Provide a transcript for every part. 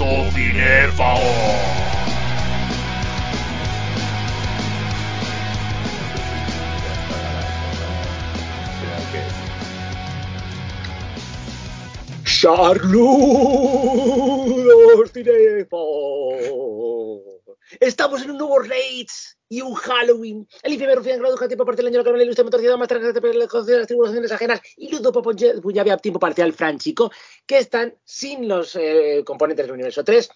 holocausto cinéfago. ¡Saludos, cinéfagos! Estamos en un nuevo Raids y un Halloween. El infierno rufián grado tiempo parcial el año la ilustre motorcidad más de las tribulaciones ajenas y Ludo Popo ya había tiempo parcial Fran Chico que están sin los eh, componentes del universo 3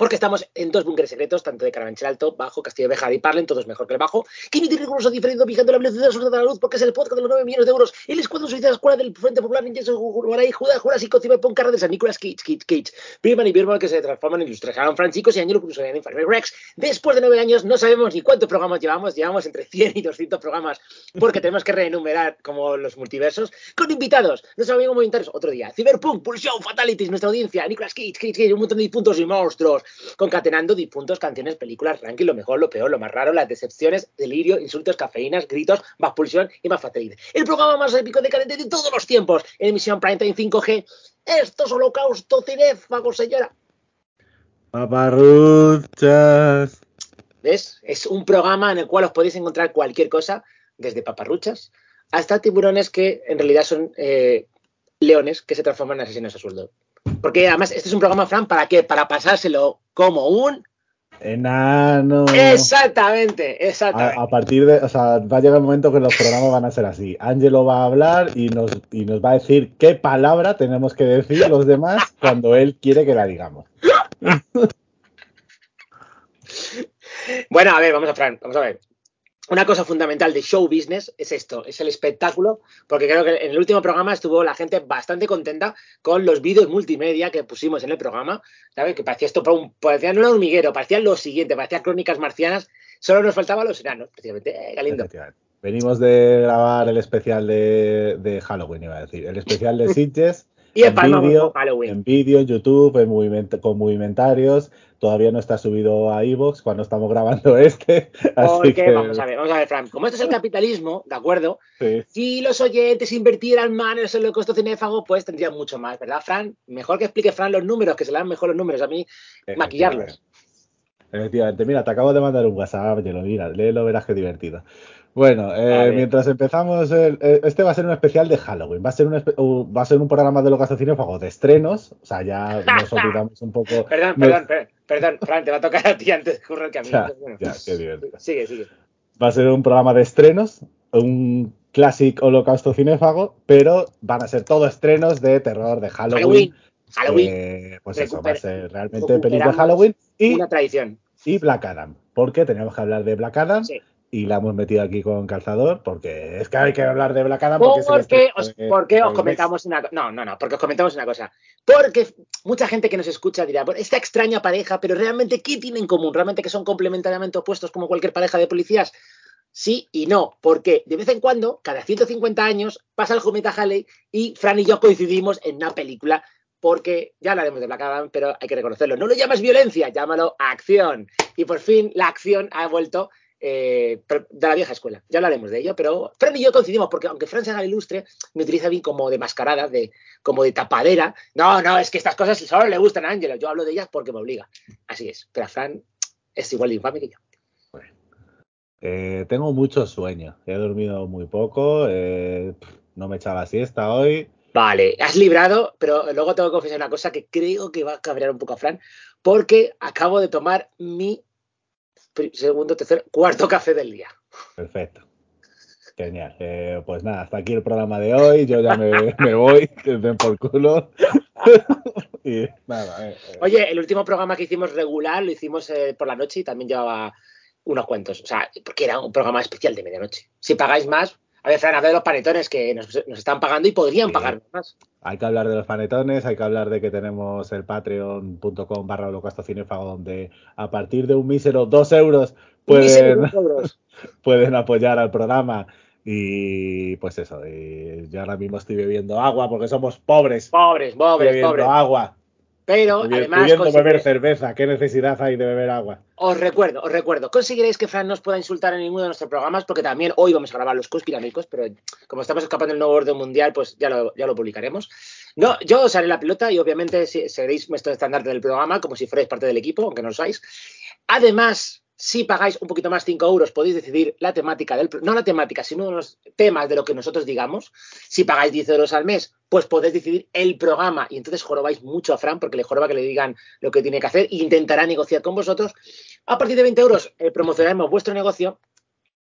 porque estamos en dos búnkeres secretos, tanto de Carabanchel Alto, Bajo, Castillo de Bejar y Parlen, todos mejor que el Bajo, que emite riguroso diferido vigente la velocidad de la luz, porque es el podcast de los 9 millones de euros, el escuadrón suicida de la escuela del Frente Popular Ninja Guray, Judá, Jurásico, Cyberpunk, Carra de San Nicolás, Cage, Cage, Cage, Birman y Birman que se transforman en ilustres. Aaron Francisco y Angelo Cruz en Infernal Rex. Después de nueve años no sabemos ni cuántos programas llevamos, llevamos entre 100 y 200 programas, porque tenemos que reenumerar como los multiversos, con invitados, nuestros amigos voluntarios, otro día, Cyberpunk, Pulsion, Fatalities, nuestra audiencia, Nicolas Cage, Cage, Cage, un montón de puntos y monstruos, concatenando difuntos, canciones, películas, ranking, lo mejor, lo peor, lo más raro, las decepciones, delirio, insultos, cafeínas, gritos, más pulsión y más fatalidad. El programa más épico de decadente de todos los tiempos, en emisión Primetime 5G. Esto es Holocausto Cinéfago, señora. Paparruchas. ¿Ves? Es un programa en el cual os podéis encontrar cualquier cosa, desde paparruchas hasta tiburones que en realidad son eh, leones que se transforman en asesinos a sueldo. Porque además, este es un programa, Fran, ¿para qué? Para pasárselo como un enano. Exactamente, exactamente. A, partir de, o sea, va a llegar el momento que los programas van a ser así. Ángelo va a hablar y nos, y nos va a decir qué palabra tenemos que decir los demás cuando él quiere que la digamos. bueno, a ver, vamos a Fran, vamos a ver una cosa fundamental de show business es esto, es el espectáculo, porque creo que en el último programa estuvo la gente bastante contenta con los vídeos multimedia que pusimos en el programa, ¿sabes? Que parecía esto, parecía no un hormiguero, parecía lo siguiente, parecía crónicas marcianas, solo nos faltaban los enanos, precisamente, eh, Venimos de grabar el especial de, de Halloween, iba a decir, el especial de Sitges. Y en, vídeo, en vídeo, en YouTube, en con movimentarios, todavía no está subido a Evox cuando estamos grabando este. Así que... vamos a ver, vamos a ver, Fran. Como esto es el capitalismo, ¿de acuerdo? Si los oyentes invirtieran más en el costo cinéfago, pues tendrían mucho más, ¿verdad, Fran? Mejor que explique Fran los números, que se le dan mejor los números a mí, maquillarlos. Efectivamente, mira, te acabo de mandar un WhatsApp, lo mira, léelo, verás qué divertido. Bueno, eh, mientras empezamos, este va a ser un especial de Halloween, va a ser un, va a ser un programa de locación cinéfago de estrenos, o sea, ya nos olvidamos un poco. Perdón, perdón, perdón, Fran, te va a tocar a ti antes de que a mí. Ya, ya, qué divertido. Sigue, sigue. Va a ser un programa de estrenos, un clásico holocausto cinéfago, pero van a ser todos estrenos de terror, de Halloween. Halloween. Eh, pues eso, va a ser realmente película de Halloween. Y, una tradición. Y Black Adam, porque teníamos que hablar de Black Adam. Sí y la hemos metido aquí con calzador porque es que hay que hablar de Black Adam porque, porque, os, porque os comentamos una no no no porque os comentamos una cosa. Porque mucha gente que nos escucha dirá esta extraña pareja pero realmente qué tienen en común realmente que son complementariamente opuestos como cualquier pareja de policías sí y no porque de vez en cuando cada 150 años pasa el cometa Halley y Fran y yo coincidimos en una película porque ya hablaremos de Black Adam, pero hay que reconocerlo. No lo llamas violencia, llámalo acción. Y por fin la acción ha vuelto eh, de la vieja escuela. Ya hablaremos de ello, pero Fran y yo coincidimos, porque aunque Fran sea ilustre, me utiliza bien como de mascarada, de, como de tapadera. No, no, es que estas cosas solo le gustan a Ángelo. Yo hablo de ellas porque me obliga. Así es. Pero a Fran es igual de infame que yo. Eh, tengo mucho sueño. He dormido muy poco. Eh, no me echaba siesta hoy. Vale, has librado, pero luego tengo que confesar una cosa que creo que va a cabrear un poco a Fran, porque acabo de tomar mi segundo, tercer, cuarto café del día. Perfecto. Genial. Eh, pues nada, hasta aquí el programa de hoy. Yo ya me, voy, que den por culo. y nada, eh, eh. Oye, el último programa que hicimos regular lo hicimos por la noche y también llevaba unos cuentos. O sea, porque era un programa especial de medianoche. Si pagáis más, a ver, Fran, de los panetones que nos, están pagando y podrían pagar más. Hay que hablar de los panetones, hay que hablar de que tenemos el patreon.com barra holocausto cinefago donde a partir de un mísero dos euros pueden, pueden apoyar al programa. Y pues eso, y yo ahora mismo estoy bebiendo agua porque somos pobres. Pobres, pobres, pobres. agua. Pero además. Pudiendo beber cerveza, ¿qué necesidad hay de beber agua? Os recuerdo, os recuerdo. Conseguiréis que Fran no os pueda insultar en ninguno de nuestros programas, porque también hoy vamos a grabar los conspiranoicos, pero como estamos escapando del nuevo orden mundial, pues ya lo, ya lo publicaremos. No, yo os haré la pelota y obviamente seréis nuestro estandarte del programa como si fuerais parte del equipo, aunque no lo sois. Además, si pagáis un poquito más 5 euros, podéis decidir la temática del no la temática, sino los temas de lo que nosotros digamos. Si pagáis 10 euros al mes, pues podéis decidir el programa y entonces jorobáis mucho a Fran porque le joroba que le digan lo que tiene que hacer e intentará negociar con vosotros. A partir de 20 euros eh, promocionaremos vuestro negocio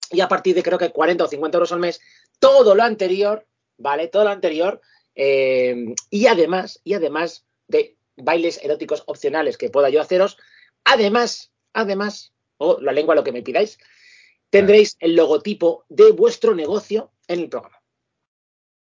y a partir de creo que 40 o 50 euros al mes, todo lo anterior, ¿vale? Todo lo anterior eh, y además, y además de bailes eróticos opcionales que pueda yo haceros, además, además o la lengua lo que me pidáis, tendréis el logotipo de vuestro negocio en el programa.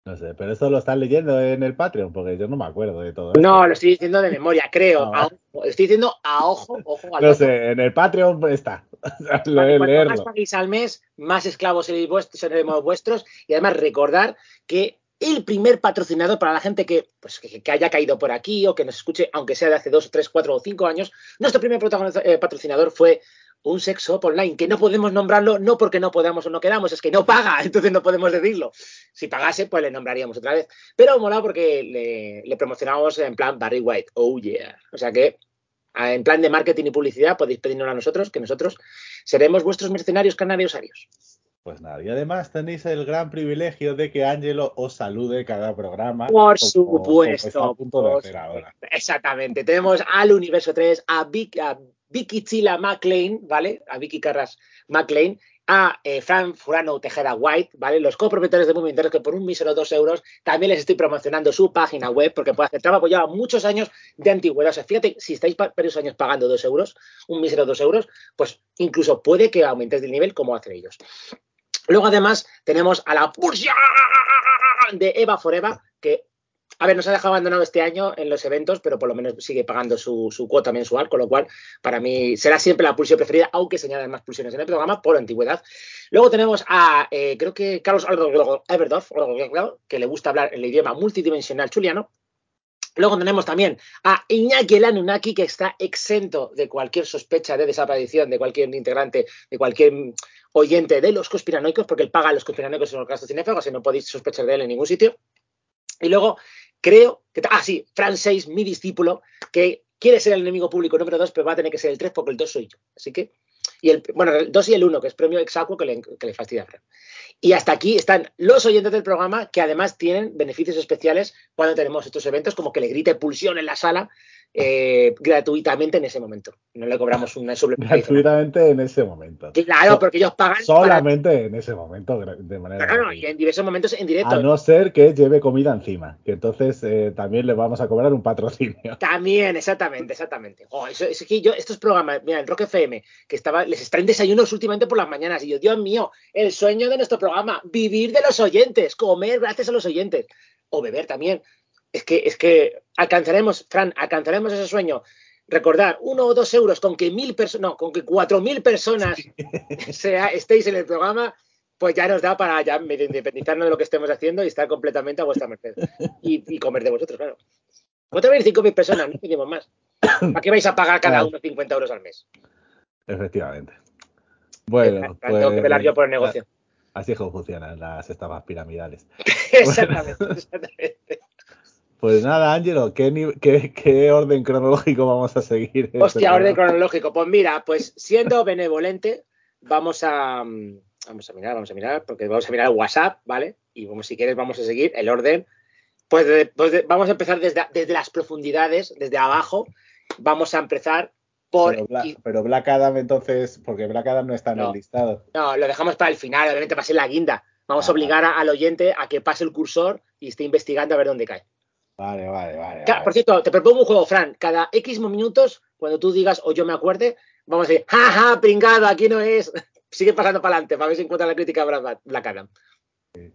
No sé, pero eso lo estás leyendo en el Patreon, porque yo no me acuerdo de todo. No, lo estoy diciendo de memoria, creo. Ah, estoy diciendo a ojo, ojo al No sé, en el Patreon está. Cuanto más paguéis al mes, más esclavos seremos vuestros. Y además recordar que el primer patrocinador para la gente que, pues, que, haya caído por aquí o que nos escuche, aunque sea de hace dos, tres, cuatro o cinco años, nuestro primer eh, patrocinador fue un sexo online, que no podemos nombrarlo no porque no podamos o no queramos, es que no paga, entonces no podemos decirlo. Si pagase, pues le nombraríamos otra vez. Pero mola porque le, le promocionamos en plan Barry White, oh yeah. O sea que en plan de marketing y publicidad podéis pedirnos a nosotros, que nosotros seremos vuestros mercenarios canarios arios. Pues nada, y además tenéis el gran privilegio de que Ángelo os salude cada programa. Por supuesto. Exactamente. Tenemos al Universo 3, a Vic, a Vicky Chila McLean, ¿vale? A Vicky Carras McLean, a eh, Fran Furano Tejeda White, ¿vale? Los copropietarios de Movimientos que por un mísero dos euros también les estoy promocionando su página web porque puede hacer trabajo ya muchos años de antigüedad. O sea, fíjate, si estáis varios años pagando dos euros, un mísero dos euros, pues incluso puede que aumentéis el nivel como hacen ellos. Luego, además, tenemos a la Pursia de Eva Foreva, que a ver, nos ha dejado abandonado este año en los eventos, pero por lo menos sigue pagando su, cuota mensual, con lo cual para mí será siempre la pulsión preferida, aunque se añaden más pulsiones en el programa por antigüedad. Luego tenemos a, eh, creo que Carlos Everdorf, que le gusta hablar el idioma multidimensional chuliano. Luego tenemos también a Iñaki Lanunaki, que está exento de cualquier sospecha de desaparición de cualquier integrante, de cualquier oyente de los conspiranoicos, porque él paga a los conspiranoicos en los gastos cinéfagos y no podéis sospechar de él en ningún sitio. Y luego creo que. Ah, sí, Fran 6, mi discípulo, que quiere ser el enemigo público número 2, pero va a tener que ser el 3 porque el 2 soy yo. Así que. Y el, bueno, el 2 y el 1, que es premio exacto que le, que le fastidia a Fran. Y hasta aquí están los oyentes del programa que además tienen beneficios especiales cuando tenemos estos eventos, como que le grite pulsión en la sala eh, gratuitamente en ese momento. No le cobramos una suplementación. Gratuitamente en ese momento. Claro, porque ellos pagan. Solamente en ese momento, de manera. Claro, no, y en diversos momentos en directo. A no ser que lleve comida encima, que entonces eh, también le vamos a cobrar un patrocinio. También, exactamente, exactamente. Oh, eso, es que yo, estos programas, mira, en Rock FM, que estaba, les extraen desayunos últimamente por las mañanas, y yo, Dios mío, el sueño de nuestro programa, vivir de los oyentes, comer gracias a los oyentes, o beber también es que, es que alcanzaremos, Fran, alcanzaremos ese sueño. Recordar, uno o dos euros con que mil personas, no, con que cuatro mil personas sea, estéis en el programa, pues ya nos da para ya independizarnos de lo que estemos haciendo y estar completamente a vuestra merced. Y, comer de vosotros, claro. Cuatro mil, cinco mil personas, no pedimos más. ¿Para qué vais a pagar cada uno 50 euros al mes? Efectivamente. Bueno, pues, tengo que velar yo por el negocio. Así es como funcionan las estafas piramidales. exactamente, exactamente. Pues nada, Ángelo, ¿qué, orden cronológico vamos a seguir? Este Hostia, orden cronológico. Pues mira, pues siendo benevolente, vamos a, mm, vamos a mirar, vamos a mirar, porque vamos a mirar el WhatsApp, ¿vale? Y como si quieres vamos a seguir el orden. Pues, pues vamos a empezar desde, desde, las profundidades, desde abajo. Vamos a empezar por... Pero Black, Adam entonces, porque Black Adam no está en el listado. No, lo dejamos para el final, obviamente para ser la guinda. Vamos a obligar al oyente a que pase el cursor y esté investigando a ver dónde cae. Vale, vale, vale. Por cierto, te propongo un juego, Fran. Cada X minutos, cuando tú digas o yo me acuerde, vamos a decir, jaja, pringado, aquí no es. Sigue pasando para adelante para ver si encuentra la crítica Black Adam.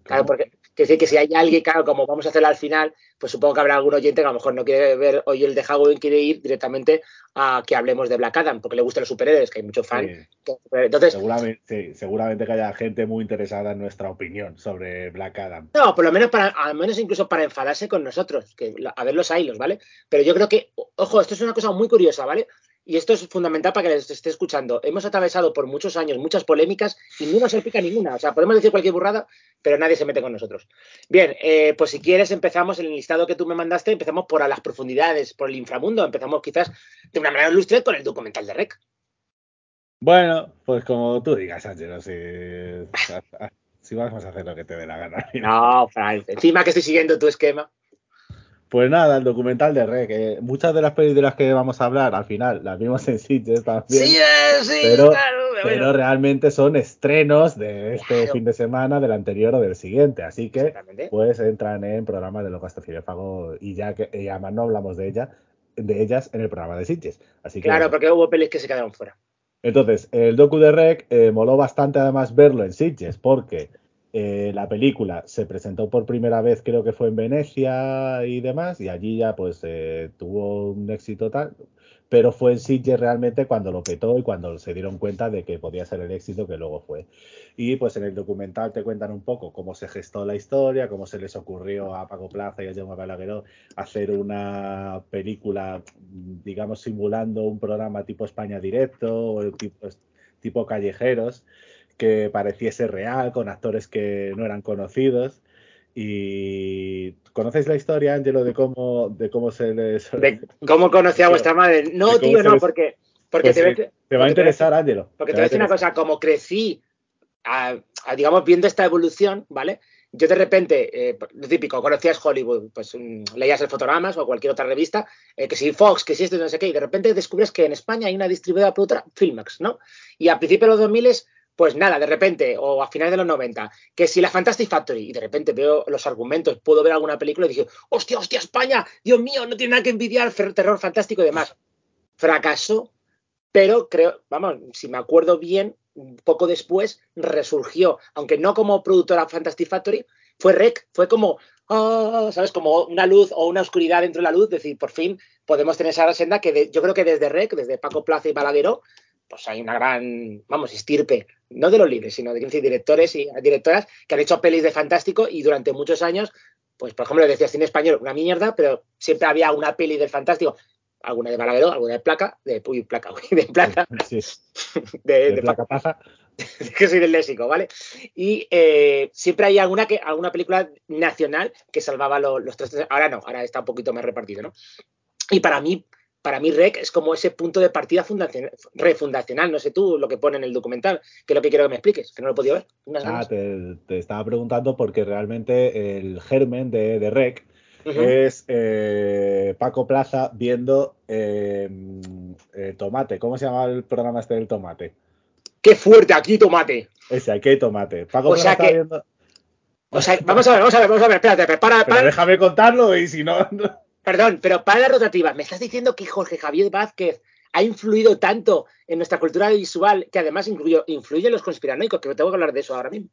Claro, porque que decir que si hay alguien, claro, como vamos a hacerlo al final, pues supongo que habrá algún oyente que a lo mejor no quiere ver hoy el de Halloween, quiere ir directamente a que hablemos de Black Adam, porque le gustan los superhéroes, que hay muchos fans. Entonces, seguramente, seguramente que haya gente muy interesada en nuestra opinión sobre Black Adam. No, por lo menos para, al menos incluso para enfadarse con nosotros, que a ver los hilos, ¿vale? Pero yo creo que, ojo, esto es una cosa muy curiosa, ¿vale? Y esto es fundamental para que les esté escuchando, hemos atravesado por muchos años muchas polémicas y no nos pica ninguna. O sea, podemos decir cualquier burrada, pero nadie se mete con nosotros. Bien, eh, pues si quieres empezamos en el listado que tú me mandaste, empezamos por a las profundidades, por el inframundo, empezamos quizás de una manera ilustre con el documental de Rec. Bueno, pues como tú digas, Ángelo, si, si vamos a hacer lo que te dé la gana. No, Frank, encima que estoy siguiendo tu esquema. Pues nada, el documental de Rec. que muchas de las películas de las que vamos a hablar, al final, las vimos en Sitges también. Sí, eh, sí, pero, claro. Pero realmente son estrenos de este fin de semana, del anterior o del siguiente. Así que, pues, entran en programas de Locasto Cinefago y ya que y además no hablamos de ella, de ellas en el programa de Sitges. Así que, claro, porque hubo pelis que se quedaron fuera. Entonces, el docu de Rec eh, moló bastante además verlo en Sitges, porque eh, la película se presentó por primera vez, creo que fue en Venecia y demás, y allí ya pues eh, tuvo un éxito tal, pero fue en Sitges realmente cuando lo petó y cuando se dieron cuenta de que podía ser el éxito que luego fue. Y pues en el documental te cuentan un poco cómo se gestó la historia, cómo se les ocurrió a Paco Plaza y a Jaume Balagueró hacer una película, digamos, simulando un programa tipo España Directo o tipo, tipo callejeros que pareciese real, con actores que no eran conocidos. Y ¿conocéis la historia, Angelo, de cómo, de cómo se les. De cómo conocía a vuestra madre? No, tío, no, porque. porque pues te, te, va a interesar, Angelo. Porque te, voy a decir una cosa, como crecí, a, digamos, viendo esta evolución, ¿vale? Yo de repente, eh, lo típico, conocías Hollywood, pues um, leías el Fotogramas o cualquier otra revista, eh, que si Fox, que si esto, no sé qué, y de repente descubres que en España hay una distribuidora productora, Filmax, ¿no? Y a principios de los 2000 pues nada, de repente, o a finales de los 90, que si la Fantastic Factory, y de repente veo los argumentos, puedo ver alguna película y dije, hostia, hostia, España, Dios mío, no tiene nada que envidiar, terror fantástico y demás. Fracasó, pero creo, vamos, si me acuerdo bien, poco después resurgió, aunque no como productora Fantastic Factory, fue Rec, fue como, ah, ¿sabes? Como una luz o una oscuridad dentro de la luz, decir, por fin podemos tener esa senda que yo creo que desde Rec, desde Paco Plaza y Balagueró, pues hay una gran, vamos, estirpe, no de los libres, sino de directores y directoras que han hecho pelis de fantástico y durante muchos años, pues por ejemplo, decía cine español, una mierda, pero siempre había una peli del fantástico, alguna de Balagueró, alguna de placa, de uy, placa, de plata, sí. de, de, placa paja. que soy del léxico, ¿vale? Y eh, siempre hay alguna que alguna película nacional que salvaba los, los tres. Ahora no, ahora está un poquito más repartido, ¿no? Y para mí, para mí REC es como ese punto de partida refundacional. No sé tú lo que pone en el documental, que es lo que quiero que me expliques, que no lo he podido ver. Ah, te, estaba preguntando porque realmente el germen de, REC es eh, Paco Plaza viendo eh, eh, Tomate. ¿Cómo se llama el programa este del Tomate? ¡Qué fuerte aquí, Tomate! Ese, aquí hay Tomate. Paco Plaza viendo... O sea, vamos a ver, vamos a ver, vamos a ver, espérate, para, para. déjame contarlo y si no... Perdón, pero para la rotativa, ¿me estás diciendo que Jorge Javier Vázquez ha influido tanto en nuestra cultura visual que además influye en los conspiranoicos? Que me tengo que hablar de eso ahora mismo.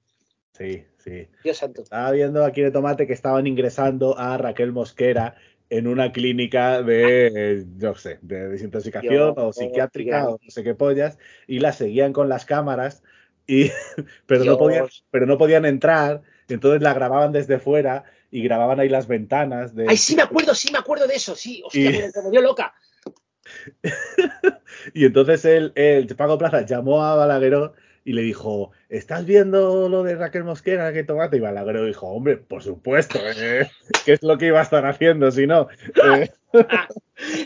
Sí, sí. Dios santo. Estaba viendo aquí de Tomate que estaban ingresando a Raquel Mosquera en una clínica de, no sé, de desintoxicación o psiquiátrica o no sé qué pollas, y la seguían con las cámaras, y, pero, no podían, pero no podían entrar, entonces la grababan desde fuera y grababan ahí las ventanas. De... Ay, sí me acuerdo, sí me acuerdo de eso, sí, hostia, y... me, dio loca. y entonces él, el Paco Plaza llamó a Balagueró y le dijo, ¿estás viendo lo de Raquel Mosquera que tomate? Y Balagueró dijo, hombre, por supuesto, ¿eh? ¿qué es lo que iba a estar haciendo si no? Eh,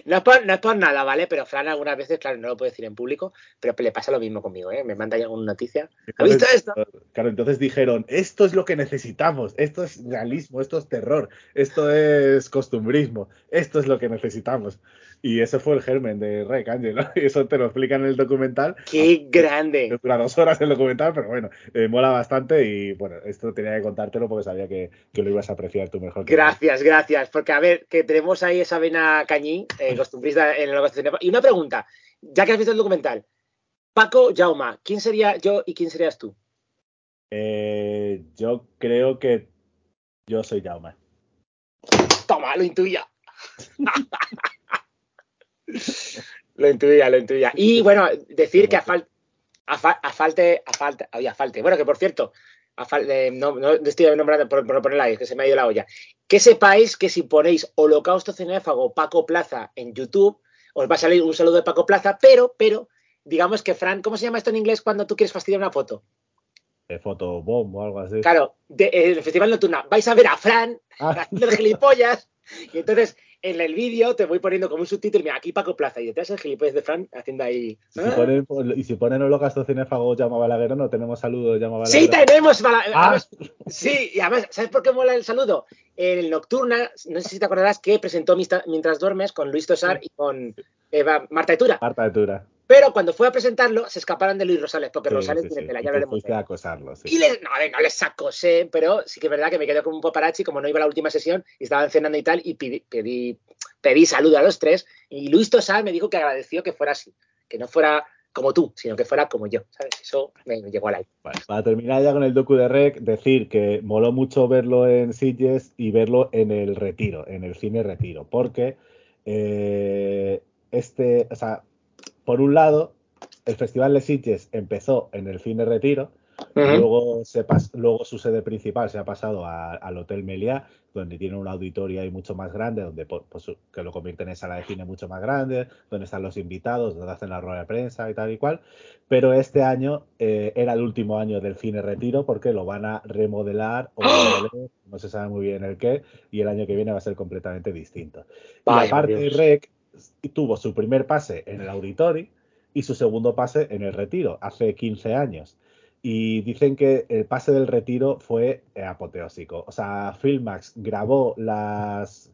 no, es por, no, es por, nada, ¿vale? Pero Fran algunas veces, claro, no lo puede decir en público, pero le pasa lo mismo conmigo, ¿eh? Me manda alguna noticia. ¿Ha visto esto? Claro, entonces dijeron, esto es lo que necesitamos, esto es realismo, esto es terror, esto es costumbrismo, esto es lo que necesitamos. Y ese fue el germen de Rey Angelo. Y eso te lo explican en el documental. ¡Qué grande! Dura dos horas el documental, pero bueno, eh, mola bastante. Y bueno, esto tenía que contártelo porque sabía que, que lo ibas a apreciar tú mejor. gracias, gracias. Porque a ver, que tenemos ahí esa vena cañí, eh, costumbrista en el Y una pregunta, ya que has visto el documental, Paco Jauma, ¿quién sería yo y quién serías tú? Eh, yo creo que yo soy Jauma. Toma, lo intuía. lo intuía, lo intuía. Y bueno, decir que a, falta a, falte, a falta, a falte. Bueno, que por cierto, a no, no, estoy nombrando por, por ponerla ahí, que se me ha ido la olla. Que sepáis que si ponéis Holocausto Cinéfago Paco Plaza en YouTube, os va a salir un saludo de Paco Plaza, pero, pero, digamos que Fran, ¿cómo se llama esto en inglés cuando tú quieres fastidiar una foto? De fotobomb o algo así. Claro, de, el Festival Nocturna, vais a ver a Fran Ah. haciendo el gilipollas, y entonces en el vídeo te voy poniendo como un subtítulo, mira, aquí Paco Plaza, y detrás el gilipollas de Fran haciendo ahí... Y si ponen, y si ponen Holocausto Cinefago llama Balagueró, no tenemos saludo llama Balagueró. Sí, tenemos. bala- Ah. sí, y además, ¿sabes por qué mola el saludo? En el Nocturna, no sé si te acordarás que presentó Mientras Duermes con Luis Tosar y con Eva, Marta Etura. Marta de Tura. Pero cuando fue a presentarlo, se escaparon de Luis Rosales, porque Sí, Rosales sí, tiene sí. tela, Y ya tú veremos. fuiste a acosarlo. Y les, no, a les acosé, pero sí que es verdad que me quedé con un paparazzi, como no iba a la última sesión, y estaban cenando y tal, y pedí, pedí, pedí saludo a los tres, y Luis Tosar me dijo que agradeció que fuera así, que no fuera como tú, sino que fuera como yo, ¿sabes? Eso me, me llegó al aire. Vale, para terminar ya con el docu de Rec, decir que moló mucho verlo en Sitges y verlo en el Retiro, en el cine Retiro, porque eh, este, o sea, por un lado, el Festival de Sitges empezó en el cine Retiro, luego, se pas- luego su sede principal se ha pasado a- al Hotel Meliá, donde tiene un auditorio ahí mucho más grande, donde po- pues, que lo convierten en sala de cine mucho más grande, donde están los invitados, donde hacen la rueda de prensa y tal y cual. Pero este año eh, era el último año del cine retiro porque lo van a remodelar o demoler, no se sabe muy bien el qué, y el año que viene va a ser completamente distinto. Vaya, y aparte. Rec tuvo su primer pase en el auditorio y su segundo pase en el retiro, hace 15 años. Y dicen que el pase del retiro fue eh, apoteósico. O sea, Filmax grabó las,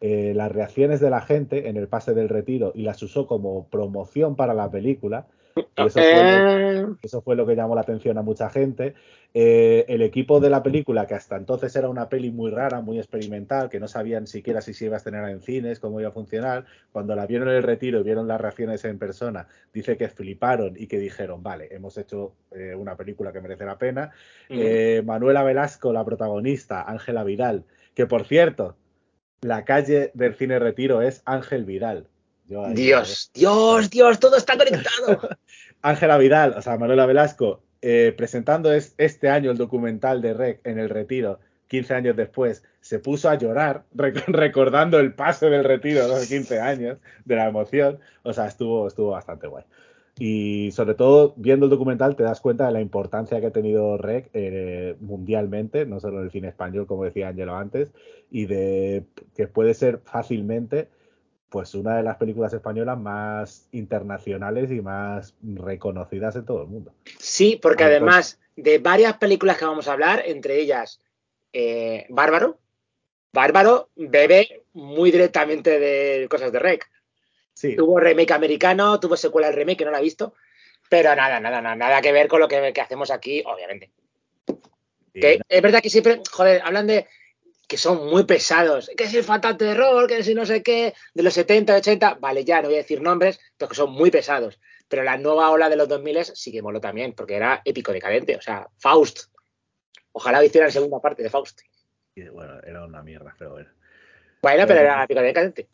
eh, las reacciones de la gente en el pase del retiro y las usó como promoción para la película. Y eso fue lo- Eh, eso fue lo que llamó la atención a mucha gente. Eh, el equipo de la película, que hasta entonces era una peli muy rara, muy experimental, que no sabían siquiera si se iba a estrenar en cines, cómo iba a funcionar, cuando la vieron en el retiro y vieron las reacciones en persona, dice que fliparon y que dijeron, vale, hemos hecho eh, una película que merece la pena. Eh, Manuela Velasco, la protagonista, Ángela Vidal, que por cierto, la calle del cine retiro es Ángel Vidal. Yo Dios, Dios, Dios, todo está conectado. Ángela Vidal, o sea, Manuela Velasco, eh, presentando es- este año el documental de Rec en el retiro, 15 años después, se puso a llorar rec- recordando el pase del retiro de los 15 años, de la emoción. O sea, estuvo, estuvo bastante guay. Y sobre todo, viendo el documental, te das cuenta de la importancia que ha tenido Rec eh, mundialmente, no solo en el cine español, como decía Angelo antes, y de que puede ser fácilmente pues una de las películas españolas más internacionales y más reconocidas en todo el mundo. Sí, porque además de varias películas que vamos a hablar, entre ellas eh, Bárbaro, Bárbaro bebe muy directamente de cosas de Rec. Sí, Tuvo remake americano, tuvo secuela del remake, que no la he visto, pero nada, nada, nada, nada que ver con lo que, que hacemos aquí, obviamente. Que es verdad que siempre, joder, hablan de que son muy pesados, que es el fatal terror, que si no sé qué, de los 70, 80, vale, ya no voy a decir nombres, pero que son muy pesados. Pero la nueva ola de los 2000 sí que moló también, porque era épico decadente, o sea, Faust. Ojalá hicieran segunda parte de Faust. y, bueno, era una mierda, pero bueno. Bueno, pero Eh, era épico decadente.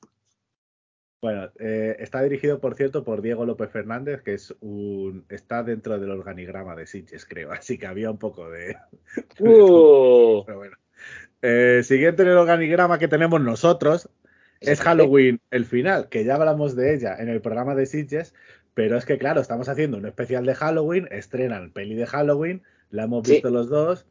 Bueno, eh, está dirigido, por cierto, por Diego López Fernández, que es un está dentro del organigrama de Sitges, creo, así que había un poco de... Uh, Pero bueno. Eh, siguiente en el organigrama que tenemos nosotros es Halloween, el final, que ya hablamos de ella en el programa de Sitges, pero es que, claro, estamos haciendo un especial de Halloween, estrenan peli de Halloween, la hemos Sí. visto los dos,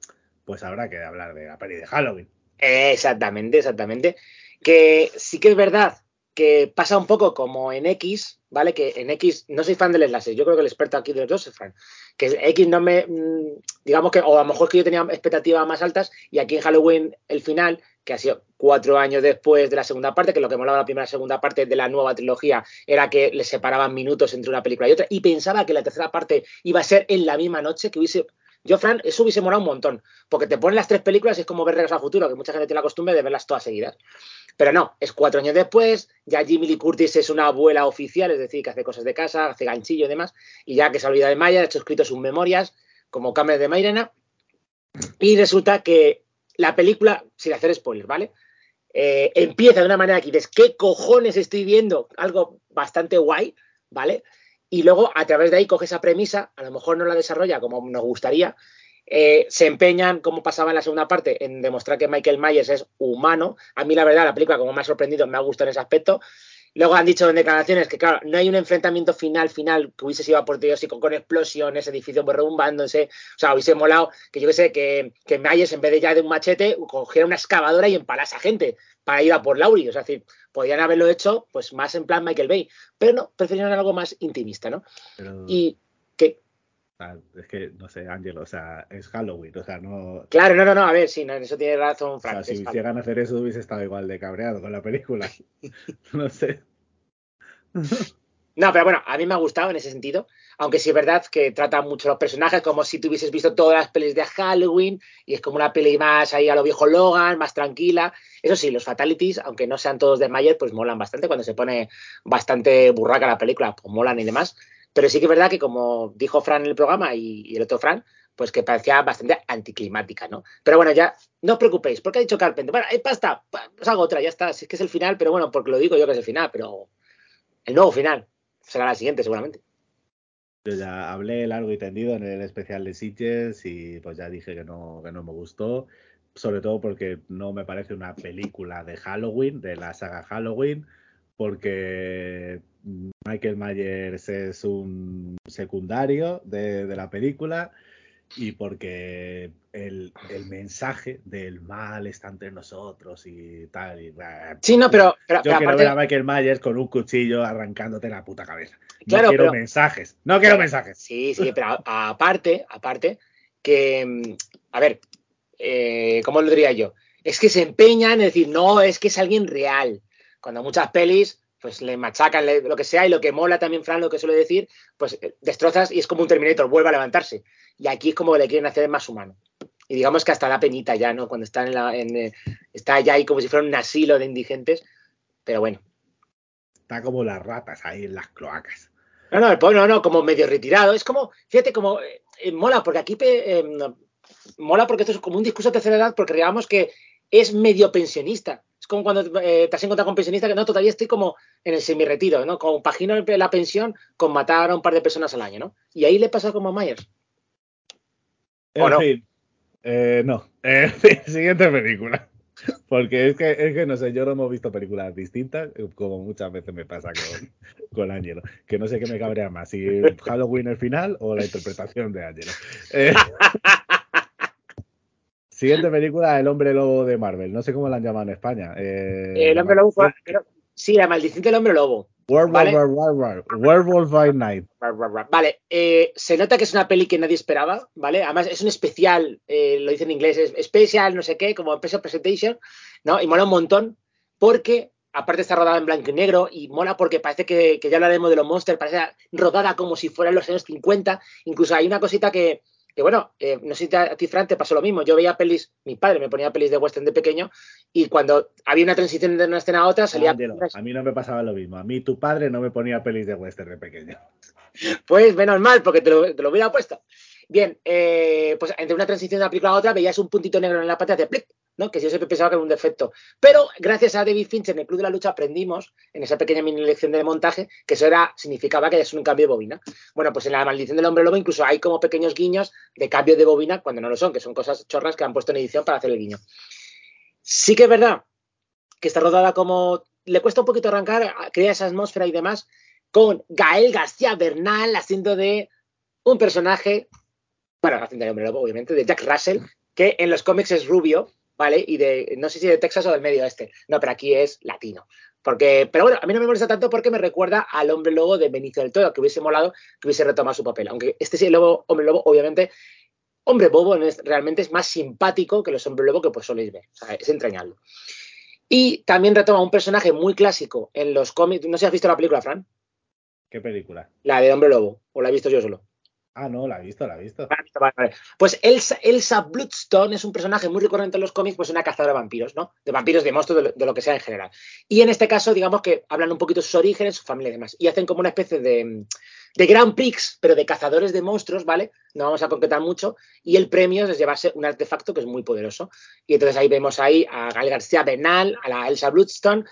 pues habrá que hablar de la peli de Halloween. Exactamente, exactamente. Que sí que es verdad que pasa un poco como en X, ¿vale? Que en X no soy fan del enlace, yo creo que el experto aquí de los dos es fan. Que X no me, mm, digamos que, o a lo mejor que yo tenía expectativas más altas y aquí en Halloween el final, que ha sido cuatro años después de la segunda parte, que lo que molaba la primera y segunda parte de la nueva trilogía era que le separaban minutos entre una película y otra y pensaba que la tercera parte iba a ser en la misma noche, que hubiese... Yo, Fran, eso hubiese molado un montón, porque te ponen las tres películas y es como ver Regreso al Futuro, que mucha gente tiene la costumbre de verlas todas seguidas. Pero no, es cuatro años después, ya Jimmy Lee Curtis es una abuela oficial, es decir, que hace cosas de casa, hace ganchillo y demás, y ya que se olvida de Maya, ha hecho escrito sus memorias, como Cámara de Mairena, y resulta que la película, sin hacer spoilers, ¿vale? Eh, empieza de una manera que dices, ¿qué cojones estoy viendo? Algo bastante guay, ¿vale? Y luego a través de ahí coge esa premisa, a lo mejor no la desarrolla como nos gustaría, eh, se empeñan, como pasaba en la segunda parte, en demostrar que Michael Myers es humano. A mí, la verdad, la película, como me ha sorprendido, me ha gustado en ese aspecto. Luego han dicho en declaraciones que, claro, no hay un enfrentamiento final, final, que hubiese sido apoteósico con explosiones, edificios rebumbándose. O sea, hubiese molado que yo que sé, que, que Myers, en vez de ya de un machete, cogiera una excavadora y empalase a gente para ir a por Lauri. O sea, es decir, podrían haberlo hecho pues más en plan Michael Bay. Pero no, preferieron algo más intimista, ¿no? Y que es que, no sé, Ángel, o sea, es Halloween, o sea, no... Claro, no, no, no, a ver, sí, en eso tiene razón Frank. O sea, si quisieran hacer eso hubiese estado igual de cabreado con la película. no sé. No, pero bueno, a mí me ha gustado en ese sentido, aunque sí es verdad que trata mucho los personajes como si tuvieses visto todas las pelis de Halloween y es como una peli más ahí a lo viejo Logan, más tranquila. Eso sí, los fatalities, aunque no sean todos de Mayer, pues molan bastante cuando se pone bastante burraca la película, pues molan y demás. Pero sí que es verdad que, como dijo Fran en el programa y, el otro Fran, pues que parecía bastante anticlimática, ¿no? Pero bueno, ya no os preocupéis, porque ha dicho Carpenter, bueno, hay pasta, pues hago otra, ya está, es que es el final, pero bueno, porque lo digo yo que es el final, pero el nuevo final será la siguiente seguramente. Yo ya hablé largo y tendido en el especial de Sitges y pues ya dije que no, que no me gustó, sobre todo porque no me parece una película de Halloween, de la saga Halloween, porque Michael Myers es un secundario de, la película y porque el, mensaje del mal está entre nosotros y tal. Y, sí, no, pero. yo quiero ver a Michael Myers con un cuchillo arrancándote la puta cabeza. No quiero mensajes. No quiero mensajes. Sí, sí, pero aparte, aparte, que. A ver, eh, ¿cómo lo diría yo? Es que se empeñan en decir, no, es que es alguien real. Cuando muchas pelis pues le machacan lo que sea y lo que mola también, Fran, lo que suele decir, pues eh, destrozas y es como un Terminator, vuelve a levantarse. Y aquí es como que le quieren hacer más humano. Y digamos que hasta da penita ya, ¿no? Cuando está, en la, en, eh, está ya ahí como si fuera un asilo de indigentes, pero bueno. Está como las ratas ahí en las cloacas. No, no, no, no, como medio retirado. Es como, fíjate, como eh, mola, porque aquí mola porque esto es como un discurso de tercera edad, porque digamos que es medio pensionista. Es como cuando eh, te has encontrado con pensionista que no, todavía estoy como en el semi-retiro, ¿no? Como pagino la pensión con matar a un par de personas al año, ¿no? Y ahí le pasa como a Myers. En no? fin, eh, no. Eh, siguiente película. Porque es que, es que, no sé, yo no hemos visto películas distintas, como muchas veces me pasa con, con Ángelo, que no sé qué me cabrea más, si Halloween el final o la interpretación de Ángelo. Eh, Siguiente película, El hombre lobo de Marvel. No sé cómo la han llamado en España. Eh, el hombre lobo fue, Sí, la maldición del hombre lobo. Werewolf by Night. Vale, eh, se nota que es una peli que nadie esperaba, ¿vale? Además es un especial, eh, lo dice en inglés, es especial, no sé qué, como special presentation, ¿no? Y mola un montón porque aparte está rodada en blanco y negro y mola porque parece que, que ya hablaremos de los monsters, parece rodada como si fuera en los años 50, incluso hay una cosita que, que bueno, eh, no sé si a ti, Fran, te pasó lo mismo. Yo veía pelis, mi padre me ponía pelis de western de pequeño y cuando había una transición de una escena a otra salía. a mí no me pasaba lo mismo. A mí tu padre no me ponía pelis de western de pequeño. Pues menos mal, porque te lo, te lo hubiera puesto. Bien, eh, pues entre una transición de una película a otra veías un puntito negro en la pantalla de plic, ¿no? Que yo siempre pensaba que era un defecto. Pero gracias a David Fincher en el Club de la Lucha aprendimos, en esa pequeña mini lección de montaje, que eso era, significaba que es un cambio de bobina. Bueno, pues en la maldición del hombre lobo incluso hay como pequeños guiños de cambio de bobina cuando no lo son, que son cosas chorras que han puesto en edición para hacer el guiño. Sí que es verdad que está rodada como... Le cuesta un poquito arrancar, crea esa atmósfera y demás, con Gael García Bernal haciendo de un personaje bueno, haciendo el hombre lobo, obviamente, de Jack Russell, que en los cómics es rubio, ¿vale? Y de, no sé si de Texas o del medio oeste. No, pero aquí es latino. Porque, pero bueno, a mí no me molesta tanto porque me recuerda al hombre lobo de Benicio del Toro, que hubiese molado que hubiese retomado su papel. Aunque este sí, el lobo, hombre lobo, obviamente, hombre bobo realmente es más simpático que los hombres lobo que pues soléis ver. O sea, es entrañable. Y también retoma un personaje muy clásico en los cómics. No sé si has visto la película, Fran. ¿Qué película? La de Hombre Lobo, o la he visto yo solo. Ah, no, la he visto, la he visto. Pues Elsa, Elsa, Bloodstone es un personaje muy recurrente en los cómics, pues una cazadora de vampiros, ¿no? De vampiros, de monstruos, de lo, que sea en general. Y en este caso, digamos que hablan un poquito de sus orígenes, su familia y demás. Y hacen como una especie de, de Grand Prix, pero de cazadores de monstruos, ¿vale? No vamos a concretar mucho. Y el premio es llevarse un artefacto que es muy poderoso. Y entonces ahí vemos ahí a Gal García Bernal, a la Elsa Bloodstone.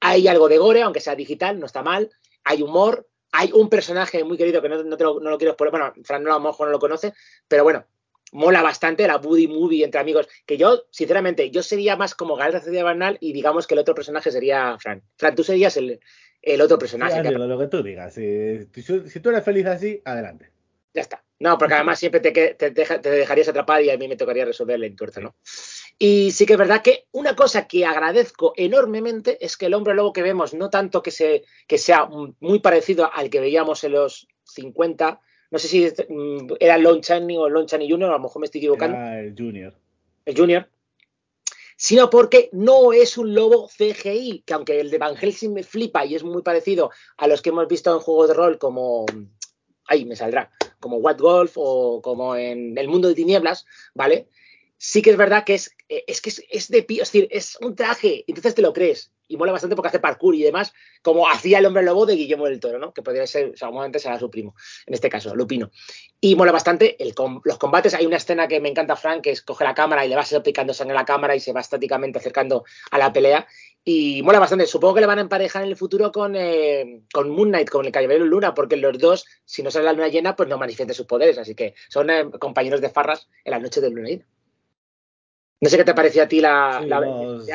Hay algo de gore, aunque sea digital, no está mal. Hay humor, hay un personaje muy querido que no, no, lo, quiero exponer, bueno, Fran no, a lo mejor no lo conoce, pero bueno, mola bastante la Buddy Movie entre amigos, que yo, sinceramente, yo sería más como García de Bernal y digamos que el otro personaje sería Fran. Fran, tú serías el, el otro personaje. Sí, lo que tú digas. Si, si, tú eres feliz así, adelante. Ya está. No, porque además siempre te, te, te, dejarías atrapar y a mí me tocaría resolver el entuerzo, ¿no? Y sí que es verdad que una cosa que agradezco enormemente es que el hombre lobo que vemos, no tanto que, se, que sea muy parecido al que veíamos en los 50, no sé si mm, era Lon Chaney o Lon Chaney Jr., a lo mejor me estoy equivocando. Era el Junior. El Junior. Sino porque no es un lobo CGI, que aunque el de Van Helsing me flipa y es muy parecido a los que hemos visto en juegos de rol como. Ahí me saldrá como What Golf o como en El Mundo de Tinieblas, ¿vale? Sí que es verdad que es, eh, es que es, de es decir, es un traje, entonces te lo crees. Y mola bastante porque hace parkour y demás, como hacía el hombre lobo de Guillermo del Toro, ¿no? Que podría ser, o sea, momento será su primo, en este caso, Lupino. Y mola bastante el, los combates. Hay una escena que me encanta, Frank, que es coge la cámara y le va aplicando sangre a la cámara y se va estáticamente acercando a la pelea. Y mola bastante. Supongo que le van a emparejar en el futuro con, eh, con Moon Knight, con el Caballero Luna, porque los dos, si no sale la luna llena, pues no manifiestan sus poderes. Así que son eh, compañeros de farras en la noche de luna llena. No sé qué te pareció a ti la.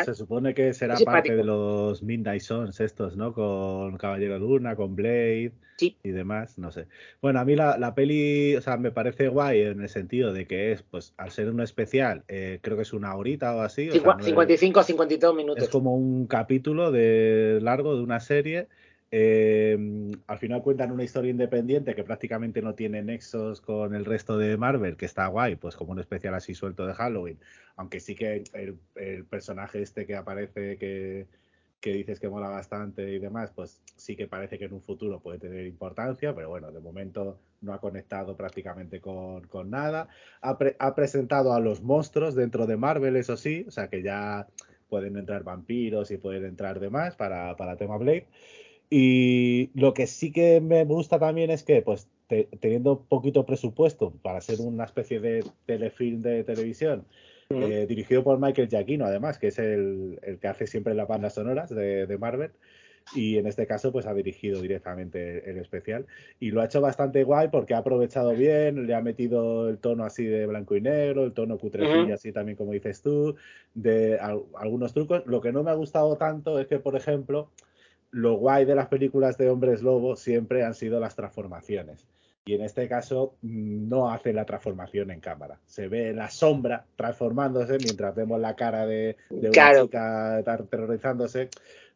se supone que será parte de los Midnight Sons estos, ¿no? Con Caballero Luna, con Blade y demás, no sé. Bueno, a mí la, peli, o sea, me parece guay en el sentido de que es, pues, al ser un especial, eh, creo que es una horita o así. 55 a 52 minutos. Es como un capítulo de largo de una serie eh, al final cuentan una historia independiente que prácticamente no tiene nexos con el resto de Marvel, que está guay, pues como un especial así suelto de Halloween. Aunque sí que el, personaje este que aparece, que, dices que mola bastante y demás, pues sí que parece que en un futuro puede tener importancia, pero bueno, de momento no ha conectado prácticamente con, nada. Ha, presentado a los monstruos dentro de Marvel, eso sí, o sea que ya pueden entrar vampiros y pueden entrar demás para, para tema Blade. Y lo que sí que me gusta también es que, pues, teniendo poquito presupuesto para ser una especie de telefilm de televisión, eh, dirigido por Michael Giacchino, además, que es el, que hace siempre las bandas sonoras de, Marvel, y en este caso, pues ha dirigido directamente el especial. Y lo ha hecho bastante guay porque ha aprovechado bien, le ha metido el tono así de blanco y negro, el tono cutrecilla, así también como dices tú, de algunos trucos. Lo que no me ha gustado tanto es que, por ejemplo, lo guay de las películas de hombres lobo siempre han sido las transformaciones. Y en este caso mm, no hace la transformación en cámara. Se ve la sombra transformándose mientras vemos la cara de, una chica terrorizándose.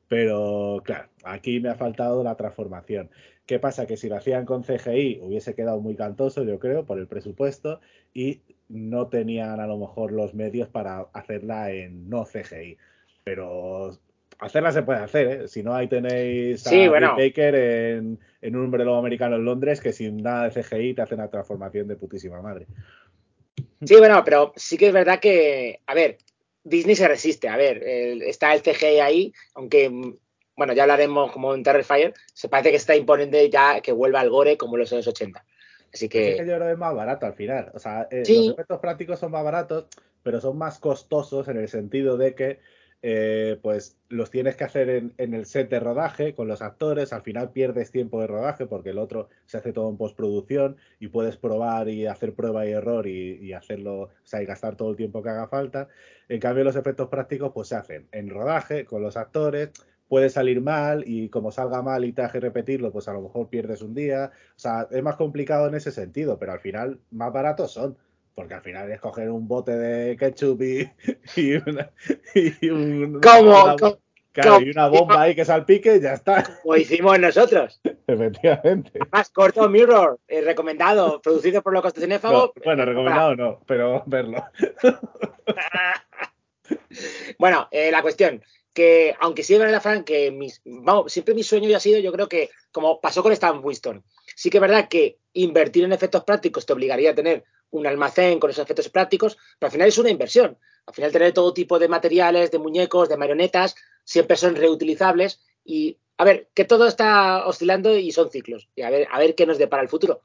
Pero claro, aquí me ha faltado la transformación. ¿Qué pasa? Que si lo hacían con CGI hubiese quedado muy cantoso, yo creo, por el presupuesto y no tenían a lo mejor los medios para hacerla en no CGI. Pero hacerla se puede hacer, ¿eh? Si no, ahí tenéis a sí, Baker en, un hombre lobo americano en Londres que sin nada de CGI te hace una transformación de putísima madre. Sí, bueno, pero sí que es verdad que, a ver, Disney se resiste. A ver, está el CGI ahí, aunque, bueno, ya hablaremos como en Terrifier, se parece que está imponente ya que vuelva al gore como los años 80. Así que... Es que yo creo que es más barato al final. O sea, eh, los efectos prácticos son más baratos, pero son más costosos en el sentido de que eh, pues los tienes que hacer en, el set de rodaje con los actores, al final pierdes tiempo de rodaje porque el otro se hace todo en postproducción y puedes probar y hacer prueba y error y, hacerlo, o sea, y gastar todo el tiempo que haga falta. En cambio, los efectos prácticos pues se hacen en rodaje con los actores, puede salir mal y como salga mal y te hace repetirlo, pues a lo mejor pierdes un día. O sea, es más complicado en ese sentido, pero al final más baratos son porque al final es coger un bote de ketchup y, y, una, y un, ¿Cómo? Una, y una bomba ahí que salpique y ya está. Como hicimos nosotros. Efectivamente. Más corto Mirror, eh, recomendado, producido por Locos Cinéfago. No, bueno, recomendado no, pero verlo. bueno, eh, la cuestión, que aunque sí es verdad, Frank, que mis, vamos, siempre mi sueño ya ha sido, yo creo que, como pasó con Stan Winston, sí que es verdad que invertir en efectos prácticos te obligaría a tener un almacén con esos efectos prácticos, pero al final es una inversión. Al final tener todo tipo de materiales, de muñecos, de marionetas, siempre son reutilizables y a ver, que todo está oscilando y son ciclos. Y a ver, a ver qué nos depara el futuro.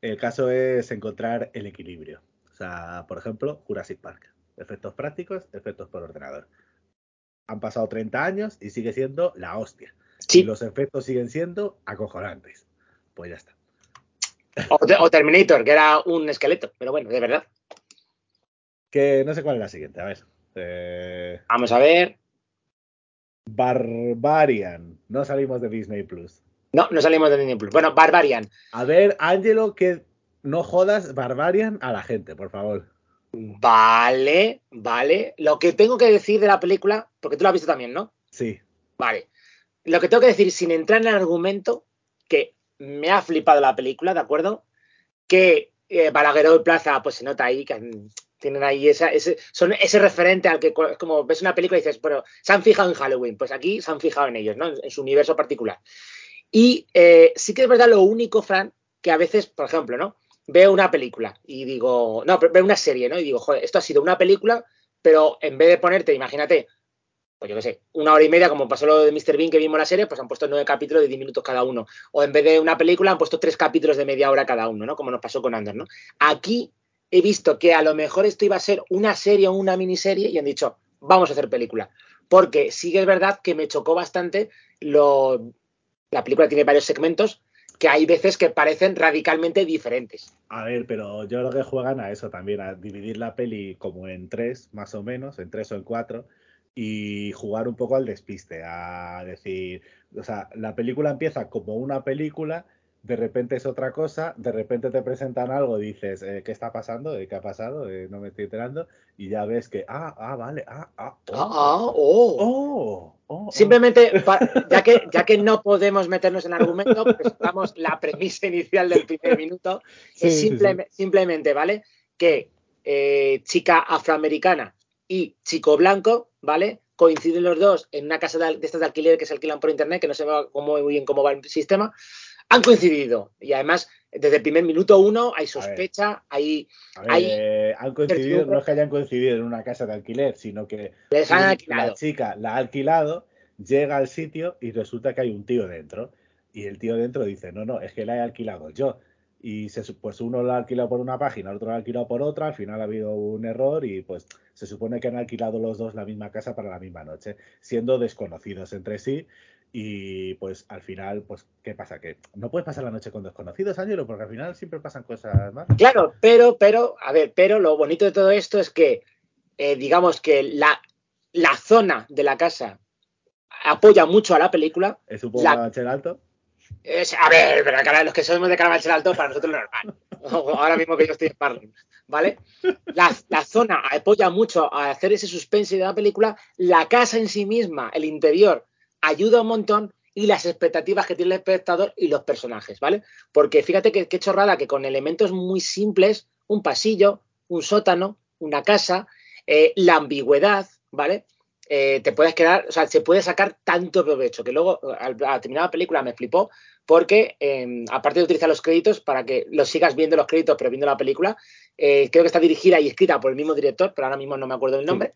El caso es encontrar el equilibrio. O sea, por ejemplo, Jurassic Park. Efectos prácticos, efectos por ordenador. Han pasado 30 años y sigue siendo la hostia. Y los efectos siguen siendo acojonantes. Pues ya está. O, Terminator, que era un esqueleto, pero bueno, de verdad. Que no sé cuál es la siguiente, a ver. Eh, Vamos a ver. Barbarian. No salimos de Disney Plus. No, no salimos de Disney Plus. Bueno, Barbarian. A ver, Ángelo, que no jodas Barbarian a la gente, por favor. Vale, vale. Lo que tengo que decir de la película, porque tú la has visto también, ¿no? Sí. Vale. Lo que tengo que decir, sin entrar en el argumento, que me ha flipado la película, ¿de acuerdo? Que eh, Balagueró y Plaza, pues se nota ahí que tienen ahí esa, ese, son ese referente al que como ves una película y dices, bueno, se han fijado en Halloween, pues aquí se han fijado en ellos, ¿no? En su universo particular. Y eh, sí que es verdad lo único, Fran, que a veces, por ejemplo, ¿no? Veo una película y digo, no, veo una serie, ¿no? Y digo, joder, esto ha sido una película, pero en vez de ponerte, imagínate, pues yo qué sé, una hora y media, como pasó lo de Mr. Bean que vimos la serie, pues han puesto nueve capítulos de diez minutos cada uno. O en vez de una película, han puesto tres capítulos de media hora cada uno, ¿no? Como nos pasó con Anders, ¿no? Aquí he visto que a lo mejor esto iba a ser una serie o una miniserie y han dicho, vamos a hacer película. Porque sí que es verdad que me chocó bastante lo. La película tiene varios segmentos que hay veces que parecen radicalmente diferentes. A ver, pero yo creo que juegan a eso también, a dividir la peli como en tres, más o menos, en tres o en cuatro, y jugar un poco al despiste, a decir, o sea, la película empieza como una película de repente es otra cosa, de repente te presentan algo, dices, eh, ¿qué está pasando? ¿Qué ha pasado? Eh, no me estoy enterando. Y ya ves que, ah, ah, vale, ah, ah, oh, ah, ah oh. oh, oh Simplemente, ya, que, ya que no podemos meternos en argumento, presentamos la premisa inicial del primer minuto. es simplemente, ¿vale? Que eh, chica afroamericana y chico blanco, ¿vale? Coinciden los dos en una casa de, de estas de alquiler que se alquilan por internet, que no se ve muy bien cómo va el sistema han coincidido. Y además, desde el primer minuto uno hay sospecha, hay... hay eh, han coincidido, no es que hayan coincidido en una casa de alquiler, sino que Les han la chica la ha alquilado, llega al sitio y resulta que hay un tío dentro. Y el tío dentro dice, no, no, es que la he alquilado yo. Y se, pues uno lo ha alquilado por una página, el otro lo ha alquilado por otra, al final ha habido un error y pues se supone que han alquilado los dos la misma casa para la misma noche, siendo desconocidos entre sí y pues al final, pues, ¿qué pasa? Que no puedes pasar la noche con desconocidos, Ángelo, porque al final siempre pasan cosas más. Claro, pero, pero, a ver, pero lo bonito de todo esto es que, eh, digamos que la, la zona de la casa apoya mucho a la película. ¿Es un poco Carabanchel alto? A ver, pero los que somos de Carabanchel alto, para nosotros es normal. Ahora mismo que yo estoy en Parlin, ¿vale? La, la, zona apoya mucho a hacer ese suspense de la película. La casa en sí misma, el interior, ayuda un montón y las expectativas que tiene el espectador y los personajes, ¿vale? Porque fíjate que chorrada que con elementos muy simples, un pasillo, un sótano, una casa, eh, la ambigüedad, ¿vale? Eh, te puedes quedar, o sea, se puede sacar tanto provecho, que luego al, terminar la película me flipó, porque em, aparte de utilizar los créditos para que los sigas viendo los créditos, pero viendo la película, eh, creo que está dirigida y escrita por el mismo director, pero ahora mismo no me acuerdo el nombre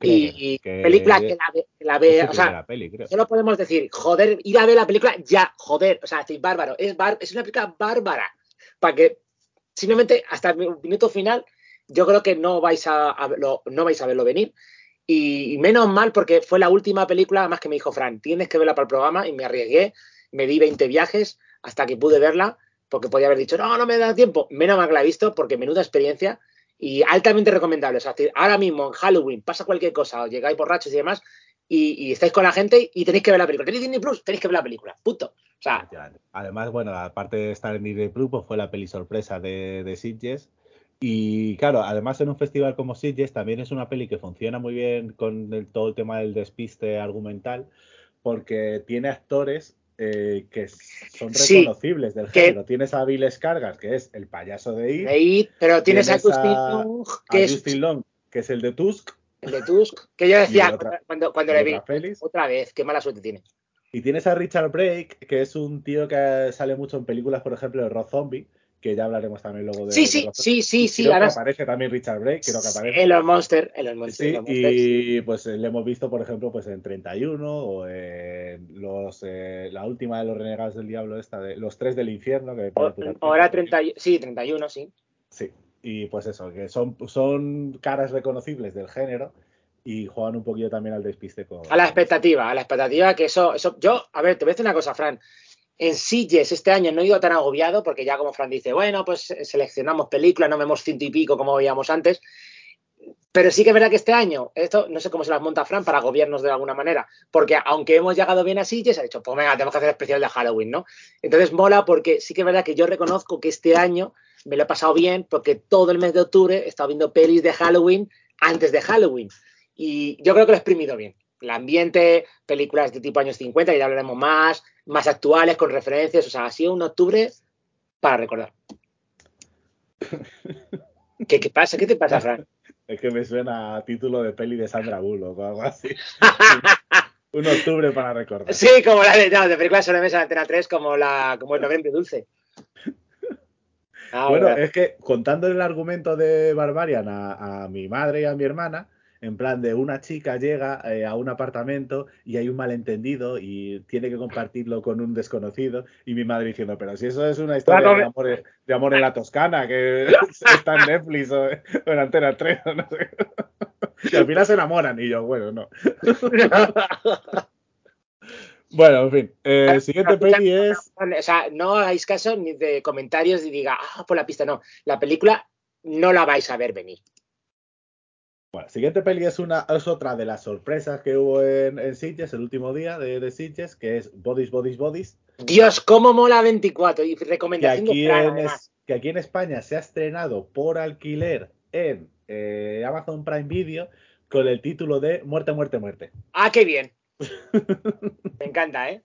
y, película que la, ve, o sea, solo podemos decir, joder, ir a ver la película ya, joder, o sea, decir, bárbaro, es, es una película bárbara, para que simplemente hasta el minuto final yo creo que no vais a, no vais a verlo venir. Y, menos mal porque fue la última película, más que me dijo Fran, tienes que verla para el programa y me arriesgué, me di 20 viajes hasta que pude verla, porque podía haber dicho, no, no me da tiempo. Menos mal que la he visto porque menuda experiencia y altamente recomendable. O sea, ahora mismo en Halloween pasa cualquier cosa, os llegáis borrachos y demás, y, estáis con la gente y tenéis que ver la película. ¿Tenéis Disney Plus? Tenéis que ver la película. Punto. O sea, Además, bueno, aparte de estar en Disney Plus, pues fue la peli sorpresa de, de Sitges. Y claro, además en un festival como Sitges también es una peli que funciona muy bien con todo el tema del despiste argumental, porque tiene actores eh, que son reconocibles del género. Tienes a Bill Scargas, que es el payaso de It. pero tienes, a Justin Long, que es... que es el de Tusk. El de Tusk, que yo decía cuando, cuando le vi, otra vez, qué mala suerte tiene. Y tienes a Richard Brake, que es un tío que sale mucho en películas, por ejemplo, de Rob Zombie, que ya hablaremos también luego de. Sí, sí, sí, sí, sí. aparece también Richard Brake, creo que aparece. En los Monster, en los Monster. Sí, y pues le hemos visto, por ejemplo, pues en 31 o en los, eh, la última de los Renegados del Diablo, esta de los tres del infierno. Que ahora 30, sí, 31, sí. Sí, y pues eso, que son, son caras reconocibles del género y juegan un poquito también al despiste con... A la expectativa, a la expectativa que eso, eso... Yo, a ver, te voy a decir una cosa, Fran en Sitges este año no he ido tan agobiado porque ya como Fran dice, bueno, pues seleccionamos películas, no vemos ciento y pico como veíamos antes. Pero sí que es verdad que este año, esto no sé cómo se las monta Fran para gobiernos de alguna manera, porque aunque hemos llegado bien a Sitges, ha dicho, pues venga, tenemos que hacer especial de Halloween, ¿no? Entonces mola porque sí que es verdad que yo reconozco que este año me lo he pasado bien porque todo el mes de octubre he estado viendo pelis de Halloween antes de Halloween. Y yo creo que lo he exprimido bien. El ambiente, películas de tipo años 50, que ya hablaremos más, más actuales, con referencias. O sea, ha sido un octubre para recordar. ¿Qué, qué pasa? ¿Qué te pasa, Fran? Es que me suena a título de peli de Sandra Bullock o algo así. un octubre para recordar. Sí, como la de, no, de películas sobre mesa de Antena 3, como, la, como el noviembre dulce. Ah, bueno, es que contando el argumento de Barbarian a, a, mi madre y a mi hermana, en plan de una chica llega eh, a un apartamento y hay un malentendido y tiene que compartirlo con un desconocido y mi madre diciendo, pero si eso es una historia de amor, de amor en la Toscana, que está en Netflix o, en Antena 3 o no sé. Y al final se enamoran y yo, bueno, no. Bueno, en fin. Eh, siguiente peli es. O sea, no hagáis caso ni de comentarios y diga, ah, por la pista, no. La película no la vais a ver venir. Bueno, siguiente peli es, una, es otra de las sorpresas que hubo en, en Sitges, el último día de, de Sitges, que es Bodies, Bodies, Bodies. Dios, cómo mola 24 y recomendación que aquí, en, es, que aquí en España se ha estrenado por alquiler en eh, Amazon Prime Video con el título de Muerte, Muerte, Muerte. Ah, qué bien. Me encanta, ¿eh?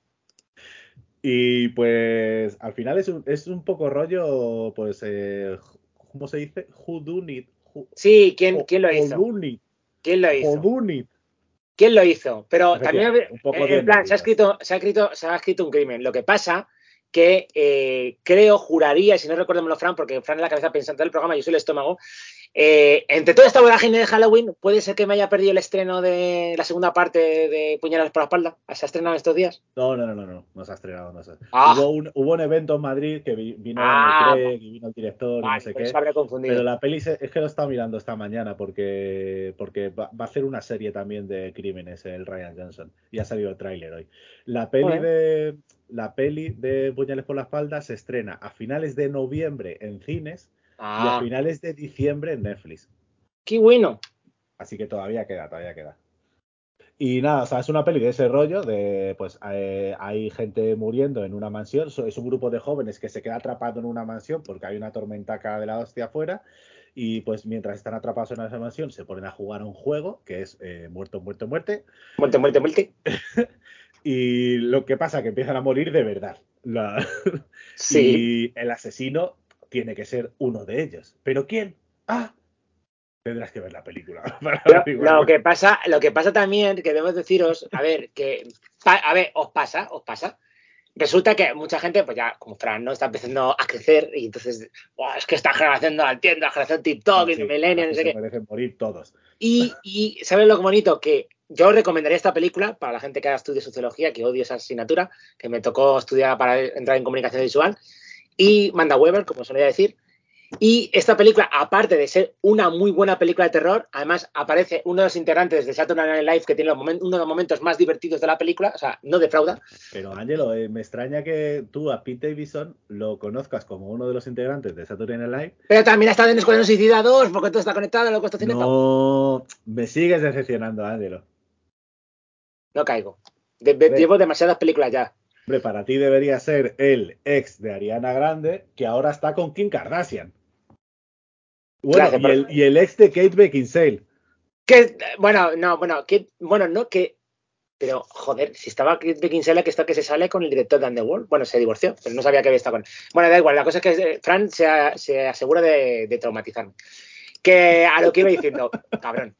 Y pues al final es un, es un poco rollo, pues, eh, ¿cómo se dice? Who do need. Sí, ¿quién, ¿quién lo hizo? ¿Quién lo hizo? ¿Quién lo hizo? Pero también, en plan, se ha, escrito, se, ha escrito, se ha escrito un crimen. Lo que pasa que eh, creo, juraría, y si no recuerdo Fran, porque Fran en la cabeza pensando en el programa, yo soy el estómago, eh, entre toda esta vorágine de Halloween, puede ser que me haya perdido el estreno de la segunda parte de Puñales por la espalda. ¿Se ha estrenado estos días? No, no, no, no, no, no se ha estrenado. No sé. Ah. Hubo, un, hubo, un, evento en Madrid que vino, ah, Craig, vino el director, vale, no sé pues qué. Confundido. Pero la peli se, es que lo he estado mirando esta mañana porque, porque va, va, a hacer una serie también de crímenes, el Ryan Johnson. Y ha salido el tráiler hoy. La peli bueno. de la peli de Puñales por la espalda se estrena a finales de noviembre en cines ah. y a finales de diciembre en Netflix. ¡Qué bueno! Así que todavía queda, todavía queda. Y nada, o sea, es una peli de ese rollo, de pues eh, hay gente muriendo en una mansión, es un grupo de jóvenes que se queda atrapado en una mansión porque hay una tormentaca de la hostia afuera y pues mientras están atrapados en esa mansión se ponen a jugar a un juego que es eh, muerto, muerto, muerte. Muerte, muerte, muerte. Y lo que pasa es que empiezan a morir de verdad. La... Sí. Y el asesino tiene que ser uno de ellos. ¿Pero quién? Ah, tendrás que ver la película. Pero, lo que pasa, lo que pasa también, que debemos deciros, a ver, que a ver, os pasa, os pasa. Resulta que mucha gente, pues ya como Fran, ¿no? Está empezando a crecer y entonces, wow, es que esta generación no la entiendo, la generación TikTok no, y sí, Millennium, no sé se qué. merecen morir todos. Y, y ¿sabes lo bonito? Que yo recomendaría esta película para la gente que de sociología, que odio esa asignatura, que me tocó estudiar para entrar en comunicación visual, y Manda Weber, como solía decir. Y esta película, aparte de ser una muy buena película de terror, además aparece uno de los integrantes de Saturday Night Live que tiene los momentos, uno de los momentos más divertidos de la película, o sea, no defrauda. Pero Ángelo, eh, me extraña que tú a Pete Davidson lo conozcas como uno de los integrantes de Saturday Night Live. Pero también ha estado en Escuadrón Suicida 2, porque todo está conectado lo que está haciendo. No, me sigues decepcionando, Ángelo. No caigo. De, llevo demasiadas películas ya. Hombre, para ti debería ser el ex de Ariana Grande, que ahora está con Kim Kardashian. Bueno, Gracias, y, el, y, el, ex de Kate Beckinsale. Que, bueno, no, bueno, que, bueno, no, que. Pero, joder, si estaba Kate Beckinsale, que está que se sale con el director de Underworld. Bueno, se divorció, pero no sabía que había estado con. Bueno, da igual, la cosa es que eh, Fran se, se asegura de, de traumatizarme. Que a lo que iba diciendo, cabrón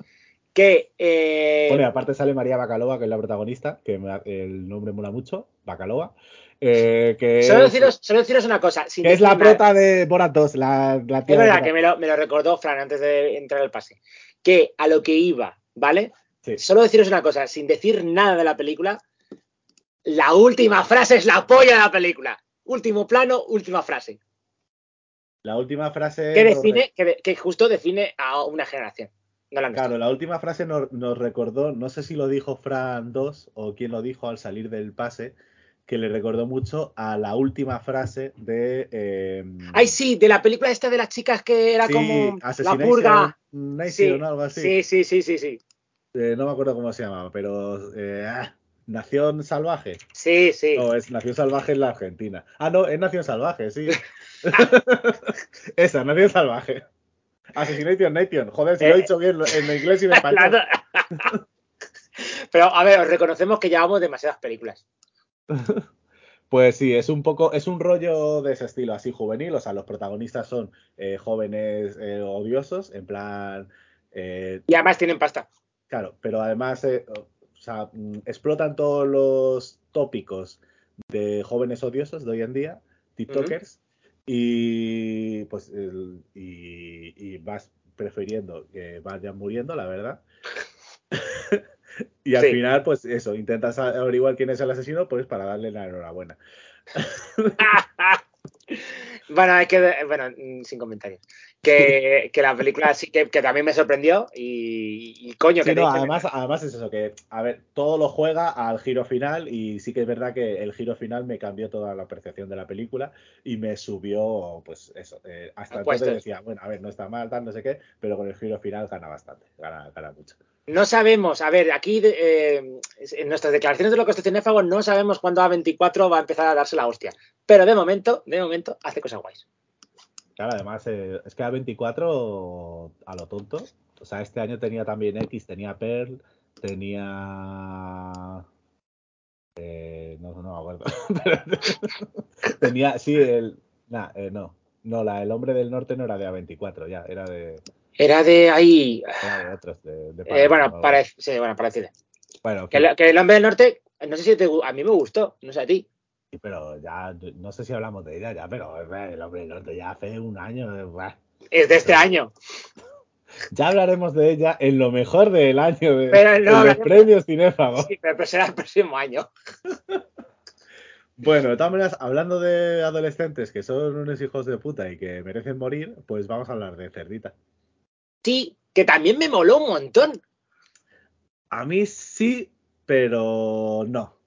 que... Eh... Bueno, aparte sale María Bacalova, que es la protagonista, que me, el nombre mola mucho, Bacalova. Eh, que solo, deciros, solo, deciros, una cosa. Sin que es la prota de Borat 2, la, la tía Es verdad que me lo, me lo, recordó Fran antes de entrar al pase. Que a lo que iba, ¿vale? Sí. Solo deciros una cosa, sin decir nada de la película, la última frase es la polla de la película. Último plano, última frase. La última frase. Que define, que, que justo define a una generación. No la claro, la última frase nos, nos, recordó, no sé si lo dijo Fran 2 o quién lo dijo al salir del pase, que le recordó mucho a la última frase de. Eh, Ay, sí, de la película esta de las chicas que era como la purga. Sí, algo así. sí, sí, sí, sí. Eh, no me acuerdo cómo se llamaba, pero. Eh, ah, Nación Salvaje. Sí, sí. No, es Nación Salvaje en la Argentina. Ah, no, es Nación Salvaje, sí. Esa, Nación Salvaje. Assassination Nation. Joder, si lo he dicho bien en inglés y en español. Pero, a ver, os reconocemos que llevamos demasiadas películas. Pues sí, es un poco, es un rollo de ese estilo así juvenil, o sea, los protagonistas son eh, jóvenes eh, odiosos, en plan... Eh, y además tienen pasta. Claro, pero además, o sea, mm, explotan todos los tópicos de jóvenes odiosos de hoy en día, TikTokers, y pues y, vas prefiriendo que vayan muriendo, la verdad. y al final, pues eso, intentas averiguar quién es el asesino, pues para darle la enhorabuena. bueno, hay que, bueno, mm, sin comentarios. Que, la película sí que, también me sorprendió y, coño que no, además, además es eso, que a ver, todo lo juega al giro final y sí que es verdad que el giro final me cambió toda la percepción de la película y me subió, pues eso, eh, hasta entonces decía, bueno, a ver, no está mal, tal, no sé qué, pero con el giro final gana bastante, gana, gana mucho. No sabemos, a ver, aquí eh, en nuestras declaraciones de lo que es cinéfago no sabemos cuándo A24 va a empezar a darse la hostia. Pero de momento, de momento, hace cosas guays. Claro, además, eh, es que A24 a lo tonto. O sea, este año tenía también X, tenía Pearl, tenía. Eh, no, no me acuerdo. tenía, sí, el. Nah, no. No, la, el hombre del norte no era de A24, ya, era de. Era de ahí. Era de otros, de, eh, bueno, sí, bueno, parecido. Bueno, que, el hombre del norte, no sé si te, a mí me gustó, no sé a ti. Sí, pero ya, no sé si hablamos de ella ya, pero el hombre del norte ya hace un año. Eh, es de este año. Ya hablaremos de ella en lo mejor del año de, pero los premios cinéfagos. Sí, pero será el próximo año. Bueno, de todas maneras, hablando de adolescentes que son unos hijos de puta y que merecen morir, pues vamos a hablar de Cerdita. Sí, que también me moló un montón. A mí sí, pero no.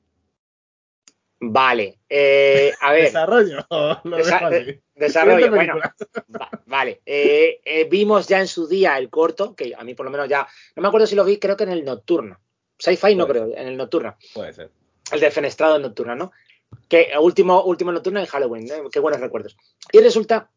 Vale, eh, a ver. Desarrollo. desarrollo, bueno. vale. Eh, eh, vimos ya en su día el corto, que a mí por lo menos ya. No me acuerdo si lo vi, creo que en el nocturno. Sci-fi no creo, en el nocturno. Puede ser. El de Fenestrado nocturno, ¿no? Que último, último nocturno en Halloween, qué buenos recuerdos. Y resulta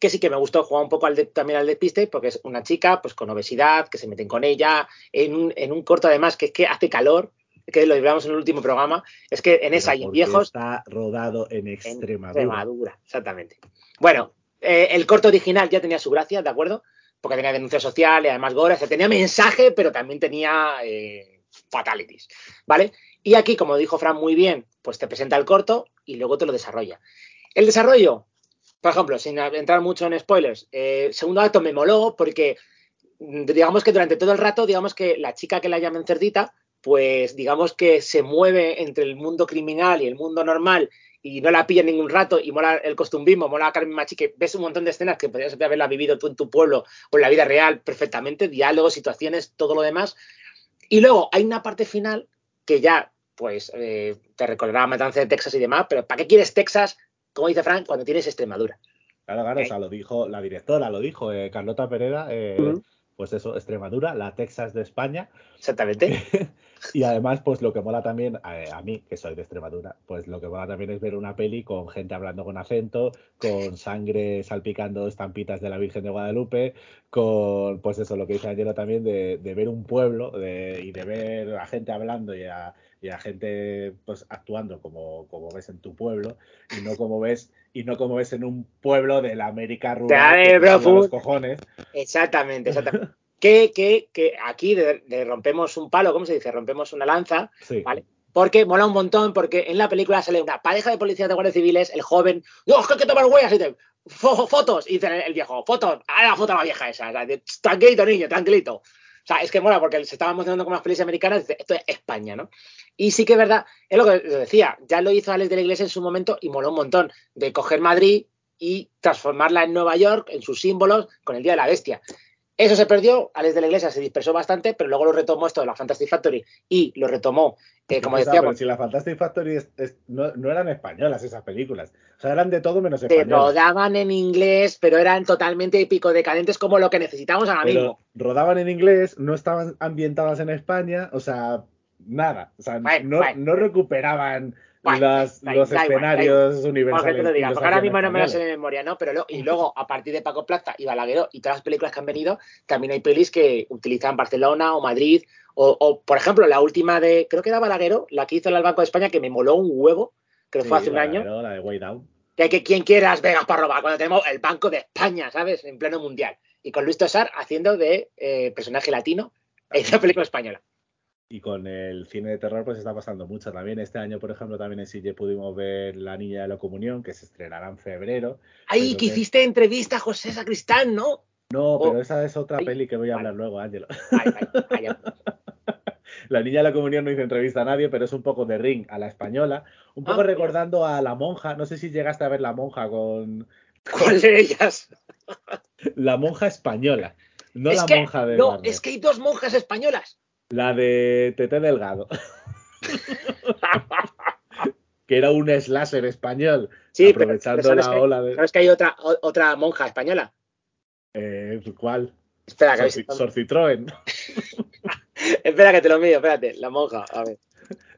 que sí que me gustó jugar un poco al también al despiste, porque es una chica pues con obesidad, que se meten con ella, en un, en un corto además que es que hace calor, que lo llevamos en el último programa, es que en esa y en viejos... Está rodado en Extremadura. Extremadura, exactamente. Bueno, eh, el corto original ya tenía su gracia, ¿de acuerdo? Porque tenía denuncia social y además gore, o sea, tenía mensaje, pero también tenía eh, fatalities, ¿vale? Y aquí, como dijo Fran muy bien, pues te presenta el corto y luego te lo desarrolla. El desarrollo, por ejemplo, sin entrar mucho en spoilers, eh, segundo acto me moló porque digamos que durante todo el rato, digamos que la chica que la llaman cerdita, pues digamos que se mueve entre el mundo criminal y el mundo normal y no la pilla ningún rato y mola el costumbrismo, mola a Carmen Machi, que ves un montón de escenas que podrías haberla vivido tú en tu pueblo o en la vida real perfectamente, diálogos, situaciones, todo lo demás. Y luego hay una parte final que ya, pues, eh, te recordará Matanza de Texas y demás, pero ¿para qué quieres Texas como dice Frank, cuando tienes Extremadura. Claro, claro, o sea, lo dijo la directora, lo dijo eh, Carlota Pereda, eh, pues eso, Extremadura, la Texas de España. Exactamente. y además, pues lo que mola también, a, mí, que soy de Extremadura, pues lo que mola también es ver una peli con gente hablando con acento, con sangre salpicando estampitas de la Virgen de Guadalupe, con, pues eso, lo que dice Angelo también, de, ver un pueblo y de ver a gente hablando y a y a gente pues actuando como, como ves en tu pueblo y no como ves y no como ves en un pueblo de la América rural los cojones. Exactamente, exactamente. que, que, que aquí de, rompemos un palo, ¿cómo se dice? Rompemos una lanza, ¿vale? Porque mola un montón, porque en la película sale una pareja de policías de guardias civiles, el joven, no, es que hay que tomar huellas y te, fotos, y dice el viejo, fotos, a la foto a la vieja esa, tranquilito niño, tranquilito. O sea, es que mola porque se estaba emocionando con las pelis americanas, dice, esto es España, ¿no? Y sí que es verdad, es lo que decía, ya lo hizo Alex de la Iglesia en su momento y moló un montón de coger Madrid y transformarla en Nueva York, en sus símbolos, con el Día de la Bestia. Eso se perdió, Alex de la Iglesia se dispersó bastante, pero luego lo retomó esto de la Fantastic Factory y lo retomó, eh, como decía. Pero si la Fantastic Factory no, no, eran españolas esas películas, o sea, eran de todo menos españolas. Se rodaban en inglés, pero eran totalmente épico decadentes como lo que necesitamos ahora pero mismo. Rodaban en inglés, no estaban ambientadas en España, o sea, nada, o sea, no, no recuperaban los escenarios universales. Porque ahora mismo no me lo sé de memoria, ¿no? Pero y luego, a partir de Paco Plaza y Balagueró y todas las películas que han venido, también hay pelis que utilizan Barcelona o Madrid. O, por ejemplo, la última de, creo que era Balagueró, la que hizo el Banco de España, que me moló un huevo, que fue hace un año. La de Way Down. Que hay que quien quiera Las Vegas para robar, cuando tenemos el Banco de España, ¿sabes? En pleno mundial. Y con Luis Tosar haciendo de eh, personaje latino en una película española. Y con el cine de terror pues está pasando mucho también. Este año, por ejemplo, también en Sille pudimos ver La Niña de la Comunión, que se estrenará en febrero. Ay, que hiciste entrevista a José Sacristán, ¿no? No, oh. pero esa es otra peli que voy a hablar luego, Ángelo. la Niña de la Comunión no hizo entrevista a nadie, pero es un poco de ring a la española. Un poco ah, recordando a La Monja. No sé si llegaste a ver La Monja con... ¿Cuál de ellas? la monja española, no la monja de... No, es que hay dos monjas españolas. La de Tete Delgado. que era un slasher español. Sí, aprovechando la ola de. ¿Sabes que hay otra, otra monja española? Eh, ¿Cuál? Espera, que Sor, Citroën. espera que te lo mido, espérate. La monja, a ver.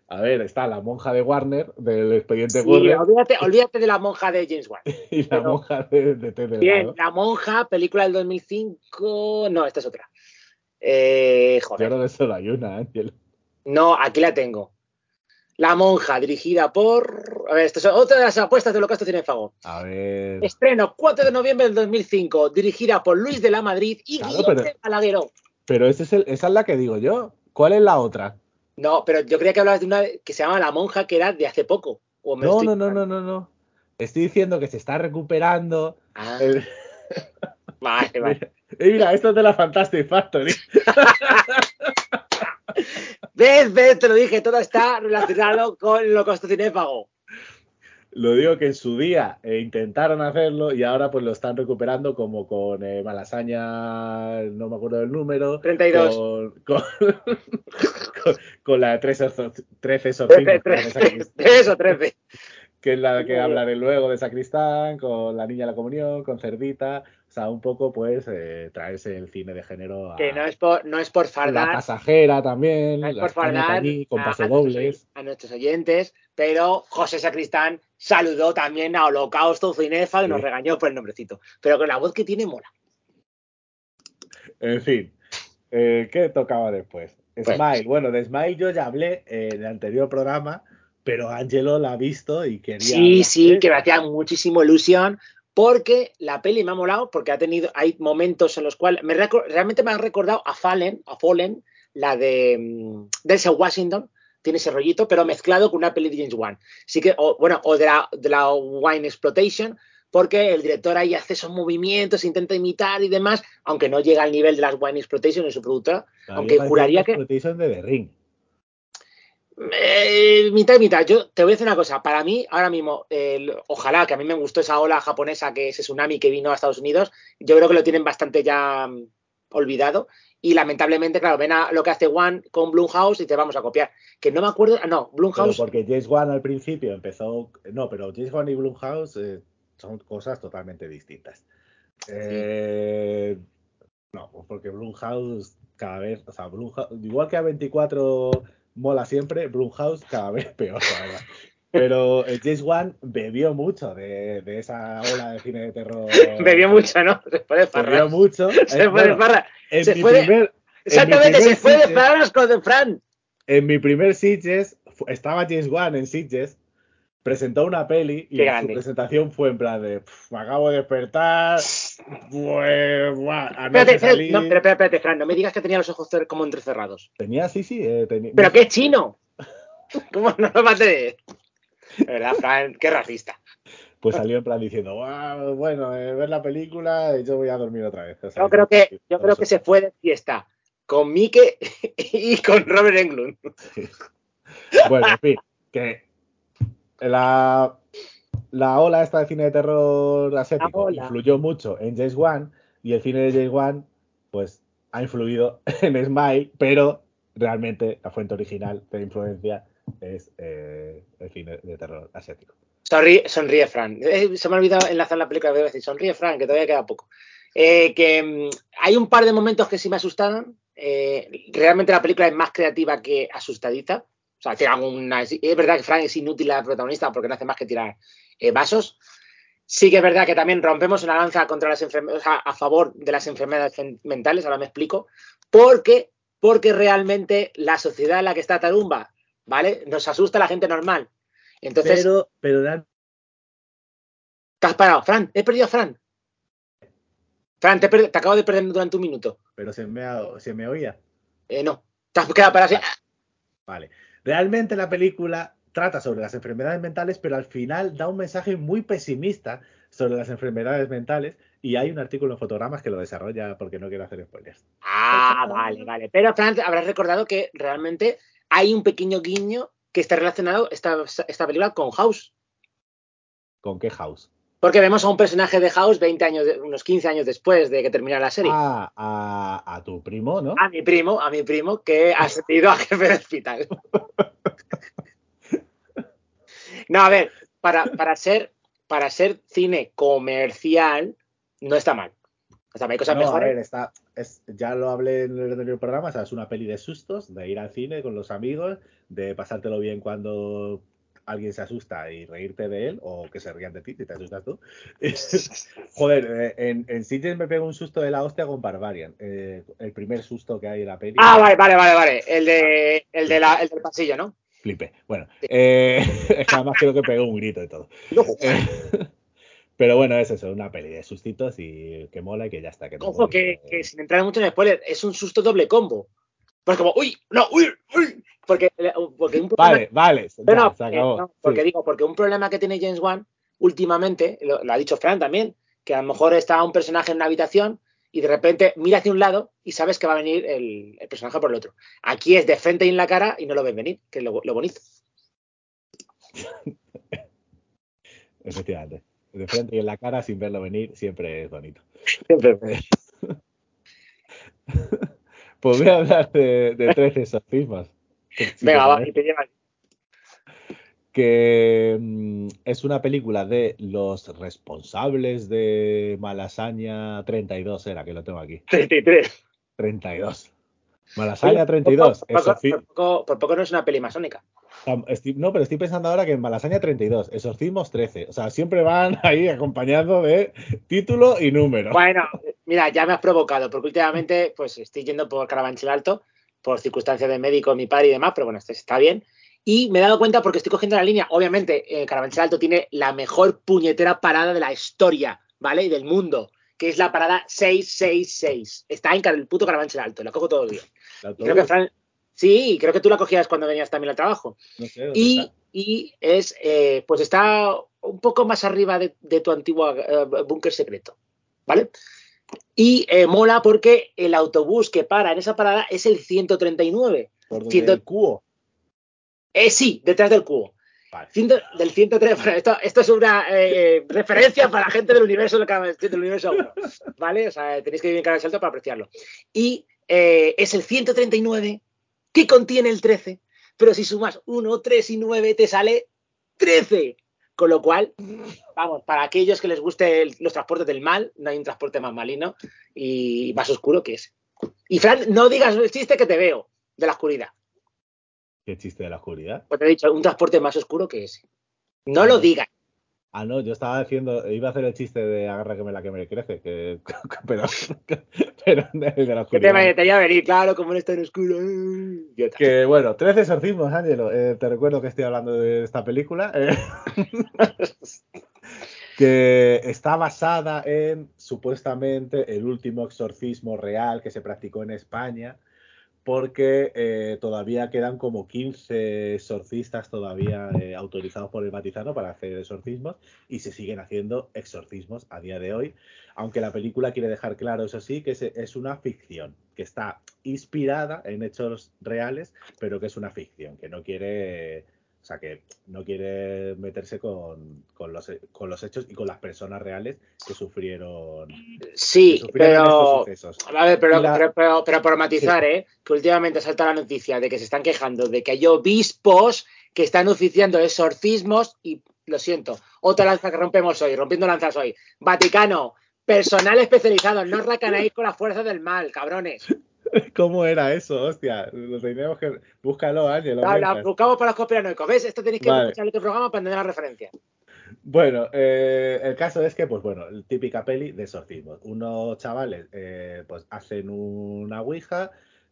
A ver, está la monja de Warner, del expediente sí, Olvídate, olvídate de la monja de James Wan. y la monja de, de Delgado. Bien, la monja, película del 2005. No, esta es otra. Eh, joder. Yo solo hay una. No, aquí la tengo. La monja, dirigida por. A ver, esto es otra de las apuestas de Holocausto Cinefago. A ver. Estreno 4 de noviembre del 2005, dirigida por Luis de la Madrid y claro, Guillermo pero, Balagueró. Pero ese es el, esa es la que digo yo. ¿Cuál es la otra? No, pero yo creía que hablabas de una que se llama La monja, que era de hace poco. no, no, no, no, no, no. Estoy diciendo que se está recuperando. Ah. Vale, vale. Mira, esto es de la Fantastic Factory. ¿Ves? ¿Ves? Te lo dije, todo está relacionado con lo cinéfago. Lo digo que en su día eh, intentaron hacerlo y ahora pues lo están recuperando como con eh, Malasaña, no me acuerdo del número. 32. Con, con, la de 13 o 13 3 o 13 que es la que hablaré luego de Sacristán, con La Niña de la Comunión, con Cerdita, o sea, un poco pues eh, traerse el cine de género a... Que no es por, no es por fardar... La pasajera también, no es por fardar con a, dobles. A nuestros oyentes, pero José Sacristán saludó también a Holocausto Cinefa, que nos regañó por el nombrecito, pero con la voz que tiene mola. En fin, eh, ¿qué tocaba después? Pues Smile, bueno, de Smile yo ya hablé en el anterior programa, pero Angelo la ha visto y quería. Sí, sí, que me hacía muchísimo ilusión porque la peli me ha molado, porque ha tenido, hay momentos en los cuales me realmente me han recordado a Fallen, a Fallen, la de um, Denzel Washington, tiene ese rollito, pero mezclado con una peli de James Wan. Sí que, bueno, o de la, de la Wine Exploitation, porque el director ahí hace esos movimientos, intenta imitar y demás, aunque no llega al nivel de las Wine Exploitation en su productora, aunque juraría que... Exploitation de The Ring. Eh, mitad y mitad. Yo te voy a decir una cosa. Para mí, ahora mismo, ojalá que a mí me gustó esa ola japonesa que ese tsunami que vino a Estados Unidos. Yo creo que lo tienen bastante ya mm, olvidado. Y lamentablemente, claro, ven a lo que hace One con Blumhouse y te vamos a copiar. Que no me acuerdo. Ah, no, Blumhouse. porque James One al principio empezó. No, pero James One y Blumhouse eh, son cosas totalmente distintas. Eh, no, porque Blumhouse cada vez. O sea, Blumhouse, igual que a 24 mola siempre, Blumhouse cada vez peor, la verdad. Pero el James Wan bebió mucho de, de, esa ola de cine de terror. bebió mucho, ¿no? Se fue de farra. Bebió mucho. Se fue de farra. se fue de... Exactamente, se fue de farras con de Fran. En mi primer Sitges, estaba James Wan en Sitges, presentó una peli y su presentación fue en plan de me acabo de despertar pues espérate, espérate, no, pero espérate, Fran, no me digas que tenía los ojos como entrecerrados. Tenía sí sí eh, tenía... pero qué chino ¿cómo no lo maté? de verdad Fran qué racista. Pues salió en plan diciendo bueno eh, ver la película y yo voy a dormir otra vez yo creo que yo creo que se fue de fiesta con Mike y con Robert Englund. Bueno en fin que la, la ola esta de cine de terror asiático influyó mucho en James Wan y el cine de James Wan pues ha influido en Smile, pero realmente la fuente original de influencia es eh, el cine de terror asiático. Sonríe, sonríe Fran. Eh, se me ha olvidado enlazar la película de decir, sonríe Fran, que todavía queda poco. Eh, que mm, hay un par de momentos que sí me asustaron. realmente la película es más creativa que asustadiza. O sea, tiene alguna, es verdad que Fran es inútil la protagonista porque no hace más que tirar vasos. Sí que es verdad que también rompemos una lanza contra las enfermedades, a favor de las enfermedades mentales, ahora me explico, porque, porque realmente la sociedad en la que está Tarumba, ¿vale? Nos asusta a la gente normal. Entonces. Pero, pero. ¿Te has parado, Fran? He perdido a Fran. Fran, te, te, acabo de perder durante un minuto. Pero se me, se me oía. Eh, no. Te has quedado parado así. Vale. Realmente la película trata sobre las enfermedades mentales, pero al final da un mensaje muy pesimista sobre las enfermedades mentales y hay un artículo en fotogramas que lo desarrolla porque no quiero hacer spoilers. Ah, vale, vale. Pero Fran, habrás recordado que realmente hay un pequeño guiño que está relacionado esta, esta película con House. ¿Con qué House? Porque vemos a un personaje de House 20 años, unos 15 años después de que terminara la serie. Ah, a, a, tu primo, ¿no? A mi primo, a mi primo, que ha sido a jefe de hospital. No, a ver, para, para, ser, para ser cine comercial, no está mal. O sea, hay cosas no, mejores. A ver, está, es, ya lo hablé en el anterior programa, o sea, es una peli de sustos, de ir al cine con los amigos, de pasártelo bien cuando alguien se asusta y reírte de él, o que se rían de ti si te asustas tú. Joder, eh, en, en Sitges me pego un susto de la hostia con Barbarian. Eh, el primer susto que hay en la peli. Ah, vale, vale, vale, vale. El, de, el, de la, el del pasillo, ¿no? Flipe. Bueno, eh, además creo que pegó un grito y todo. Eh, pero bueno, es eso, una peli de sustitos y que mola y que ya está. Que Ojo, que, que, sin entrar mucho en spoiler, es un susto doble combo. Pues como, uy, no, uy, uy. Porque, porque un problema, vale, vale, ya, no, se acabó. No, porque sí. digo, porque un problema que tiene James Wan últimamente, lo, lo, ha dicho Fran también, que a lo mejor está un personaje en una habitación y de repente mira hacia un lado y sabes que va a venir el, el, personaje por el otro. Aquí es de frente y en la cara y no lo ves venir, que es lo, lo bonito. Efectivamente. De frente y en la cara sin verlo venir siempre es bonito. Siempre. pues voy a hablar de, de 13 exorcismos. Venga, va, y te llevas que mm, es una película de los responsables de Malasaña 32, era que lo tengo aquí. 33. 32. Malasaña 32. Por, por, por, poco, por, poco, no es una peli masónica. No, pero estoy pensando ahora que en Malasaña 32, Exorcismos 13. O sea, siempre van ahí acompañando de título y número. Bueno, mira, ya me has provocado, porque últimamente pues estoy yendo por Carabanchel Alto, por circunstancias de médico, mi padre y demás, pero bueno, esto está bien. Y me he dado cuenta porque estoy cogiendo la línea. Obviamente, eh, Carabanchel Alto tiene la mejor puñetera parada de la historia, ¿vale? Y del mundo, que es la parada 666. Está en el puto Carabanchel Alto, la cojo todos los días. Creo que Fran... Sí, creo que tú la cogías cuando venías también al trabajo. No sé, y, y, es, eh, pues está un poco más arriba de, de tu antiguo uh, búnker secreto, ¿vale? Y eh, mola porque el autobús que para en esa parada es el 139. ¿Por donde 100... el cubo? Eh, sí, detrás del cubo. Vale. Ciento, del 103. Esto, esto es una eh, referencia para la gente del universo del, universo 1. ¿Vale? O sea, tenéis que vivir en cada salto para apreciarlo. Y eh, es el 139 que contiene el 13. Pero si sumas 1, 3 y 9, te sale 13. Con lo cual, vamos, para aquellos que les guste el, los transportes del mal, no hay un transporte más malino y más oscuro que ese. Y Fran, no digas el chiste que te veo de la oscuridad. ¿Qué chiste de la oscuridad? Pues te he dicho, un transporte más oscuro que ese. No lo digas. Ah, no, yo estaba haciendo, iba a hacer el chiste de agarra que me la que me crece, que, pero, pero el de la oscuridad. Que te, te iba a venir, claro, como no está en oscuro. Que bueno, 13 exorcismos, Ángelo. Eh, te recuerdo que estoy hablando de esta película. Eh, que está basada en supuestamente el último exorcismo real que se practicó en España porque eh, todavía quedan como 15 exorcistas todavía eh, autorizados por el Vaticano para hacer exorcismos y se siguen haciendo exorcismos a día de hoy, aunque la película quiere dejar claro, eso sí, que es, es una ficción, que está inspirada en hechos reales, pero que es una ficción, que no quiere O sea que no quiere meterse con, los, con los hechos y con las personas reales que sufrieron. Sí, pero, a ver, pero, pero, pero, por matizar, ¿eh? que últimamente salta la noticia de que se están quejando de que hay obispos que están oficiando exorcismos y lo siento, otra lanza que rompemos hoy, rompiendo lanzas hoy. Vaticano, personal especializado, no os racanáis con la fuerza del mal, cabrones. ¿Cómo era eso? Hostia, lo teníamos que. Búscalo, Ángel. No, la buscamos para los conspiranoicos. ¿Ves? Esto tenéis que escuchar otro programa para entender la referencia. Bueno, eh, el caso es que, pues bueno, típica peli de exorcismo. Unos chavales, eh, pues hacen una ouija,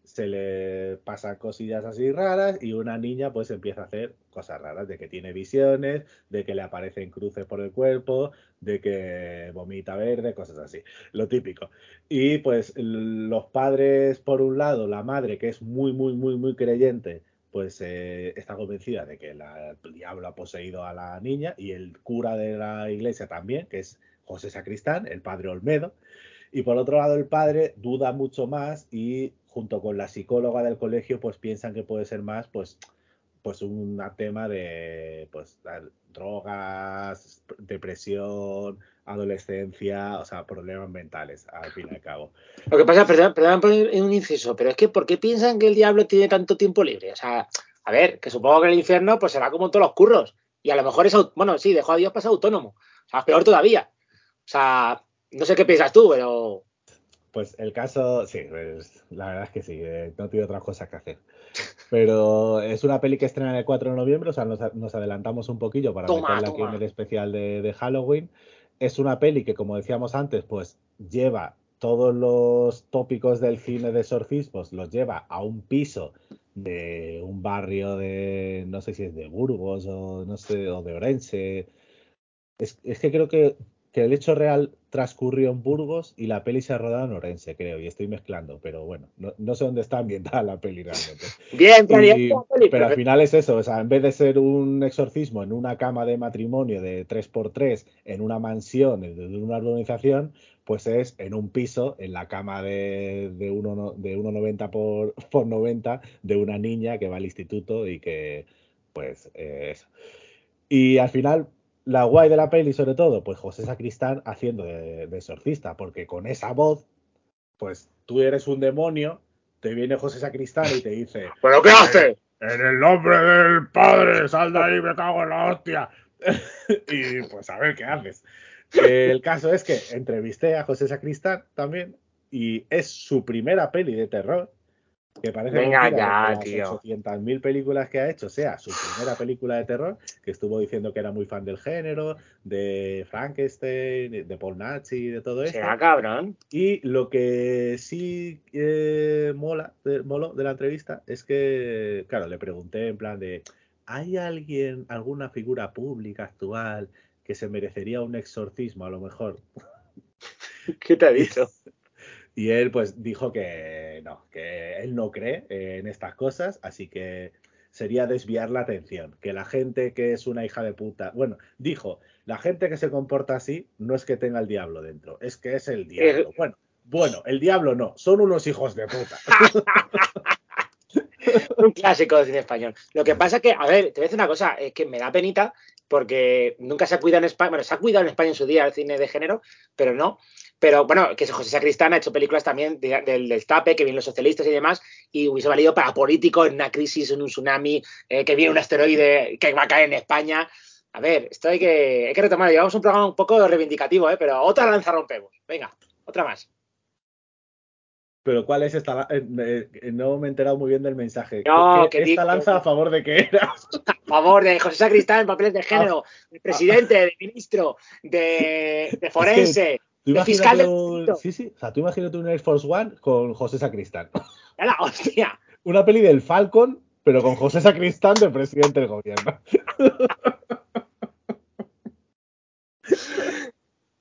se le pasan cosillas así raras y una niña pues empieza a hacer cosas raras, de que tiene visiones, de que le aparecen cruces por el cuerpo, de que vomita verde, cosas así, lo típico. Y pues los padres, por un lado, la madre que es muy, muy, muy, muy creyente, pues eh, está convencida de que el diablo ha poseído a la niña y el cura de la iglesia también, que es José Sacristán, el padre Olmedo. Y por otro lado, el padre duda mucho más y junto con la psicóloga del colegio, pues piensan que puede ser más, pues, pues un tema de pues drogas, depresión, adolescencia, o sea, problemas mentales, al fin y al cabo. Lo que pasa, perdón, perdón por un inciso, pero es que ¿por qué piensan que el diablo tiene tanto tiempo libre? O sea, a ver, que supongo que el infierno pues será como todos los curros. Y a lo mejor es, bueno, sí, dejó a Dios pasar autónomo. O sea, peor todavía. O sea, no sé qué piensas tú, pero pues el caso, sí, pues, la verdad es que sí, eh, no tiene otras cosas que hacer. Pero es una peli que estrena el 4 de noviembre, o sea, nos, adelantamos un poquillo para meterla aquí en el especial de, Halloween. Es una peli que, como decíamos antes, pues lleva todos los tópicos del cine de exorcismos, los lleva a un piso de un barrio de, no sé si es de Burgos o no sé, o de Orense. Es, es que creo que que el hecho real transcurrió en Burgos y la peli se ha rodado en Orense, creo, y estoy mezclando, pero bueno, no, sé dónde está ambientada la peli realmente. Bien, pero al final es eso, o sea, en vez de ser un exorcismo en una cama de matrimonio de 3x3, en una mansión, de una urbanización, pues es en un piso, en la cama de, de 1,90 por, por 90 de una niña que va al instituto y que, pues, eh, eso. Y al final, la guay de la peli, sobre todo, pues José Sacristán haciendo de, exorcista, porque con esa voz, pues tú eres un demonio, te viene José Sacristán y te dice: ¿Pero qué hace? En el nombre del Padre, sal de ahí, me cago en la hostia. y pues a ver qué haces. El caso es que entrevisté a José Sacristán también y es su primera peli de terror que parece Venga ya, que las 800.000 películas que ha hecho sea su primera película de terror, que estuvo diciendo que era muy fan del género, de Frankenstein, de Paul Nazi, de todo eso. Será cabrón. Y lo que sí eh, mola, de, de la entrevista es que, claro, le pregunté en plan de, ¿hay alguien, alguna figura pública actual que se merecería un exorcismo a lo mejor? ¿Qué te ha dicho? Y él pues dijo que no, que él no cree en estas cosas, así que sería desviar la atención, que la gente que es una hija de puta, bueno, dijo, la gente que se comporta así no es que tenga el diablo dentro, es que es el diablo. Bueno, bueno, el diablo no, son unos hijos de puta. Un clásico de cine español. Lo que pasa que, a ver, te voy a decir una cosa, es que me da penita porque nunca se ha cuidado en España, bueno, se ha cuidado en España en su día el cine de género, pero no. Pero bueno, que José Sacristán ha hecho películas también del, del tape, que vienen los socialistas y demás, y hubiese valido para político en una crisis, en un tsunami, eh, que viene un asteroide que va a caer en España. A ver, esto hay que, hay que retomar. Llevamos un programa un poco reivindicativo, ¿eh? pero otra lanza rompemos. Venga, otra más. Pero ¿cuál es esta? Eh, eh, no me he enterado muy bien del mensaje. ¿Esta lanza a favor de qué era? A favor de José Sacristán en papeles de género, ah. de presidente, de ministro, de, de forense. Tú fiscal Sí, sí. O sea, tú imagínate un Air Force One con José Sacristán. ¡La hostia! Una peli del Falcon, pero con José Sacristán de presidente del gobierno.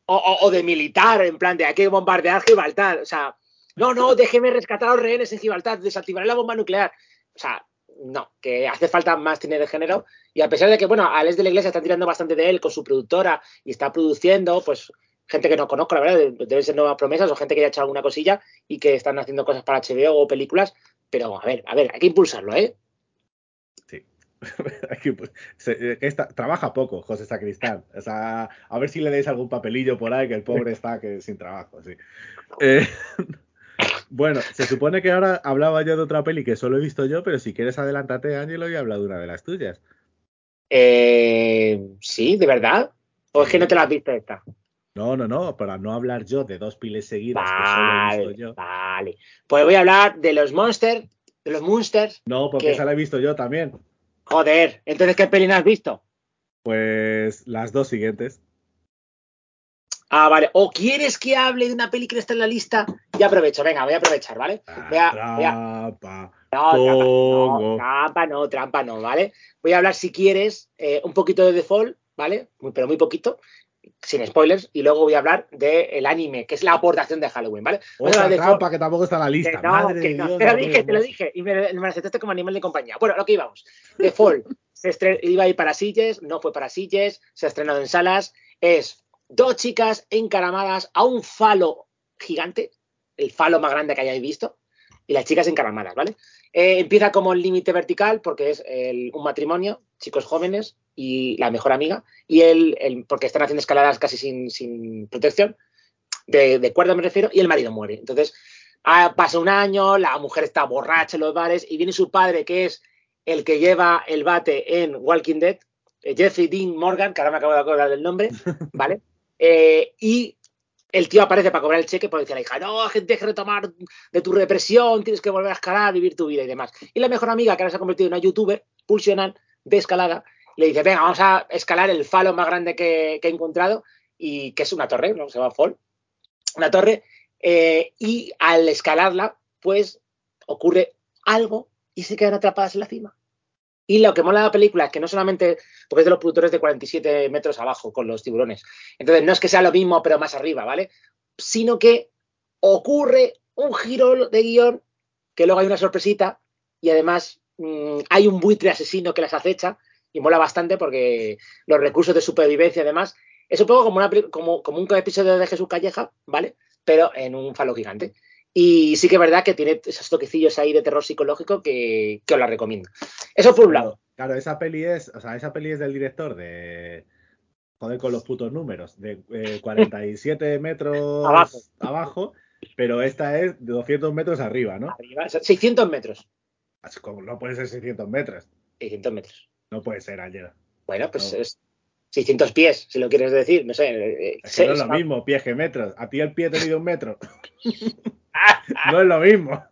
o, de militar, en plan de hay que bombardear Gibraltar. O sea, no, no, déjeme rescatar a los rehenes en Gibraltar, desactivaré la bomba nuclear. O sea, no, que hace falta más cine de género. Y a pesar de que, bueno, Alex de la Iglesia está tirando bastante de él con su productora y está produciendo, pues gente que no conozco, la verdad, deben ser nuevas promesas o gente que ya ha hecho alguna cosilla y que están haciendo cosas para HBO o películas, pero a ver, a ver, hay que impulsarlo, ¿eh? Sí. Pues, eh, trabaja poco, José Sacristán. O sea, a ver si le dais algún papelillo por ahí, que el pobre está que, sin trabajo, sí. Eh, bueno, se supone que ahora hablaba yo de otra peli que solo he visto yo, pero si quieres adelántate, Ángelo, y habla de una de las tuyas. Eh, sí, ¿de verdad? ¿O es que no te la has visto esta? No, no, no, para no hablar yo de dos piles seguidas que solo he visto yo. Vale, pues voy a hablar de los Monsters, de los Monsters. No, porque esa la he visto yo también. Joder, entonces ¿qué peli has visto? Pues las dos siguientes. Ah, vale. ¿O quieres que hable de una peli que está en la lista? Ya aprovecho, venga, voy a aprovechar, ¿vale? Voy a, trampa. No, trampa, no, trampa no, ¿vale? Voy a hablar, si quieres, eh, un poquito de Default, ¿vale? pero muy poquito, sin spoilers, y luego voy a hablar del anime, que es la aportación de Halloween, ¿vale? Otra trampa que tampoco está en la lista. no, Madre que no. te lo dije, te lo dije, y me, me aceptaste como animal de compañía. Bueno, lo que íbamos. Default se iba a ir para Silles, no fue para Silles, se ha estrenado en salas, es dos chicas encaramadas a un falo gigante, el falo más grande que hayáis visto, y las chicas encaramadas, ¿vale? Eh, empieza como el límite vertical porque es un matrimonio, chicos jóvenes y la mejor amiga, y él, porque están haciendo escaladas casi sin, protección, de, de, cuerda me refiero, y el marido muere. Entonces, pasa un año, la mujer está borracha en los bares y viene su padre, que es el que lleva el bate en Walking Dead, eh, Jeffrey Dean Morgan, que ahora me acabo de acordar del nombre, ¿vale? Eh, y el tío aparece para cobrar el cheque porque dice la hija, no, gente, que retomar de tu represión, tienes que volver a escalar, vivir tu vida y demás. Y la mejor amiga, que ahora se ha convertido en una youtuber pulsional de escalada, le dice, venga, vamos a escalar el falo más grande que, he encontrado, y que es una torre, ¿no? Se llama Fall. Una torre, eh, y al escalarla, pues ocurre algo y se quedan atrapadas en la cima. Y lo que mola la película es que no solamente, porque es de los productores de 47 metros abajo con los tiburones, entonces no es que sea lo mismo pero más arriba, ¿vale? Sino que ocurre un giro de guion, que luego hay una sorpresita y además mm, hay un buitre asesino que las acecha y mola bastante porque los recursos de supervivencia además es un poco como, una, como, como un episodio de Jesús Calleja, ¿vale? Pero en un falo gigante. Y sí que es verdad que tiene esos toquecillos ahí de terror psicológico que, os la recomiendo. Eso por un lado. Claro, esa peli es, o sea, esa peli es del director de. Joder, con los putos números. De 47 eh, metros abajo. pero esta es de 200 metros arriba, ¿no? Arriba, 600 metros. No puede ser 600 metros. 600 metros. No puede ser, ayer. Bueno, pues es 600 pies, si lo quieres decir. No sé. Eh, no es lo mismo, pies que metros. A ti el pie te mide un metro. no es lo mismo.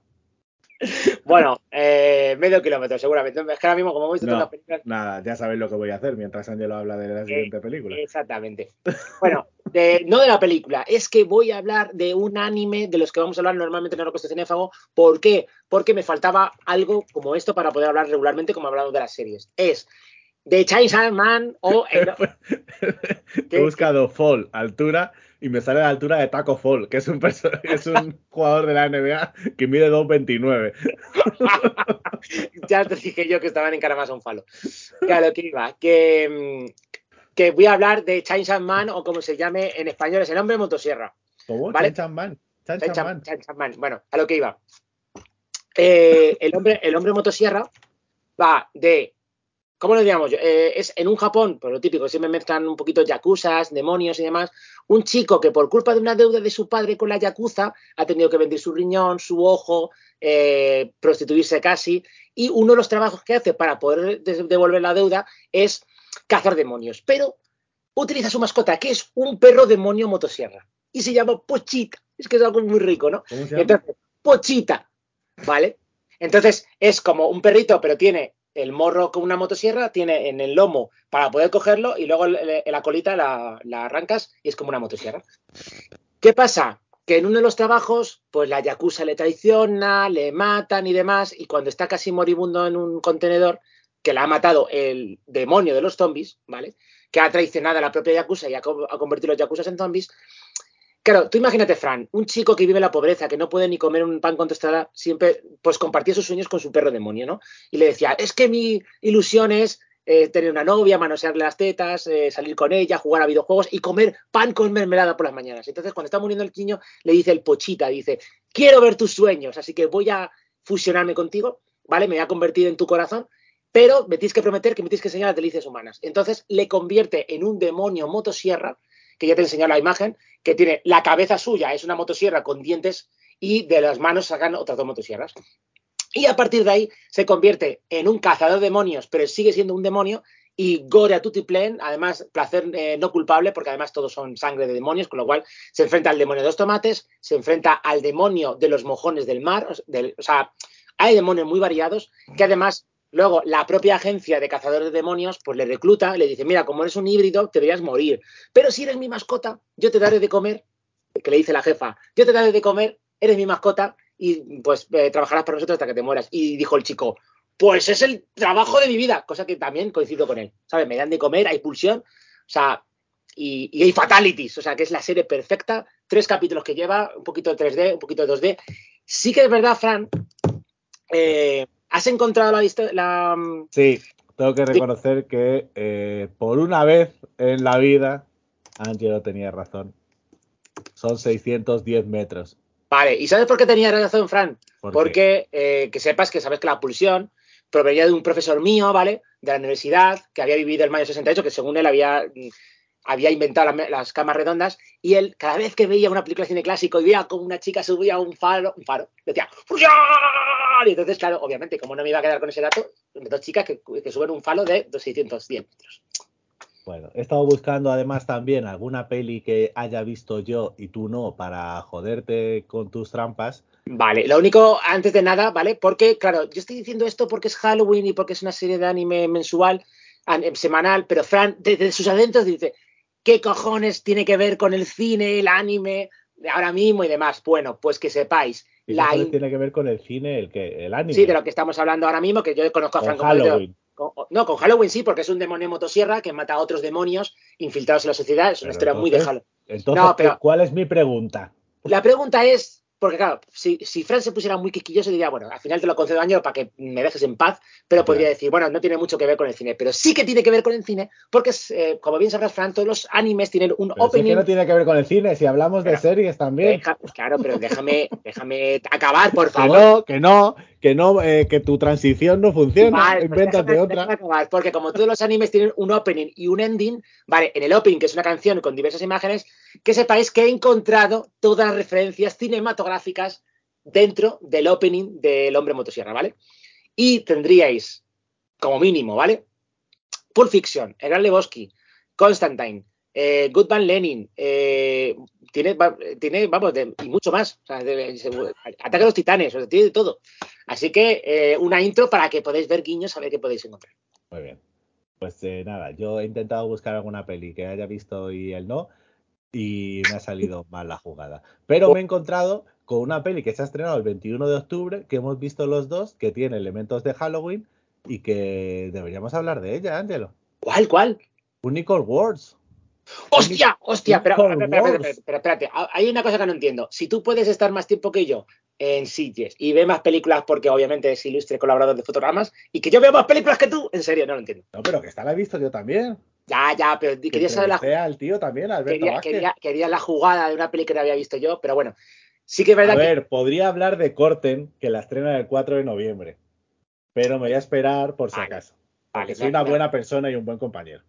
Bueno, eh, medio kilómetro seguramente. Es que ahora mismo, como hemos visto no, películas. Nada, ya sabéis lo que voy a hacer mientras Angelo habla de la eh, siguiente película. Exactamente. Bueno, no de la película, es que voy a hablar de un anime de los que vamos a hablar normalmente en el Rocoste Cinéfago. ¿Por qué? Porque me faltaba algo como esto para poder hablar regularmente como hablado de las series. Es de Chainsaw Man o. He buscado Fall, altura y me sale la altura de Taco Fall, que es un, es un jugador de la NBA que mide 2.29. ya te dije yo que estaban en cara más un falo. Claro, que iba. Que, que voy a hablar de Chainsaw Man o como se llame en español, es el hombre motosierra. ¿Cómo? ¿vale? Chainsaw Man. Man. Bueno, a lo que iba. Eh, el, hombre, el hombre motosierra va de ¿Cómo lo digamos? Eh, es en un Japón, por lo típico, siempre mezclan un poquito yakuzas, demonios y demás. Un chico que por culpa de una deuda de su padre con la yakuza ha tenido que vender su riñón, su ojo, eh, prostituirse casi. Y uno de los trabajos que hace para poder devolver la deuda es cazar demonios. Pero utiliza su mascota, que es un perro demonio motosierra. Y se llama Pochita. Es que es algo muy rico, ¿no? Entonces, Pochita. ¿Vale? Entonces es como un perrito, pero tiene el morro con una motosierra tiene en el lomo para poder cogerlo y luego en la colita la, arrancas y es como una motosierra. ¿Qué pasa? Que en uno de los trabajos, pues la Yakuza le traiciona, le matan y demás, y cuando está casi moribundo en un contenedor, que la ha matado el demonio de los zombies, ¿vale? Que ha traicionado a la propia Yakuza y ha, convertido los Yakuzas en zombies, Claro, tú imagínate, Fran, un chico que vive la pobreza, que no puede ni comer un pan con tostada, siempre pues compartía sus sueños con su perro demonio, ¿no? Y le decía, es que mi ilusión es eh, tener una novia, manosearle las tetas, eh, salir con ella, jugar a videojuegos y comer pan con mermelada por las mañanas. Entonces, cuando está muriendo el niño, le dice el pochita, dice, quiero ver tus sueños, así que voy a fusionarme contigo, ¿vale? Me voy a convertir en tu corazón pero me tienes que prometer que me tienes que enseñar las delicias humanas. Entonces le convierte en un demonio motosierra, que ya te he enseñado la imagen, que tiene la cabeza suya, es una motosierra con dientes y de las manos sacan otras dos motosierras. Y a partir de ahí se convierte en un cazador de demonios, pero sigue siendo un demonio y gore a tutiplén, además placer eh, no culpable, porque además todos son sangre de demonios, con lo cual se enfrenta al demonio de los tomates, se enfrenta al demonio de los mojones del mar, o sea, hay demonios muy variados que además luego la propia agencia de cazadores de demonios pues le recluta, le dice, mira, como eres un híbrido, te deberías morir, pero si eres mi mascota, yo te daré de comer, que le dice la jefa, yo te daré de comer, eres mi mascota y pues eh, trabajarás para nosotros hasta que te mueras. Y dijo el chico, pues es el trabajo de mi vida, cosa que también coincido con él, ¿sabes? Me dan de comer, hay pulsión, o sea, y, hay fatalities, o sea, que es la serie perfecta, tres capítulos que lleva, un poquito de 3D, un poquito de 2D. Sí que es verdad, Fran, eh, ¿has encontrado la, la... Mm, sí, tengo que reconocer que eh, por una vez en la vida, Angelo tenía razón. Son 610 metros. Vale, ¿y sabes por qué tenía razón, Fran? Porque eh, que sepas que sabes que la pulsión provenía de un profesor mío, ¿vale? De la universidad, que había vivido el mayo 68, que según él había, había inventado las, camas redondas, y él, cada vez que veía una película de cine clásico y veía como una chica subía un faro, un faro, decía, ¡Fusión! Y entonces, claro, obviamente, como no me iba a quedar con ese dato, dos chicas que, suben un falo de 610 metros. Bueno, he estado buscando además también alguna peli que haya visto yo y tú no para joderte con tus trampas. Vale, lo único, antes de nada, ¿vale? Porque, claro, yo estoy diciendo esto porque es Halloween y porque es una serie de anime mensual, semanal, pero Fran, desde sus adentros dice, ¿qué cojones tiene que ver con el cine, el anime, ahora mismo y demás? Bueno, pues que sepáis. La tiene que ver con el cine, el, que, el anime? Sí, de lo que estamos hablando ahora mismo, que yo conozco a Franco Halloween. no, con Halloween sí, porque es un demonio motosierra que mata a otros demonios infiltrados en la sociedad. Es una historia muy de Halloween. Entonces, ¿cuál es mi pregunta? La pregunta es, porque claro, si, si Fran se pusiera muy quisquilloso diría, bueno, al final te lo concedo año para que me dejes en paz, pero podría decir, bueno, no tiene mucho que ver con el cine, pero sí que tiene que ver con el cine, porque eh, como bien sabrás, Fran, todos los animes tienen un opening. que no tiene que ver con el cine, si hablamos de series también. claro, pero déjame, déjame acabar, por favor. Que no, que no, que no, que tu transición no funciona. Pues Invéntate otra. porque como todos los animes tienen un opening y un ending, vale, en el opening, que es una canción con diversas imágenes, que sepáis que he encontrado todas las referencias cinematográficas dentro del opening del Hombre Motosierra, ¿vale? Y tendríais, como mínimo, ¿vale? Pulp Fiction, El Gran Constantine, eh, Goodman Lenin, eh, tiene, tiene, vamos, y mucho más. O ataque a los titanes, tiene de todo. Así que eh, una intro para que podáis ver guiños, a ver qué podéis encontrar. Muy bien. Pues eh, nada, yo he intentado buscar alguna peli que haya visto y él no y me ha salido mal la jugada. Pero me he encontrado con una peli que se ha estrenado el 21 de octubre, que hemos visto los dos, que tiene elementos de Halloween y que deberíamos hablar de ella, Ángelo. ¿Cuál, cuál? Unicorn Wars. ¡Hostia! ¡Hostia! Pero, pero, espérate, hay una cosa que no entiendo. Si tú puedes estar más tiempo que yo en sitios y ve más películas porque obviamente es ilustre colaborador de fotogramas y que yo veo más películas que tú, en serio, no lo entiendo. No, pero que esta la he visto yo también. Ya, ya, pero quería saber la tío también, quería, quería, la jugada de una peli que no había visto yo, pero bueno, sí que es verdad. A ver, podría hablar de Corten, que la estrena el 4 de noviembre, pero me voy a esperar por si acaso. Vale, soy una buena persona y un buen compañero.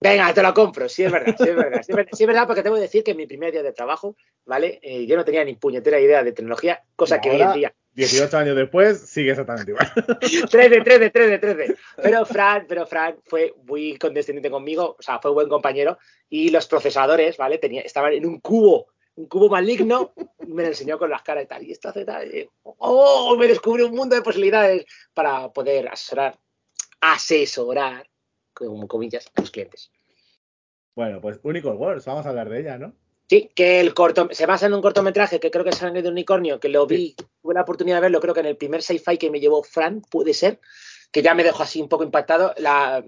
Venga, te lo compro, sí es verdad, sí es verdad. Sí es verdad, porque tengo que decir que en mi primer día de trabajo, ¿vale? Eh, yo no tenía ni puñetera idea de tecnología, cosa que hoy en día 18 años después sigue exactamente igual. 13, 13, 13, 13. Pero Fran, pero Fran fue muy condescendiente conmigo, o sea, fue buen compañero. Y los procesadores, ¿vale? Tenía, estaban en un cubo, un cubo maligno, y me lo enseñó con las caras y tal. Y esto hace tal. ¡Oh! Me descubrió un mundo de posibilidades para poder asesorar, asesorar, como comillas, a los clientes. Bueno, pues Unicorn Wars, vamos a hablar de ella, ¿no? Sí, que el corto se basa en un cortometraje que creo que es Sangre de Unicornio, que lo vi, tuve la oportunidad de verlo, creo que en el primer sci-fi que me llevó Fran, puede ser, que ya me dejó así un poco impactado, la,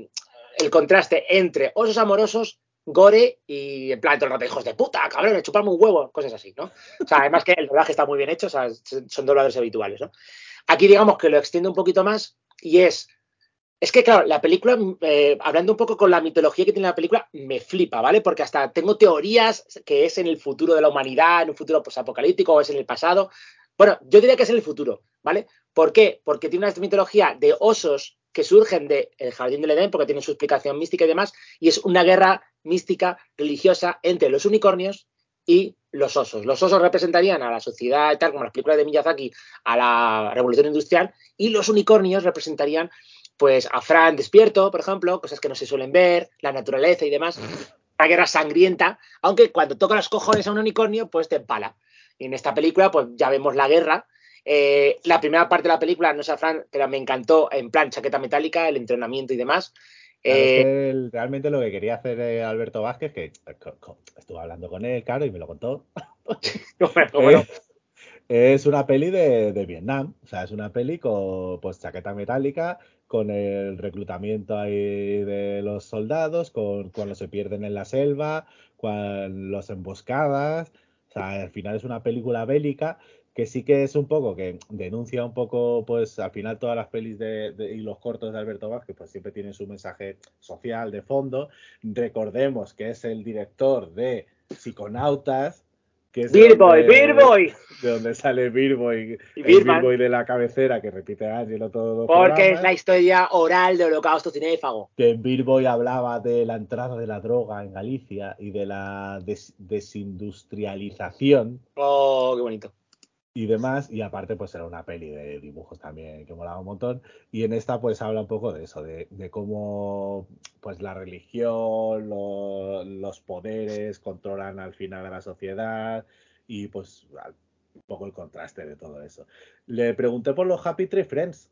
el contraste entre osos amorosos, gore y en plan, todos los hijos de puta, cabrón, chuparme un huevo, cosas así, ¿no? O sea, además que el doblaje está muy bien hecho, o sea, son dobladores habituales, ¿no? Aquí digamos que lo extiendo un poquito más y es es que, claro, la película, eh, hablando un poco con la mitología que tiene la película, me flipa, ¿vale? Porque hasta tengo teorías que es en el futuro de la humanidad, en un futuro posapocalíptico o es en el pasado. Bueno, yo diría que es en el futuro, ¿vale? ¿Por qué? Porque tiene una mitología de osos que surgen del jardín del Edén, porque tiene su explicación mística y demás, y es una guerra mística religiosa entre los unicornios y los osos. Los osos representarían a la sociedad, tal como las películas de Miyazaki, a la revolución industrial, y los unicornios representarían pues a Fran despierto, por ejemplo, cosas que no se suelen ver, la naturaleza y demás. Una guerra sangrienta, aunque cuando toca los cojones a un unicornio, pues te empala. Y en esta película, pues ya vemos la guerra. Eh, la primera parte de la película, no sé, Fran, pero me encantó en plan chaqueta metálica, el entrenamiento y demás. Eh, realmente lo que quería hacer eh, Alberto Vázquez, que estuve hablando con él, claro, y me lo contó. Es una peli de, Vietnam, o sea, es una peli con pues chaqueta metálica, con el reclutamiento ahí de los soldados, con cuando se pierden en la selva, con las emboscadas, o sea, al final es una película bélica que sí que es un poco, que denuncia un poco, pues al final todas las pelis de, y los cortos de Alberto Vázquez, pues siempre tienen su mensaje social de fondo. Recordemos que es el director de Psiconautas, que es Beer Boy, Beer Boy. De donde sale Beer Boy, y el Beer Boy de la cabecera que repite Ángelo todo. Porque es la historia oral de Holocausto Cinéfago. Que Beer Boy hablaba de la entrada de la droga en Galicia y de la desindustrialización. Oh, qué bonito y demás, y aparte pues era una peli de dibujos también que molaba un montón, y en esta pues habla un poco de eso, de, cómo pues la religión, los poderes controlan al final a la sociedad y pues un poco el contraste de todo eso. Le pregunté por los Happy Tree Friends.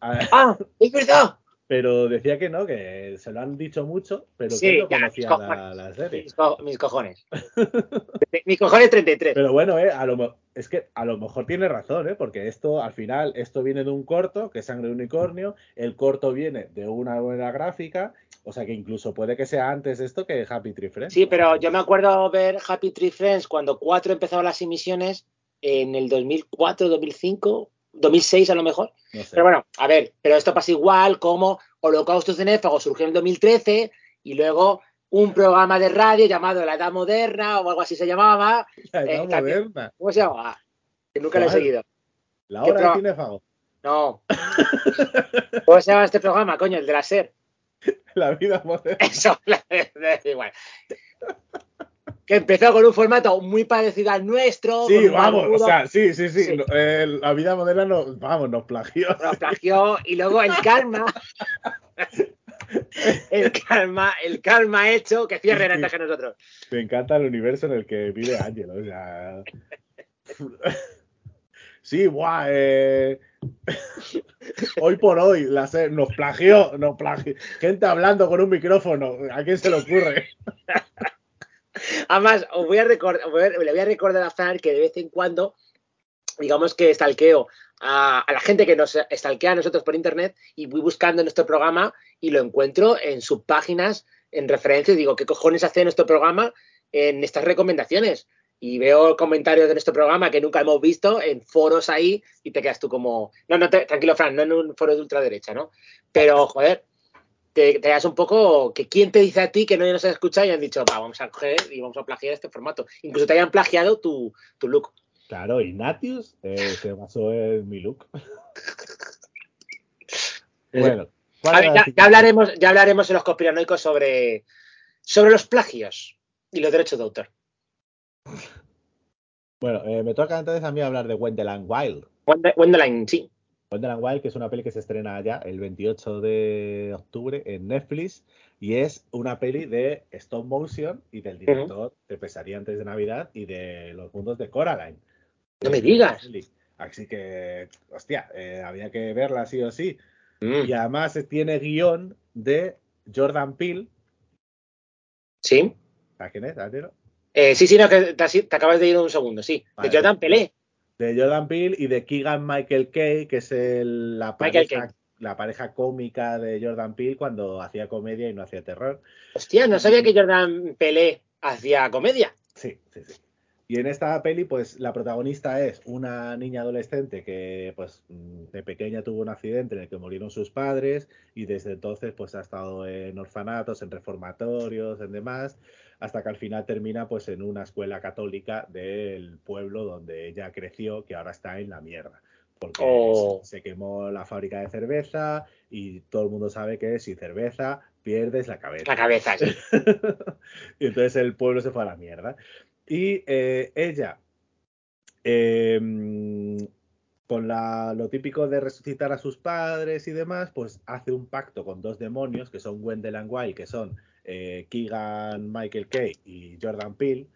¡Ah! ¡Es verdad! Pero decía que no, que se lo han dicho mucho, pero que no conocía la, serie. Mis, cojones. mis cojones 33. Pero bueno, eh, a lo, es que a lo mejor tiene razón, ¿eh? porque esto al final, esto viene de un corto, que es Sangre de Unicornio, el corto viene de una buena gráfica, o sea que incluso puede que sea antes esto que Happy Tree Friends. Sí, pero yo me acuerdo ver Happy Tree Friends cuando 4 empezaba las emisiones en el 2004, 2005 2006 a lo mejor. Pero bueno, a ver, pero esto pasa igual como Holocausto Cenéfago surgió en el 2013 y luego un programa de radio llamado La Edad Moderna o algo así se llamaba. La Edad eh, Moderna. ¿Cómo se llama? Que nunca lo he seguido. La Hora de Cinéfago. No. ¿Cómo se llama este programa, coño? El de la SER. La vida moderna. Eso, la, igual que empezó con un formato muy parecido al nuestro. Sí, vamos, o sea, sí, sí, sí. la vida moderna nos, vamos, nos plagió. Nos plagió y luego el karma. el karma, el karma hecho que cierre antes que nosotros. Me encanta el universo en el que vive Ángel, o sea. Sí, guau, eh... hoy por hoy la nos plagió, nos plagió. Gente hablando con un micrófono, ¿a quién se le ocurre? Además, os voy a recordar, le voy a recordar a Fran que de vez en cuando, digamos que stalkeo a, la gente que nos stalkea a nosotros por internet y voy buscando nuestro programa y lo encuentro en sus páginas en referencia y digo, ¿qué cojones hace nuestro programa en estas recomendaciones? Y veo comentarios de nuestro programa que nunca hemos visto en foros ahí y te quedas tú como, no, no, tranquilo, Fran, no en un foro de ultraderecha, ¿no? Pero, joder, te, das un poco que quién te dice a ti que no nos ha escuchado y han dicho, vamos a coger y vamos a plagiar este formato. Incluso te hayan plagiado tu, look. Claro, Ignatius eh, se basó en mi look. bueno. ya, hablaremos, ya hablaremos en los conspiranoicos sobre, sobre los plagios y los derechos de autor. Bueno, eh, me toca entonces a mí hablar de Wendeland Wild. Wendeland, sí. Wonderland Wild, que es una peli que se estrena ya el 28 de octubre en Netflix y es una peli de stop motion y del director de Pesaría antes de Navidad y de Los Mundos de Coraline. No me digas. Así que, hostia, eh, había que verla sí o sí. Mm. Y además tiene guion de Jordan Peele. Sí. ¿A quién es? Eh, sí, sí, no, que te, acabas de ir un segundo, sí. de Jordan Peele de Jordan Peele y de Keegan Michael Kay, que es la, pareja, la pareja cómica de Jordan Peele cuando hacía comedia y no hacía terror. Hostia, no sabía que Jordan Peele hacía comedia. Sí, sí, sí. Y en esta peli, pues la protagonista es una niña adolescente que, pues, de pequeña tuvo un accidente en el que murieron sus padres y desde entonces, pues, ha estado en orfanatos, en reformatorios, en demás hasta que al final termina pues en una escuela católica del pueblo donde ella creció, que ahora está en la mierda, Porque Oh. se quemó la fábrica de cerveza y todo el mundo sabe que sin cerveza pierdes la cabeza. La cabeza, sí. y entonces el pueblo se fue a la mierda. Y eh, ella, eh, con la- lo típico de resucitar a sus padres y demás, pues hace un pacto con dos demonios, que son Wendell Wild, que son eh, Keegan Michael Kay y Jordan Peele.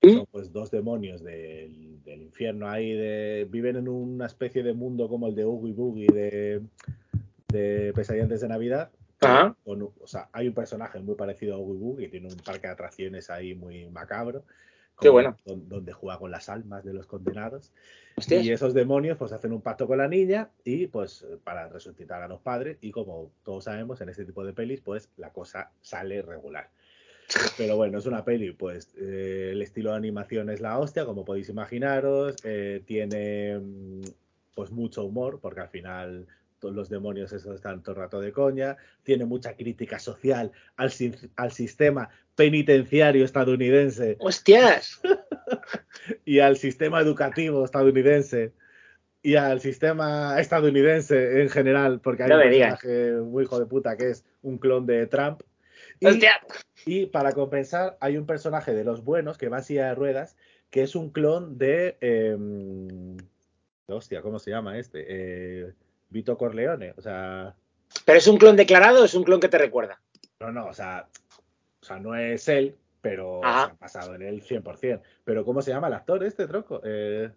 que ¿Mm? Son pues dos demonios del, del infierno ahí, de, viven en una especie de mundo como el de Oogie Boogie de, de Pesadilla antes de Navidad, Ajá. con un- o sea, hay un personaje muy parecido a Oogie Boogie, tiene un parque de atracciones ahí muy macabro. Qué bueno. don- Donde juega con las almas de los condenados. Hostias. Y esos demonios pues hacen un pacto con la niña y pues para resucitar a los padres y como todos sabemos en este tipo de pelis pues la cosa sale regular. Pero bueno, es una peli, pues eh, el estilo de animación es la hostia, como podéis imaginaros, eh, tiene mm, pues mucho humor, porque al final todos los demonios esos están todo el rato de coña, tiene mucha crítica social al sistema penitenciario estadounidense Hostias. y al sistema educativo estadounidense y al sistema estadounidense en general, porque hay No un personaje muy hijo de puta que es un clon de Trump. Y, Hostia. y para compensar, hay un personaje de los buenos que va en silla de ruedas, que es un clon de. em, hostia, ¿cómo se llama este? Eh, Vito Corleone. O sea, ¿Pero es un clon declarado o es un clon que te recuerda? no, no, o sea, o sea no es él, pero se ha pasado en él 100%. Pero ¿cómo se llama el actor este, tronco? Eh,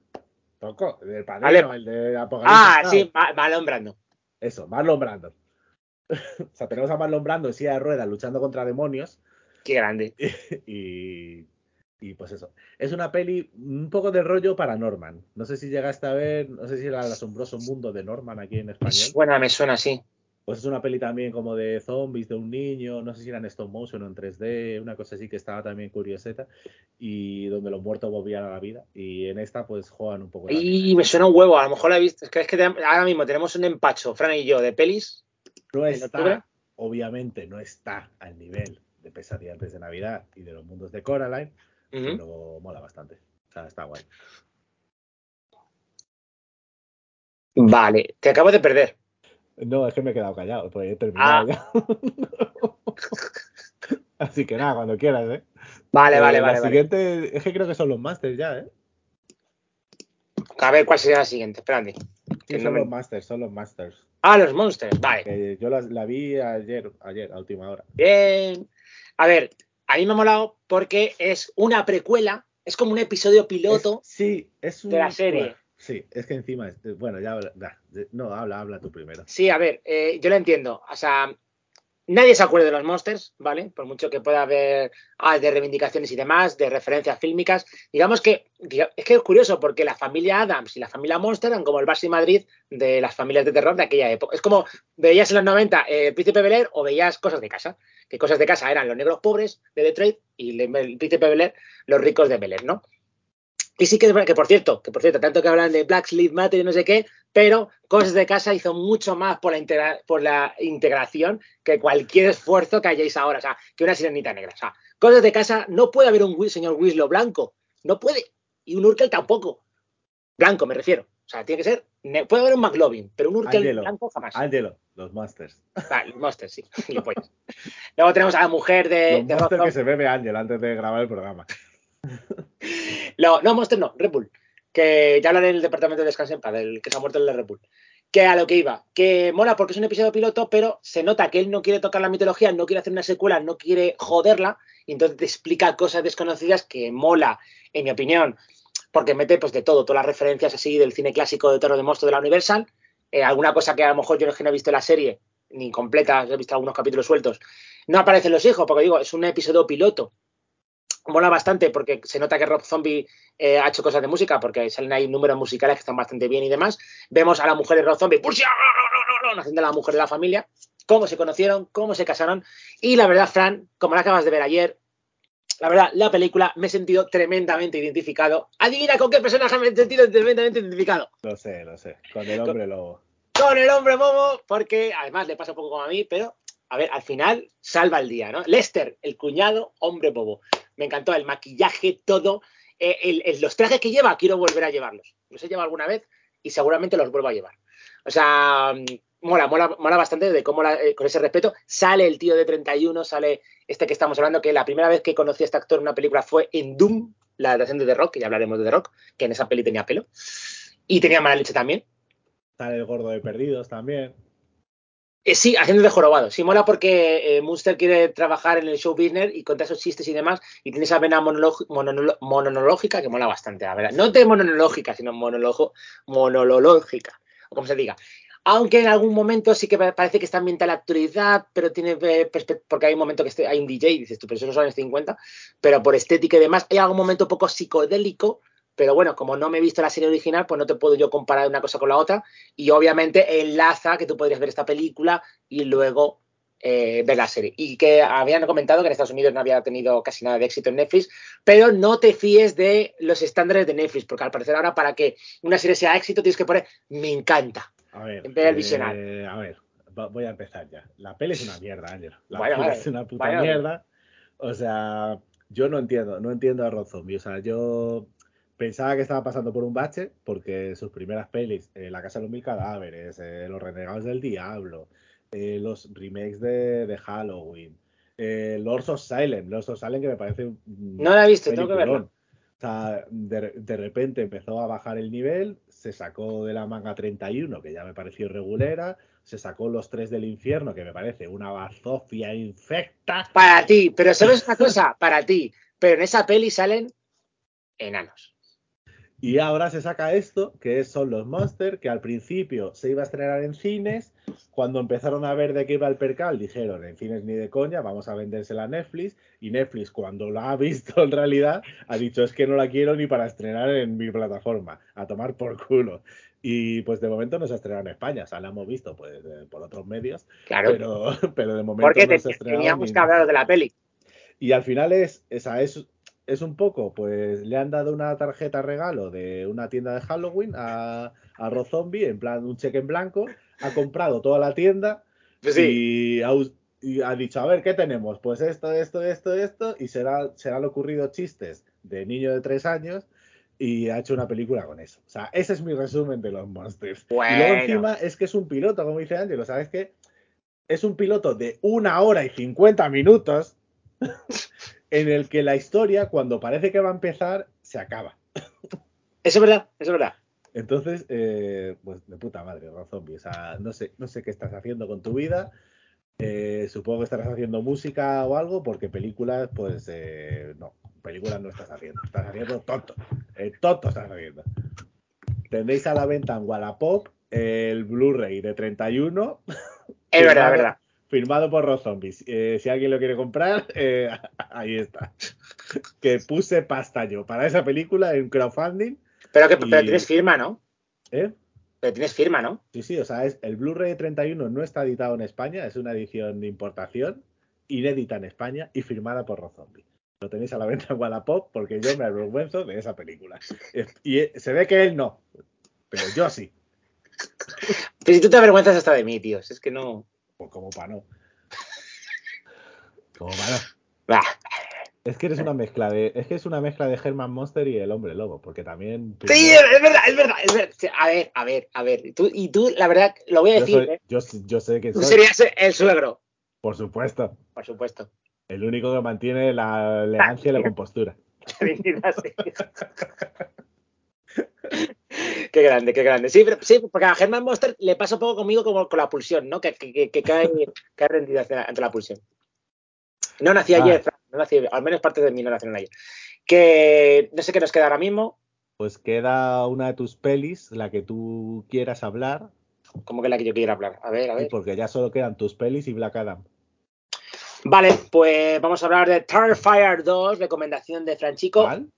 tronco, el padrino, Vale. el de Apocalipsis. Ah, Now. sí, Ma- Marlon Brando. Eso, Marlon Brando. o sea, tenemos a Marlon Brando en silla de ruedas luchando contra demonios Qué grande. y, y pues eso. Es una peli un poco de rollo para Norman. No sé si llegaste a ver, no sé si era el asombroso mundo de Norman aquí en español. suena, me suena así. Pues es una peli también como de zombies, de un niño, no sé si era en stop motion o en 3D, una cosa así que estaba también curioseta, y donde los muertos volvían a la vida. Y en esta pues juegan un poco. Y me suena un huevo, a lo mejor la he visto. Es que, es que te- ahora mismo tenemos un empacho, Fran y yo, de pelis. No está, obviamente no está al nivel de Pesadilla antes de Navidad y de los mundos de Coraline, pero mola bastante. O sea, está guay. Vale, te acabo de perder. No, es que me he quedado callado, pues he terminado ya. Así que nada, cuando quieras, ¿eh? Vale, Eh, vale, la vale, vale. siguiente, es que creo que son los Masters ya, ¿eh? A ver, ¿cuál sería la siguiente? Espérate. Sí, son los Masters, son los Masters. Ah, los Monsters, vale. Yo la, la vi ayer, ayer, a última hora. Bien. A ver, a mí me ha molado porque es una precuela, es como un episodio piloto. Es- sí, es un... de la serie. bueno, sí, es que encima, es- bueno, ya, habla- no, habla, habla tú primero. Sí, a ver, eh, yo lo entiendo. O sea, nadie se acuerda de los Monsters, ¿vale? Por mucho que pueda haber ah, de reivindicaciones y demás, de referencias fílmicas. Digamos que es que es curioso porque la familia Adams y la familia Monster eran como el Barça y Madrid de las familias de terror de aquella época. Es como veías en los 90 eh, el Príncipe Bel o veías cosas de casa. Que cosas de casa eran los negros pobres de Detroit y el Príncipe Bel Air los ricos de Bel Air, ¿no? Y sí que es verdad que, por cierto, que por cierto, tanto que hablan de Black Lives Matter y no sé qué, pero Cosas de Casa hizo mucho más por la, integra- por la integración que cualquier esfuerzo que hayáis ahora, o sea, que una sirenita negra. O sea, Cosas de Casa no puede haber un señor Winslow blanco, no puede, y un Urkel tampoco. Blanco, me refiero. O sea, tiene que ser. Puede haber un McLovin, pero un Urkel blanco jamás. Ángelo, los Masters. Vale, los Monsters, sí. Luego tenemos a la mujer de, los de Masters que se bebe Ángel antes de grabar el programa. No, no, Monster no, Red Bull. Que ya hablaré en el departamento de descanso en paz, del que se ha muerto el de Red Bull. Que a lo que iba, que mola porque es un episodio piloto, pero se nota que él no quiere tocar la mitología, no quiere hacer una secuela, no quiere joderla, y entonces te explica cosas desconocidas que mola, en mi opinión, porque mete pues de todo, todas las referencias así del cine clásico de terror de monstruo de la Universal, eh, alguna cosa que a lo mejor yo no es que no he visto la serie, ni completa, he visto algunos capítulos sueltos. No aparecen los hijos, porque digo, es un episodio piloto. Mola bastante porque se nota que Rob Zombie eh, ha hecho cosas de música, porque salen ahí números musicales que están bastante bien y demás. Vemos a la mujer de Rob Zombie, haciendo la mujer de la familia, cómo se conocieron, cómo se casaron. Y la verdad, Fran, como la acabas de ver ayer, la verdad, la película me he sentido tremendamente identificado. Adivina con qué personaje me he sentido tremendamente identificado. Lo sé, lo sé. Con el hombre lobo. Con el hombre bobo, porque además le pasa un poco como a mí, pero a ver, al final salva el día, ¿no? Lester, el cuñado, hombre bobo. Me encantó el maquillaje, todo. Eh, el- el- los trajes que lleva, quiero volver a llevarlos. Los he llevado alguna vez y seguramente los vuelvo a llevar. O sea, mola, mola, mola bastante de cómo eh, con ese respeto sale el tío de 31, sale este que estamos hablando, que la primera vez que conocí a este actor en una película fue en Doom, la adaptación de The Rock, que ya hablaremos de The Rock, que en esa peli tenía pelo. Y tenía mala leche también. Sale el gordo de Perdidos también. Eh, sí, haciendo de jorobado. Sí, mola porque eh, Munster quiere trabajar en el show business y contar esos chistes y demás. Y tiene esa vena monológica que mola bastante, la verdad. No de monológica, sino monólogo, monolológica, o como se diga. Aunque en algún momento sí que parece que está ambientada la actualidad, pero tiene eh, porque hay un momento que hay un DJ, dices tú, pero eso no son los 50, pero por estética y demás, hay algún momento un poco psicodélico, pero bueno, como no me he visto la serie original, pues no te puedo yo comparar una cosa con la otra, y obviamente enlaza que tú podrías ver esta película y luego eh, ver la serie. Y que habían comentado que en Estados Unidos no había tenido casi nada de éxito en Netflix, pero no te fíes de los estándares de Netflix, porque al parecer ahora para que una serie sea éxito tienes que poner me encanta. A ver, eh, a ver, voy a empezar ya. La peli es una mierda, Ángel. La peli es una puta mierda. O sea, yo no entiendo, no entiendo a Rob Zombie. O sea, yo pensaba que estaba pasando por un bache porque sus primeras pelis, eh, La Casa de los Mil Cadáveres, eh, Los Renegados del Diablo, los remakes de, Halloween, Lords of Silent, Lords of Silent que me parece un... No la he visto, tengo que verlo. O sea, de, de, repente empezó a bajar el nivel, se sacó de la manga 31, que ya me pareció regulera, se sacó los tres del infierno, que me parece una bazofia infecta. Para ti, pero ¿sabes una cosa? Para ti. Pero en esa peli salen enanos. Y ahora se saca esto, que son los Monsters, que al principio se iba a estrenar en cines. Cuando empezaron a ver de qué iba el percal, dijeron, en cines ni de coña, vamos a vendérsela a Netflix. Y Netflix, cuando la ha visto en realidad, ha dicho, es que no la quiero ni para estrenar en mi plataforma, a tomar por culo. Y pues de momento no se estrenado en España, o sea, la hemos visto pues por otros medios, claro. pero, pero de momento Porque no se ha estrenado. Teníamos que hablar de la peli. Y al final es, esa es es un poco, pues le han dado una tarjeta regalo de una tienda de Halloween a, a Rob Zombie, en plan un cheque en blanco, ha comprado toda la tienda pues y, ha, dicho, a ver, ¿qué tenemos? Pues esto, esto, esto, esto, y se, se le han ocurrido chistes de niño de tres años y ha hecho una película con eso. O sea, ese es mi resumen de los Monsters. Y luego encima es que es un piloto, como dice Ángelo, ¿sabes qué? Es un piloto de una hora y cincuenta minutos en el que la historia, cuando parece que va a empezar, se acaba. Eso es verdad, eso es verdad. Entonces, eh, pues de puta madre, Zombie. O sea, no sé, no sé qué estás haciendo con tu vida. Eh, supongo que estarás haciendo música o algo, porque películas, pues eh, no, películas no estás haciendo. Estás haciendo tonto. tonto estás haciendo. Tenéis a la venta en Wallapop el Blu-ray de 31. Es verdad, es verdad firmado por Rob Zombies. Eh, si alguien lo quiere comprar, eh, ahí está. que puse pasta yo para esa película en crowdfunding. Pero que tienes firma, ¿no? ¿Eh? Pero tienes firma, ¿no? Sí, sí, o sea, es, el Blu-ray 31 no está editado en España, es una edición de importación, inédita en España y firmada por Rob Zombie. Lo tenéis a la venta en Wallapop porque yo me avergüenzo de esa película. Y se ve que él no, pero yo sí. Pero si tú te avergüenzas hasta de mí, tío, es que no. Pues como para no. Como para no. Es que eres una mezcla de. Es que es una mezcla de Herman Monster y el hombre lobo, porque también. Sí, es verdad, es verdad, es verdad. A ver, a ver, a ver. Tú, y tú, la verdad, lo voy a decir. ¿eh? yo, yo, sé que. Tú serías el suegro. Por supuesto. Por supuesto. El único que mantiene la elegancia y la compostura. qué grande, qué grande. Sí, sí, porque a Germán Monster le pasa un poco conmigo como con la pulsión, ¿no? Que, que, que cae, cae rendida ante la pulsión. No nací ah. ayer, no nací, al menos parte de mí no nació ayer. Que no sé qué nos queda ahora mismo. Pues queda una de tus pelis, la que tú quieras hablar. ¿Cómo que la que yo quiera hablar? A ver, a ver. porque ya solo quedan tus pelis y Black Adam. Vale, pues vamos a hablar de Terrifier 2, recomendación de Franchico. ¿Cuál?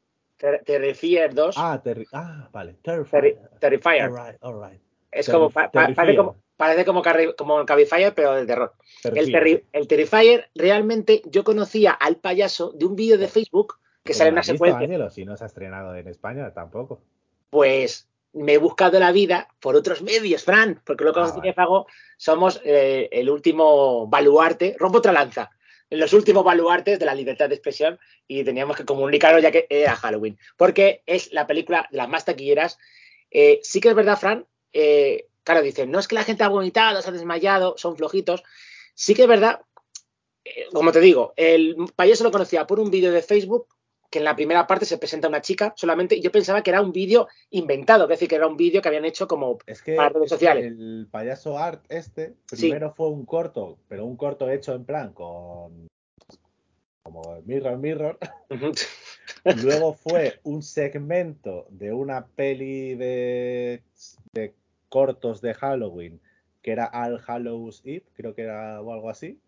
Terrifier 2. Ah, ah vale. Terrifier. Terrifier. Es como, parece como, parece como, como Cabify, pero de terror. El, el, Terrifier, realmente yo conocía al payaso de un vídeo de Facebook que sale en una secuencia. si no se ha estrenado en España, tampoco. Pues me he buscado la vida por otros medios, Fran, porque lo que ah, somos eh, el último baluarte, rompo otra lanza, los últimos baluartes de la libertad de expresión y teníamos que comunicarlo ya que era Halloween, porque es la película de las más taquilleras Eh, sí que es verdad, Fran, eh, claro, dicen, no es que la gente ha vomitado, se ha desmayado, son flojitos. Sí que es verdad, eh, como te digo, el payaso lo conocía por un vídeo de Facebook que en la primera parte se presenta una chica solamente, y yo pensaba que era un vídeo inventado, es decir, que era un vídeo que habían hecho como Es que para redes sociales. el payaso art este, primero fue un corto, pero un corto hecho en plan con como Mirror Mirror. Luego fue un segmento de una peli de, de cortos de Halloween que era All Hallows Eve, creo que era o algo así.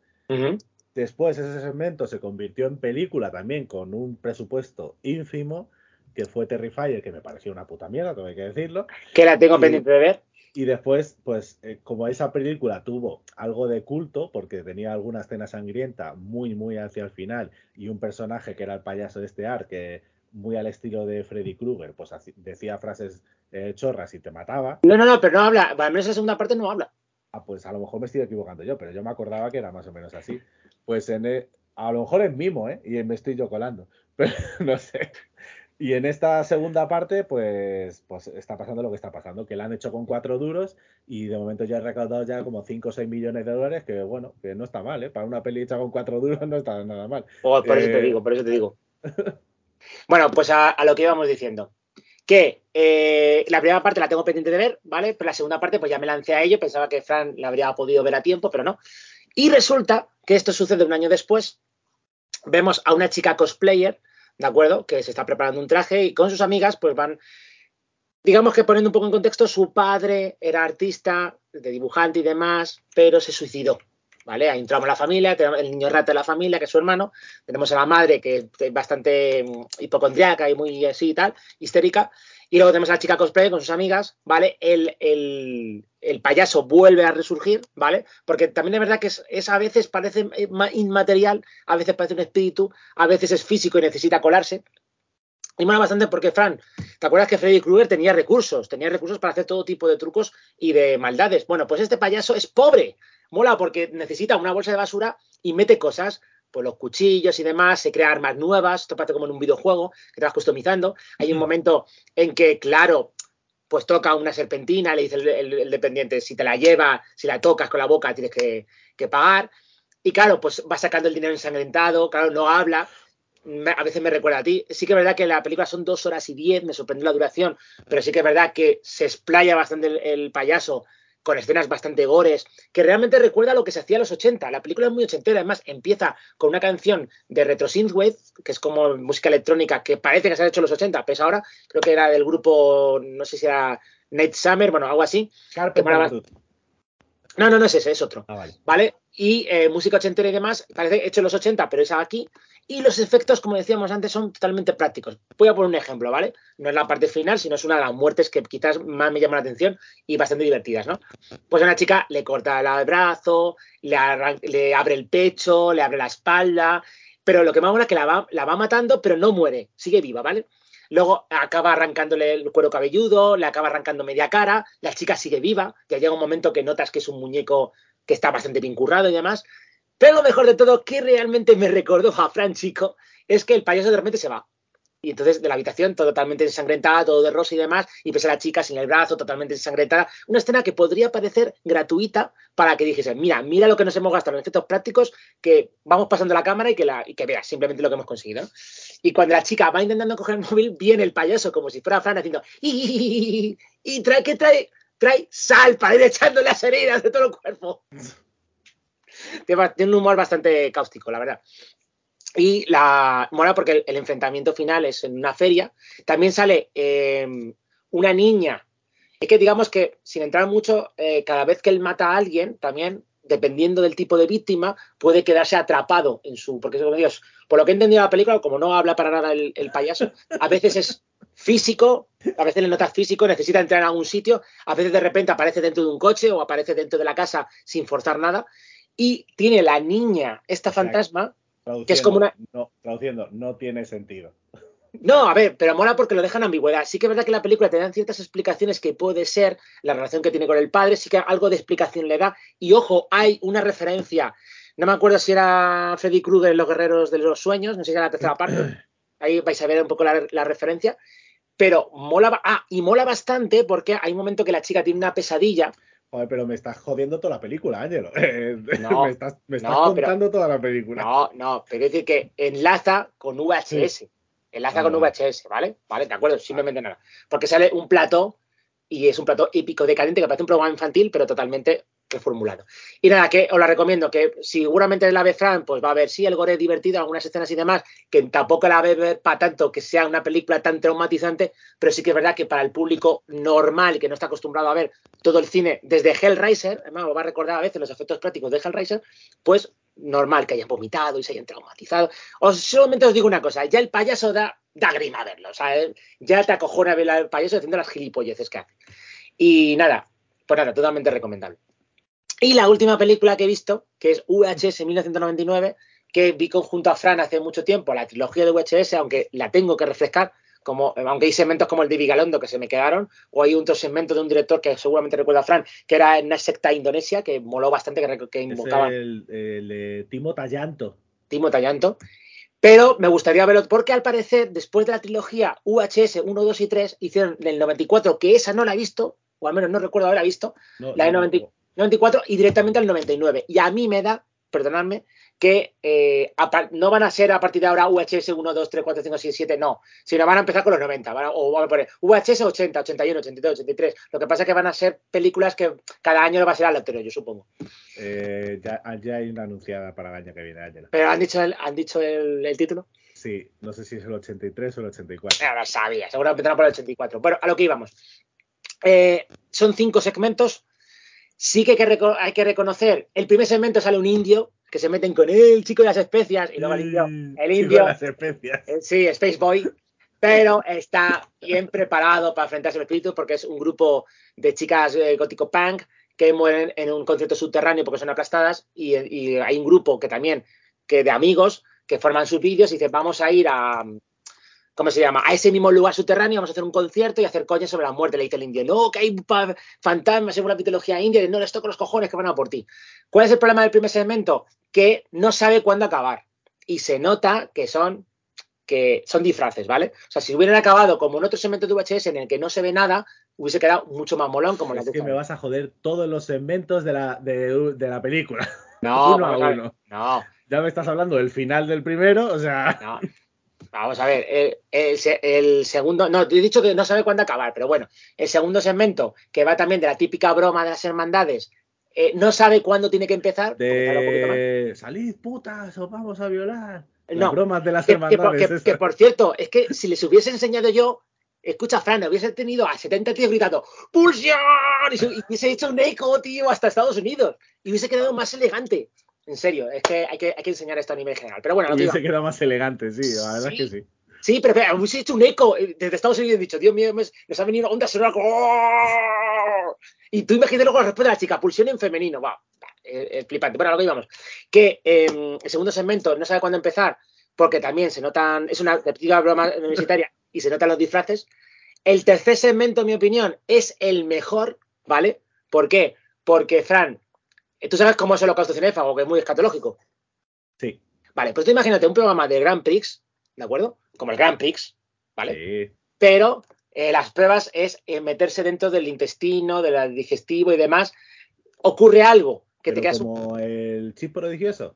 Después ese segmento se convirtió en película también con un presupuesto ínfimo, que fue Terrifier, que me pareció una puta mierda, tengo que decirlo. Que la tengo Y- pendiente de ver. Y después, pues, eh, como esa película tuvo algo de culto, porque tenía alguna escena sangrienta muy, muy hacia el final, y un personaje que era el payaso de este art, que muy al estilo de Freddy Krueger, pues así- decía frases eh, chorras y te mataba, No, no, no, pero no habla. Al menos esa segunda parte no habla. ah, pues a lo mejor me estoy equivocando yo, pero yo me acordaba que era más o menos así. Pues en e- a lo mejor es mimo, ¿eh? Y me estoy yo colando, pero no sé. Y en esta segunda parte, pues, pues está pasando lo que está pasando, que la han hecho con cuatro duros y de momento ya he recaudado ya como 5 o 6 millones de dólares, que bueno, que no está mal, ¿eh? Para una peli hecha con cuatro duros no está nada mal. O por eso te Eh, digo, por eso te digo. Bueno, pues a, a lo que íbamos diciendo. Que eh, la primera parte la tengo pendiente de ver, ¿vale? Pero la segunda parte, pues ya me lancé a ello. Pensaba que Fran la habría podido ver a tiempo, pero no. Y resulta que esto sucede un año después. Vemos a una chica cosplayer, ¿de acuerdo? Que se está preparando un traje y con sus amigas, pues van, digamos que poniendo un poco en contexto, su padre era artista, de dibujante y demás, pero se suicidó. ¿Vale? Ahí entramos la familia, tenemos el niño rata de la familia, que es su hermano, tenemos a la madre, que es bastante mm, hipocondriaca y muy así y tal, histérica, y luego tenemos a la chica cosplay con sus amigas, ¿vale? El, el- el payaso vuelve a resurgir, ¿vale? Porque también es verdad que es, a veces parece ma- inmaterial, a veces parece un espíritu, a veces es físico y necesita colarse. Y mola bastante porque, Fran, ¿te acuerdas que Freddy Krueger tenía recursos? Tenía recursos para hacer todo tipo de trucos y de maldades. Bueno, pues este payaso es pobre. Mola porque necesita una bolsa de basura y mete cosas, pues los cuchillos y demás, se crea armas nuevas, esto parece como en un videojuego que te vas customizando. Hay un momento en que, claro, pues toca una serpentina, le dice el, el- el dependiente, si te la lleva, si la tocas con la boca, tienes que, que pagar. Y claro, pues va sacando el dinero ensangrentado, claro, no habla. A veces me recuerda a ti. Sí que es verdad que la película son dos horas y diez, me sorprendió la duración, pero sí que es verdad que se explaya bastante el, el payaso con escenas bastante gores, que realmente recuerda a lo que se hacía en los 80. La película es muy ochentera, además empieza con una canción de Retro Synthwave, que es como música electrónica que parece que se ha hecho en los 80, pues ahora creo que era del grupo, no sé si era Night Summer, bueno, algo así. No, no, no es ese, es otro. Ah, vale. ¿vale? Y eh, música ochentera y demás, parece hecho en los 80, pero es aquí. Y los efectos, como decíamos antes, son totalmente prácticos. Voy a poner un ejemplo, ¿vale? No es la parte final, sino es una de las muertes que quizás más me llama la atención y bastante divertidas, ¿no? Pues a una chica le corta el brazo, le, le abre el pecho, le abre la espalda, pero lo que más mola es que la va, la va matando, pero no muere, sigue viva, ¿vale? Luego acaba arrancándole el cuero cabelludo, le acaba arrancando media cara, la chica sigue viva, ya llega un momento que notas que es un muñeco que está bastante bien currado y demás. Pero lo mejor de todo, que realmente me recordó a Fran Chico, es que el payaso de repente se va. Y entonces de la habitación totalmente ensangrentada, todo de rosa y demás, y ves a la chica sin el brazo, totalmente ensangrentada. Una escena que podría parecer gratuita para que dijese, mira, mira lo que nos hemos gastado en efectos prácticos, que vamos pasando la cámara y que, la, y que veas simplemente lo que hemos conseguido. Y cuando la chica va intentando coger el móvil, viene el payaso como si fuera Fran haciendo, y, trae, ¿qué trae? Trae sal para ir echando las heridas de todo el cuerpo. Tiene un humor bastante cáustico, la verdad. Y la mola porque el, el enfrentamiento final es en una feria. También sale eh, una niña. Es que digamos que, sin entrar mucho, eh, cada vez que él mata a alguien, también, dependiendo del tipo de víctima, puede quedarse atrapado en su. Porque, como Dios, por lo que he entendido la película, como no habla para nada el, el payaso, a veces es físico, a veces le notas físico, necesita entrar en algún sitio, a veces de repente aparece dentro de un coche o aparece dentro de la casa sin forzar nada. Y tiene la niña, esta fantasma, que es como una. No, traduciendo, no tiene sentido. No, a ver, pero mola porque lo dejan ambigüedad. Sí que es verdad que la película te dan ciertas explicaciones que puede ser la relación que tiene con el padre, sí que algo de explicación le da. Y ojo, hay una referencia. No me acuerdo si era Freddy Krueger en Los Guerreros de los Sueños, no sé si era la tercera parte. Ahí vais a ver un poco la, la referencia. pero mola, ah, y mola bastante porque hay un momento que la chica tiene una pesadilla. Joder, pero me estás jodiendo toda la película, Ángelo. No, me estás, me estás contando toda la película. No, no, pero es decir que enlaza con VHS. Enlaza ah, con VHS, ¿vale? Vale, de acuerdo, simplemente nada. Porque sale un plato y es un plato épico decadente que parece un programa infantil, pero totalmente reformulado. Y nada, que os la recomiendo, que seguramente la vez Fran, pues va a ver, sí, el gore divertido, algunas escenas y demás, que tampoco la ve para tanto que sea una película tan traumatizante, pero sí que es verdad que para el público normal que no está acostumbrado a ver todo el cine desde Hellraiser, además os va a recordar a veces los efectos prácticos de Hellraiser, pues normal que hayan vomitado y se hayan traumatizado. Os solamente os digo una cosa, ya el payaso da, da grima verlo, o sea, ya te acojona ver al payaso haciendo las gilipolleces que hace. Y nada, pues nada, totalmente recomendable. Y la última película que he visto, que es VHS 1999, que vi conjunto a Fran hace mucho tiempo, la trilogía de VHS, aunque la tengo que refrescar, como, aunque hay segmentos como el de Vigalondo que se me quedaron, o hay otro segmento de un director que seguramente recuerda a Fran, que era en una secta indonesia, que moló bastante, que, que invocaba. El, el, Timo Tallanto. Timo Tallanto. Pero me gustaría verlo, porque al parecer, después de la trilogía VHS 1, 2 y 3, hicieron del 94, que esa no la he visto, o al menos no recuerdo haberla visto, la de 94 y directamente al 99. Y a mí me da, perdonadme, que eh, no van a ser a partir de ahora VHS 1, 2, 3, 4, 5, 6, 7, no, sino van a empezar con los 90, o van a poner VHS 80, 81, 82, 83. Lo que pasa es que van a ser películas que cada año va a ser aleatorio, yo supongo. Eh, ya, hay una anunciada para el año que viene, ¿Pero han dicho el, han dicho el, título? Sí, no sé si es el 83 o el 84. Ya lo sabía, seguro empezarán por el 84. Bueno, a lo que íbamos. Eh, son cinco segmentos. Sí que hay que, reconocer, el primer segmento sale un indio que se meten con el chico de las especias y luego el indio, mm, el indio, las especias. Eh, sí, Space Boy, pero está bien preparado para enfrentarse al espíritu porque es un grupo de chicas eh, gótico punk que mueren en un concierto subterráneo porque son aplastadas y, y, hay un grupo que también que de amigos que forman sus vídeos y dicen vamos a ir a, ¿cómo se llama? A ese mismo lugar subterráneo vamos a hacer un concierto y hacer coñas sobre la muerte. Le dice el indio, no, que hay fantasmas en una mitología india, no les toco los cojones que van a por ti. ¿Cuál es el problema del primer segmento? Que no sabe cuándo acabar. Y se nota que son que son disfraces, ¿vale? O sea, si hubieran acabado como en otro segmento de VHS en el que no se ve nada, hubiese quedado mucho más molón como es que me vas a joder todos los segmentos de la, de, la película. No, uno a uno. no. Ya me estás hablando del final del primero, o sea. No, Vamos a ver, el, segundo, no, te he dicho que no sabe cuándo acabar, pero bueno, el segundo segmento, que va también de la típica broma de las hermandades, eh, no sabe cuándo tiene que empezar. De salid putas, os vamos a violar. Las bromas de las hermandades. Que, por cierto, es que si les hubiese enseñado yo, escucha, Fran, hubiese tenido a 70 tíos gritando ¡Pulsión! Y, y hubiese hecho un eco, tío, hasta Estados Unidos. Y hubiese quedado más elegante. En serio, es que hay que, hay que enseñar esto a nivel general. Pero bueno, se queda más elegante, sí, la verdad es que sí. Sí, pero espera, hubiese hecho un eco eh, desde Estados Unidos y dicho, Dios mío, nos ha venido onda sonora. Y tú imagínate luego la respuesta de la chica, pulsión en femenino, va, eh, flipante. Bueno, a lo que íbamos. Que em, el segundo segmento no sabe cuándo empezar, porque también se notan, es una típica broma universitaria y se notan los disfraces. El tercer segmento, en mi opinión, es el mejor, ¿vale? ¿Por qué? Porque, Fran, Tú sabes cómo es el holocausto cinéfago, que es muy escatológico. Sí. Vale, pues tú imagínate un programa de Grand Prix, ¿de acuerdo? Como el Grand Prix, ¿vale? Sí. Pero eh, las pruebas es eh, meterse dentro del intestino, del digestivo y demás. Ocurre algo que te quedas. Como el chip prodigioso.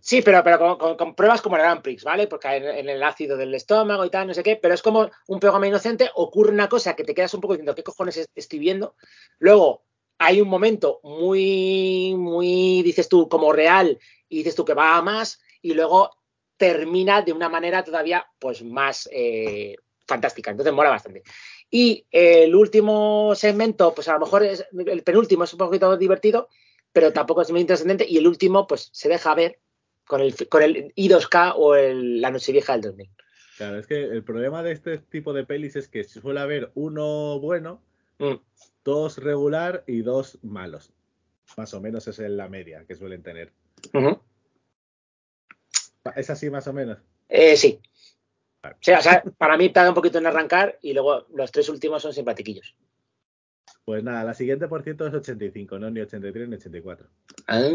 Sí, pero, pero con, pruebas como el Grand Prix, ¿vale? Porque en, en, el ácido del estómago y tal, no sé qué, pero es como un programa inocente, ocurre una cosa que te quedas un poco diciendo, ¿qué cojones estoy viendo? Luego, hay un momento muy, muy, dices tú, como real, y dices tú que va a más, y luego termina de una manera todavía, pues, más eh, fantástica. Entonces mola bastante. Y el último segmento, pues a lo mejor es, el penúltimo es un poquito divertido, pero tampoco es muy interesante. Y el último, pues se deja ver con el, con el I2K o el, la noche vieja del 2000. Claro, es que el problema de este tipo de pelis es que suele haber uno bueno, mm dos regular y dos malos. Más o menos es la media que suelen tener. ¿Es así más o menos? Eh, sí. o sea, para mí tarda un poquito en arrancar y luego los tres últimos son simpatiquillos. Pues nada, la siguiente por ciento es 85, no ni 83 ni 84. Ah,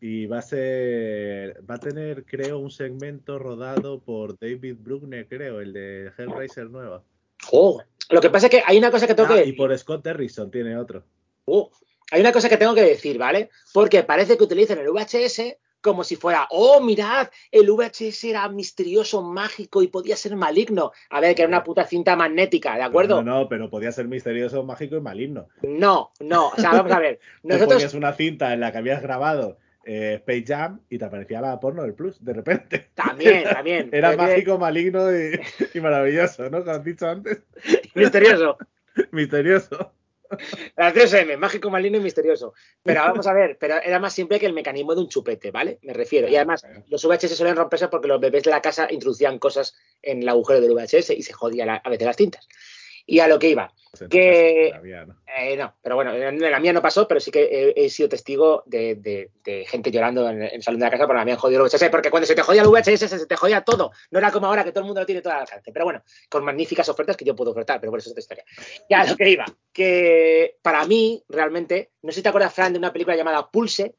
Y va a ser, va a tener, creo, un segmento rodado por David Bruckner, creo, el de Hellraiser nueva. oh. Lo que pasa es que hay una cosa que tengo Ah, que y decir. por Scott Harrison tiene otro. Oh, hay una cosa que tengo que decir, ¿vale? Porque parece que utilizan el VHS como si fuera, oh, mirad, el VHS era misterioso, mágico y podía ser maligno. A ver, que era una puta cinta magnética, ¿de acuerdo? No, no, pero podía ser misterioso, mágico y maligno. No, no, o sea, vamos a ver. Nosotros, ponías una cinta en la que habías grabado eh, Space Jam y te aparecía la porno del Plus, de repente. también, también. Era que- mágico, maligno y, y maravilloso, ¿no? Como has dicho antes. Misterioso. Misterioso. Las 3M, mágico, maligno y misterioso. Pero vamos a ver, pero era más simple que el mecanismo de un chupete, ¿vale? Me refiero. Y además, los VHS suelen romperse porque los bebés de la casa introducían cosas en el agujero del VHS y se jodía la- a veces las tintas. Y a lo que iba, Que- eh, no, pero bueno, en la mía no pasó, pero sí que he, he sido testigo de, de- de gente llorando en, en el salón de la casa porque me habían jodido el VHS, porque cuando se te jodía el VHS se te jodía todo. No era como ahora que todo el mundo lo tiene todo al alcance. Pero bueno, con magníficas ofertas que yo puedo ofertar, pero por eso es otra historia. Ya a lo que iba, que para mí, realmente, no sé si te acuerdas, Fran, de una película llamada Pulse,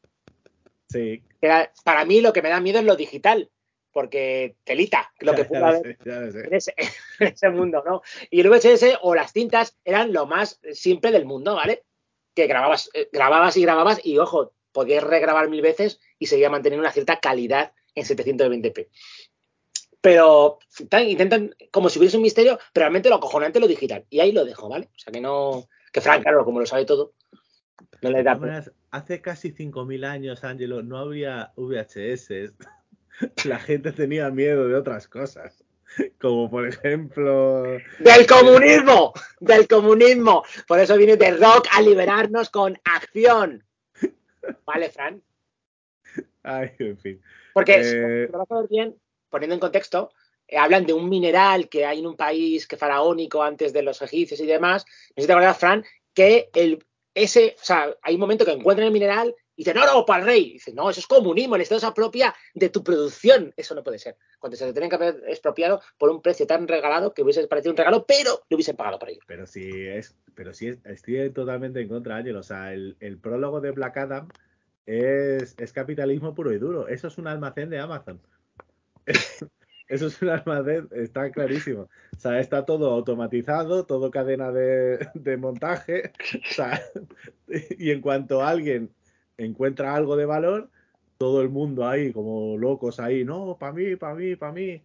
Sí. que era- para mí lo que me da miedo es lo digital, porque telita, lo que ya, pudo haber en ese, en ese mundo, ¿no? Y el VHS o las cintas eran lo más simple del mundo, ¿vale? Que grababas, eh, grababas y grababas y, ojo, podías regrabar mil veces y seguía manteniendo una cierta calidad en 720p. Pero tan- intentan, como si hubiese un misterio, pero realmente lo acojonante es lo digital. Y ahí lo dejo, ¿vale? O sea que no. Que Frank, claro, como lo sabe todo, no le da. maneras, hace casi 5.000 años, Ángelo, no habría VHS. La gente tenía miedo de otras cosas. Como por ejemplo. ¡Del comunismo! ¡Del comunismo! Por eso viene The Rock a liberarnos con acción. ¿Vale, Fran? Ay, en fin. Porque, Eh, si lo vas a ver bien, poniendo en contexto, eh, hablan de un mineral que hay en un país que faraónico antes de los egipcios y demás. No sé si te acuerdas, Fran, que el, ese, o sea, hay un momento que encuentran el mineral y dicen, no, no, para el rey. Y dicen, no, eso es comunismo, el Estado se apropia de tu producción. Eso no puede ser. Cuando se lo tienen que haber expropiado por un precio tan regalado que hubiese parecido un regalo, pero lo hubiesen pagado por ello. Pero sí es, pero sí es- estoy totalmente en contra, Ángel. O sea, el, el prólogo de Black Adam es, es capitalismo puro y duro. Eso es un almacén de Amazon. Eso es un almacén, está clarísimo. O sea, está todo automatizado, todo cadena de, de montaje. O sea, y en cuanto alguien encuentra algo de valor, todo el mundo ahí, como locos ahí, no, para mí, para mí, para mí.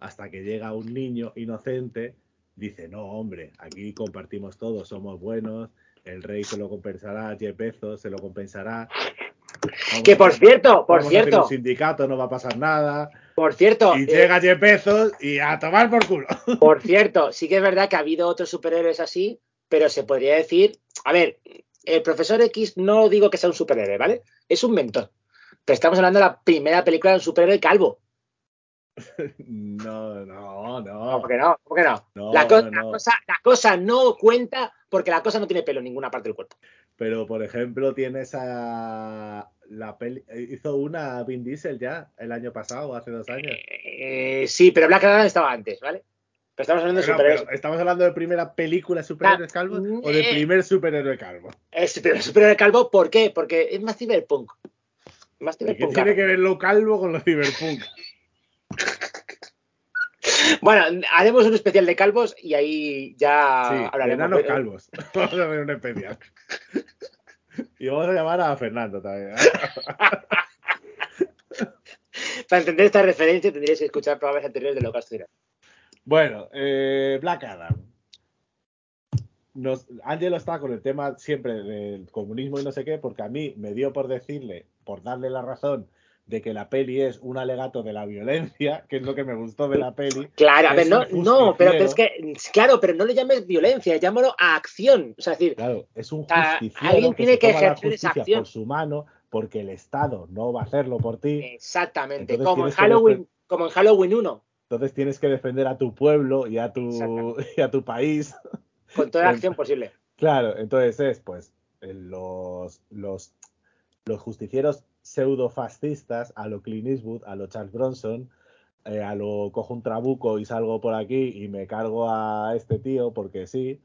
Hasta que llega un niño inocente, dice, no, hombre, aquí compartimos todo, somos buenos, el rey se lo compensará, Jeff Bezos se lo compensará. Vamos Que a por cierto, por a cierto, un sindicato, no va a pasar nada. por cierto, Y eh, llega Jeff Bezos y a tomar por culo. Por cierto, sí que es verdad que ha habido otros superhéroes así, pero se podría decir, a ver, el profesor X no digo que sea un superhéroe, ¿vale? Es un mentor. Pero estamos hablando de la primera película de un superhéroe calvo. No, no, No, no. ¿por qué no? ¿Por qué no? No, la, co- no, la cosa, la cosa no cuenta porque la cosa no tiene pelo en ninguna parte del cuerpo. Pero, por ejemplo, tienes a la peli... Hizo una Vin Diesel ya el año pasado hace dos años. Eh, sí, pero Black Adam estaba antes, ¿vale? Pero estamos hablando de superhéroes. pero ¿Estamos hablando de primera película de superhéroes Ah, calvos o de eh. primer superhéroe calvo? Es pero superhéroe calvo, ¿por qué? Porque es más cyberpunk. Más ¿Y ¿Qué tiene que ver lo calvo con lo cyberpunk? Bueno, haremos un especial de calvos y ahí ya Sí, hablaremos. enanos calvos. Vamos a ver un especial. Y vamos a llamar a Fernando también. ¿eh? Para entender esta referencia tendríais que escuchar programas anteriores de Locas Cira. Bueno, eh, Black Adam. Nos, Angelo está con el tema siempre del comunismo y no sé qué, porque a mí me dio por decirle, por darle la razón de que la peli es un alegato de la violencia, que es lo que me gustó de la peli. Claro, a ver, Es no, no, pero, es que, claro, pero no le llames violencia, llámalo a acción. O sea, es decir, Claro, es un justiciero alguien que tiene se que toma la ejercer esa acción. por su mano, porque el Estado no va a hacerlo por ti. exactamente, Entonces como en Halloween, como en Halloween 1, Entonces tienes que defender a tu pueblo y a tu, y a tu país. con toda la acción posible. Claro, entonces es, pues, eh, los, los, los justicieros pseudo-fascistas a lo Clint Eastwood, a lo Charles Bronson, eh, a lo cojo un trabuco y salgo por aquí y me cargo a este tío porque sí.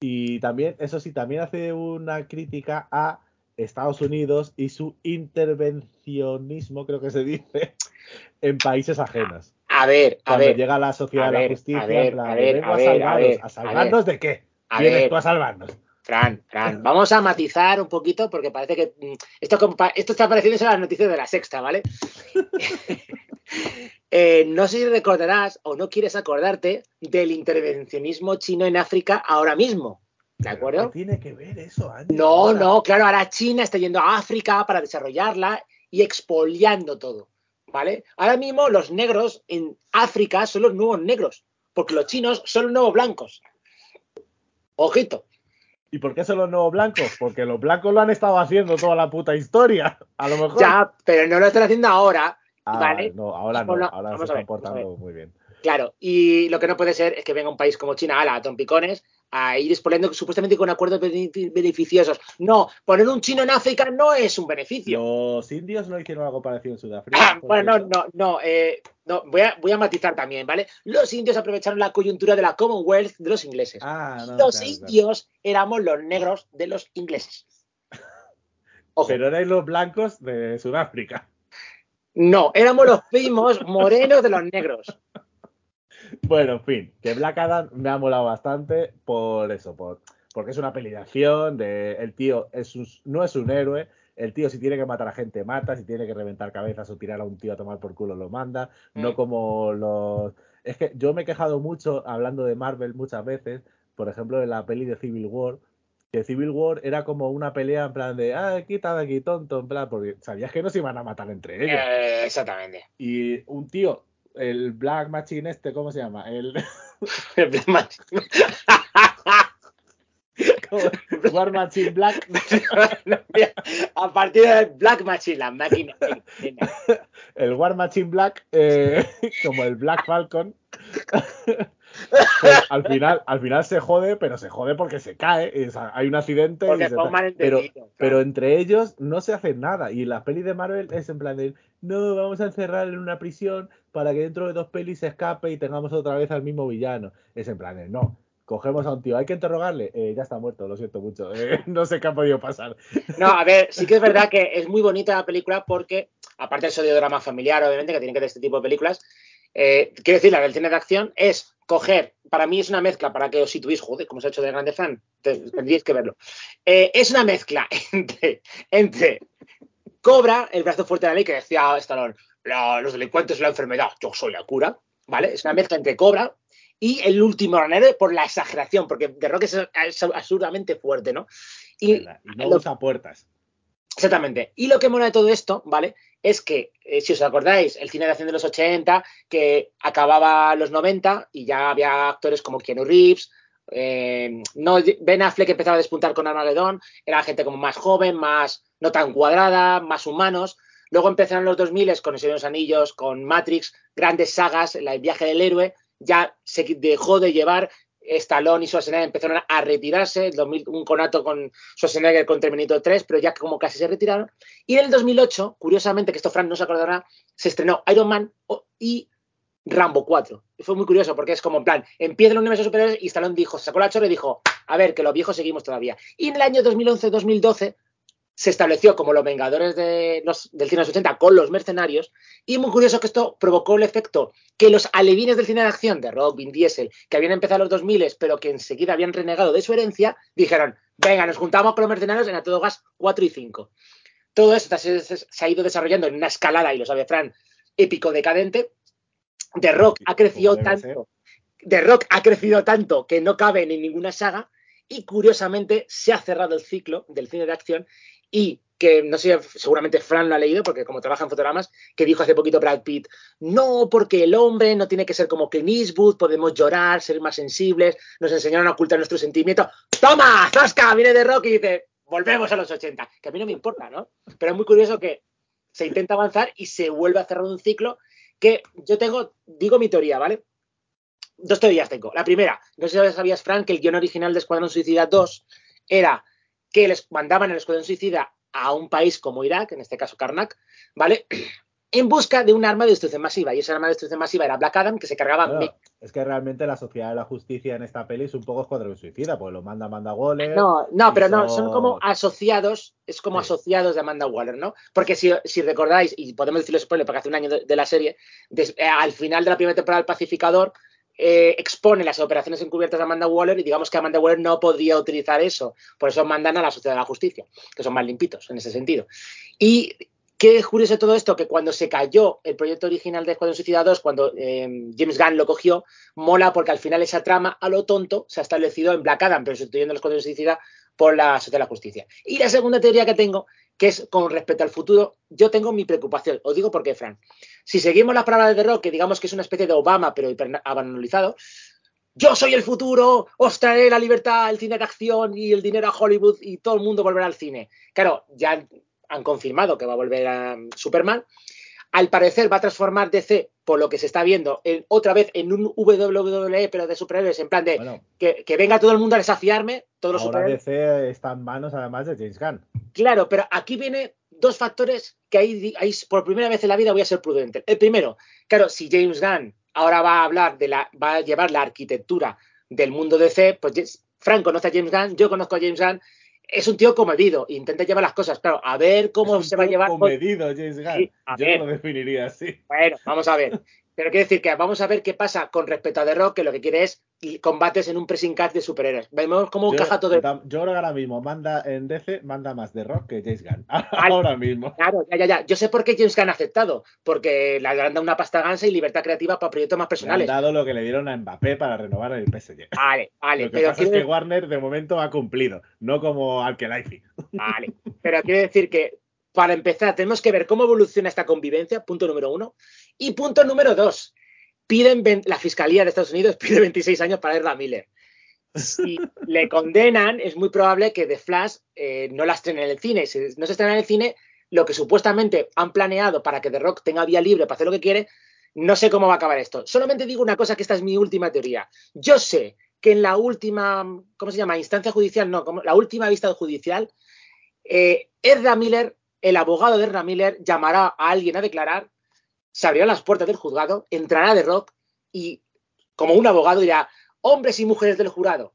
Y también, eso sí, también hace una crítica a Estados Unidos y su intervencionismo, creo que se dice, en países ajenos. A ver, a Cuando ver. llega la sociedad a de la justicia, a ver, plan, a ver, a a, ver, a salvaros. ver, ¿A a salvarnos de qué? A Vienes ver. tú a salvarnos. Fran, Fran, vamos a matizar un poquito porque parece que mm, esto, esto está pareciendo a las noticias de la sexta, ¿vale? Eh, no sé si recordarás o no quieres acordarte del intervencionismo chino en África ahora mismo, ¿de acuerdo? ¿Qué tiene que ver eso, Ángel? No, no, claro, ahora China está yendo a África para desarrollarla y expoliando todo, ¿vale? Ahora mismo los negros en África son los nuevos negros, porque los chinos son los nuevos blancos. Ojito. ¿Y por qué son los nuevos blancos? Porque los blancos lo han estado haciendo toda la puta historia. A lo mejor. Ya, pero no lo están haciendo ahora, Ah, vale. No, ahora no. Ahora se están portando muy bien. Claro, y lo que no puede ser es que venga un país como China, ala, a trompicones, a ir expoliando supuestamente con acuerdos benefic- beneficiosos. No, poner un chino en África no es un beneficio. Los indios no hicieron algo parecido en Sudáfrica. Ah, bueno, no, no, no, eh, no voy, a, voy a matizar también, ¿vale? Los indios aprovecharon la coyuntura de la Commonwealth de los ingleses. Ah, no, los claro, claro. indios éramos los negros de los ingleses. Ojo, Pero erais los blancos de Sudáfrica. no, éramos los primos morenos de los negros. Bueno, en fin, que Black Adam me ha molado bastante por eso, por, porque es una peli de acción, de, el tío es un- no es un héroe, el tío si tiene que matar a gente mata, si tiene que reventar cabezas o tirar a un tío a tomar por culo lo manda, no Mm. como los... Es que yo me he quejado mucho hablando de Marvel muchas veces, por ejemplo en la peli de Civil War, que Civil War era como una pelea en plan de, ah, quita de aquí tonto, en plan, porque sabías que no se iban a matar entre ellos. Eh, exactamente. Y un tío, el Black Machine este, ¿cómo se llama? El... War Machine Black. a partir del Black Machine, la máquina. El War Machine Black, eh, como el Black Falcon. Pues al final, al final se jode, pero se jode porque se cae. hay un accidente. y se pero, malentendido. claro. pero entre ellos no se hace nada. Y las pelis de Marvel es en plan de no, vamos a encerrar en una prisión para que dentro de dos pelis se escape y tengamos otra vez al mismo villano. Es en plan de no. Cogemos a un tío, hay que interrogarle. Eh, ya está muerto, lo siento mucho. eh, no sé qué ha podido pasar. No, a ver, sí que es verdad que es muy bonita la película porque, aparte del sodio drama familiar, obviamente, que tiene que tener este tipo de películas, eh, quiero decir, la del cine de acción es coger, para mí es una mezcla, para que os situéis, joder, como se ha hecho de grande fan, te- tendríais que verlo. Eh, es una mezcla entre, entre Cobra, el brazo fuerte de la ley, que decía Stallone, "La- los delincuentes la enfermedad, yo soy la cura, ¿vale? Es una mezcla entre Cobra y el último granero por la exageración, porque The Rock es, es absurdamente fuerte, ¿no? Y Y no lo- usa puertas. Exactamente. Y lo que mola de todo esto, ¿vale? Es que, eh, si os acordáis, el cine de acción de los 80, que acababa los 90 y ya había actores como Keanu Reeves, eh, no, Ben Affleck empezaba a despuntar con Armageddon, era gente como más joven, más no tan cuadrada, más humanos. Luego empezaron los 2000 con El Señor de los Anillos, con Matrix, grandes sagas, el viaje del héroe, ya se dejó de llevar Stallone y Schwarzenegger empezaron a retirarse, el 2000 un conato con Schwarzenegger con Terminator 3, pero ya como casi se retiraron. Y en el 2008, curiosamente, que esto Frank no se acordará, se estrenó Iron Man y Rambo 4. Y fue muy curioso porque es como en plan, empieza el universo superhéroes y Stallone dijo, sacó la chorra y dijo, a ver, que los viejos seguimos todavía. Y en el año 2011-2012 se estableció como los Vengadores de los, del cine de los 80 con los mercenarios. Y muy curioso que esto provocó el efecto que los alevines del cine de acción, de Rock, Vin Diesel, que habían empezado en los 2000, pero que enseguida habían renegado de su herencia, dijeron, venga, nos juntamos con los mercenarios en A Todo Gas 4 y 5. Todo esto se, se- se ha ido desarrollando en una escalada, y lo sabe Fran, épico decadente. The Rock ha crecido tanto, The Rock ha crecido tanto que no cabe en ninguna saga y curiosamente se ha cerrado el ciclo del cine de acción y que no sé, seguramente Fran lo ha leído porque como trabaja en fotogramas, que dijo hace poquito Brad Pitt, no, porque el hombre no tiene que ser como Clint Eastwood, podemos llorar, ser más sensibles, nos enseñaron a ocultar nuestros sentimientos. ¡Toma! ¡Zasca! Viene de Rock y dice, volvemos a los 80, que a mí no me importa, ¿no? Pero es muy curioso que se intenta avanzar y se vuelve a cerrar un ciclo que yo tengo, digo mi teoría, ¿vale? Dos teorías tengo. La primera, no sé si sabías, Frank, que el guion original de Escuadrón Suicida 2 era que les mandaban el Escuadrón Suicida a un país como Irak, en este caso Karnak, ¿vale? En busca de un arma de destrucción masiva. Y esa arma de destrucción masiva era Black Adam, que se cargaba Es que realmente la sociedad de la justicia en esta peli es un poco escuadrón suicida, porque lo manda Amanda Waller. No, no, pero no, son como asociados, es como asociados de Amanda Waller, ¿no? Porque si, si recordáis, y podemos decirlo spoiler porque hace un año de, la serie, eh, al final de la primera temporada del Pacificador, eh, expone las operaciones encubiertas de Amanda Waller y digamos que Amanda Waller no podría utilizar eso. Por eso mandan a la Sociedad de la Justicia, que son más limpitos en ese sentido. Y qué curioso todo esto, que cuando se cayó el proyecto original de Escuadrón Suicida 2, cuando eh, James Gunn lo cogió, mola porque al final esa trama a lo tonto se ha establecido en Black Adam, pero sustituyendo el Escuadrón Suicida por la Sociedad de la Justicia. Y la segunda teoría que tengo, que es con respecto al futuro, yo tengo mi preocupación. Os digo por qué, Fran. Si seguimos la palabra de Rock, que digamos que es una especie de Obama, pero hiperbanalizado, yo soy el futuro, os traeré la libertad, el cine de acción y el dinero a Hollywood y todo el mundo volverá al cine. Claro, ya han confirmado que va a volver a Superman. Al parecer va a transformar DC, por lo que se está viendo, en, otra vez en un WWE, pero de superhéroes, en plan de que, venga todo el mundo a desafiarme. Todos los ahora DC está en manos además de James Gunn. Claro, pero aquí viene dos factores que ahí, por primera vez en la vida voy a ser prudente. El primero, claro, si James Gunn ahora va a hablar de la, va a llevar la arquitectura del mundo DC, pues Frank conoce a James Gunn, yo conozco a James Gunn, es un tío comedido, intenta llevar las cosas, claro, a ver cómo se va a llevar. Comedido, James Gunn. yo lo definiría así. Bueno, vamos a ver. Pero quiero decir que vamos a ver qué pasa con respecto a The Rock, que lo que quiere es combates en un pressing catch de superhéroes. Vemos cómo encaja todo. Yo creo que ahora mismo manda en DC, manda más The Rock que James Gunn. ahora mismo. Claro, ya, ya, ya. Yo sé por qué James Gunn ha aceptado. Porque le han dado una pasta gansa y libertad creativa para proyectos más personales. Le han dado lo que le dieron a Mbappé para renovar el PSG. Vale, vale. Lo que pero pasa es que Warner de momento ha cumplido, no como Alkelaifi. Vale. Pero quiero decir que para empezar, tenemos que ver cómo evoluciona esta convivencia, punto número uno. Y punto número dos, piden, la Fiscalía de Estados Unidos pide 26 años para Erla Miller. Si le condenan, es muy probable que The Flash eh, no la estrenen en el cine. Si no se estrena en el cine, lo que supuestamente han planeado para que The Rock tenga vía libre para hacer lo que quiere, no sé cómo va a acabar esto. Solamente digo una cosa, que esta es mi última teoría. Yo sé que en la última, ¿cómo se llama? Instancia judicial, no, como la última vista judicial, eh, Miller, el abogado de Erda Miller, llamará a alguien a declarar se abrirán las puertas del juzgado, entrará de Rock y, como un abogado, dirá: hombres y mujeres del jurado,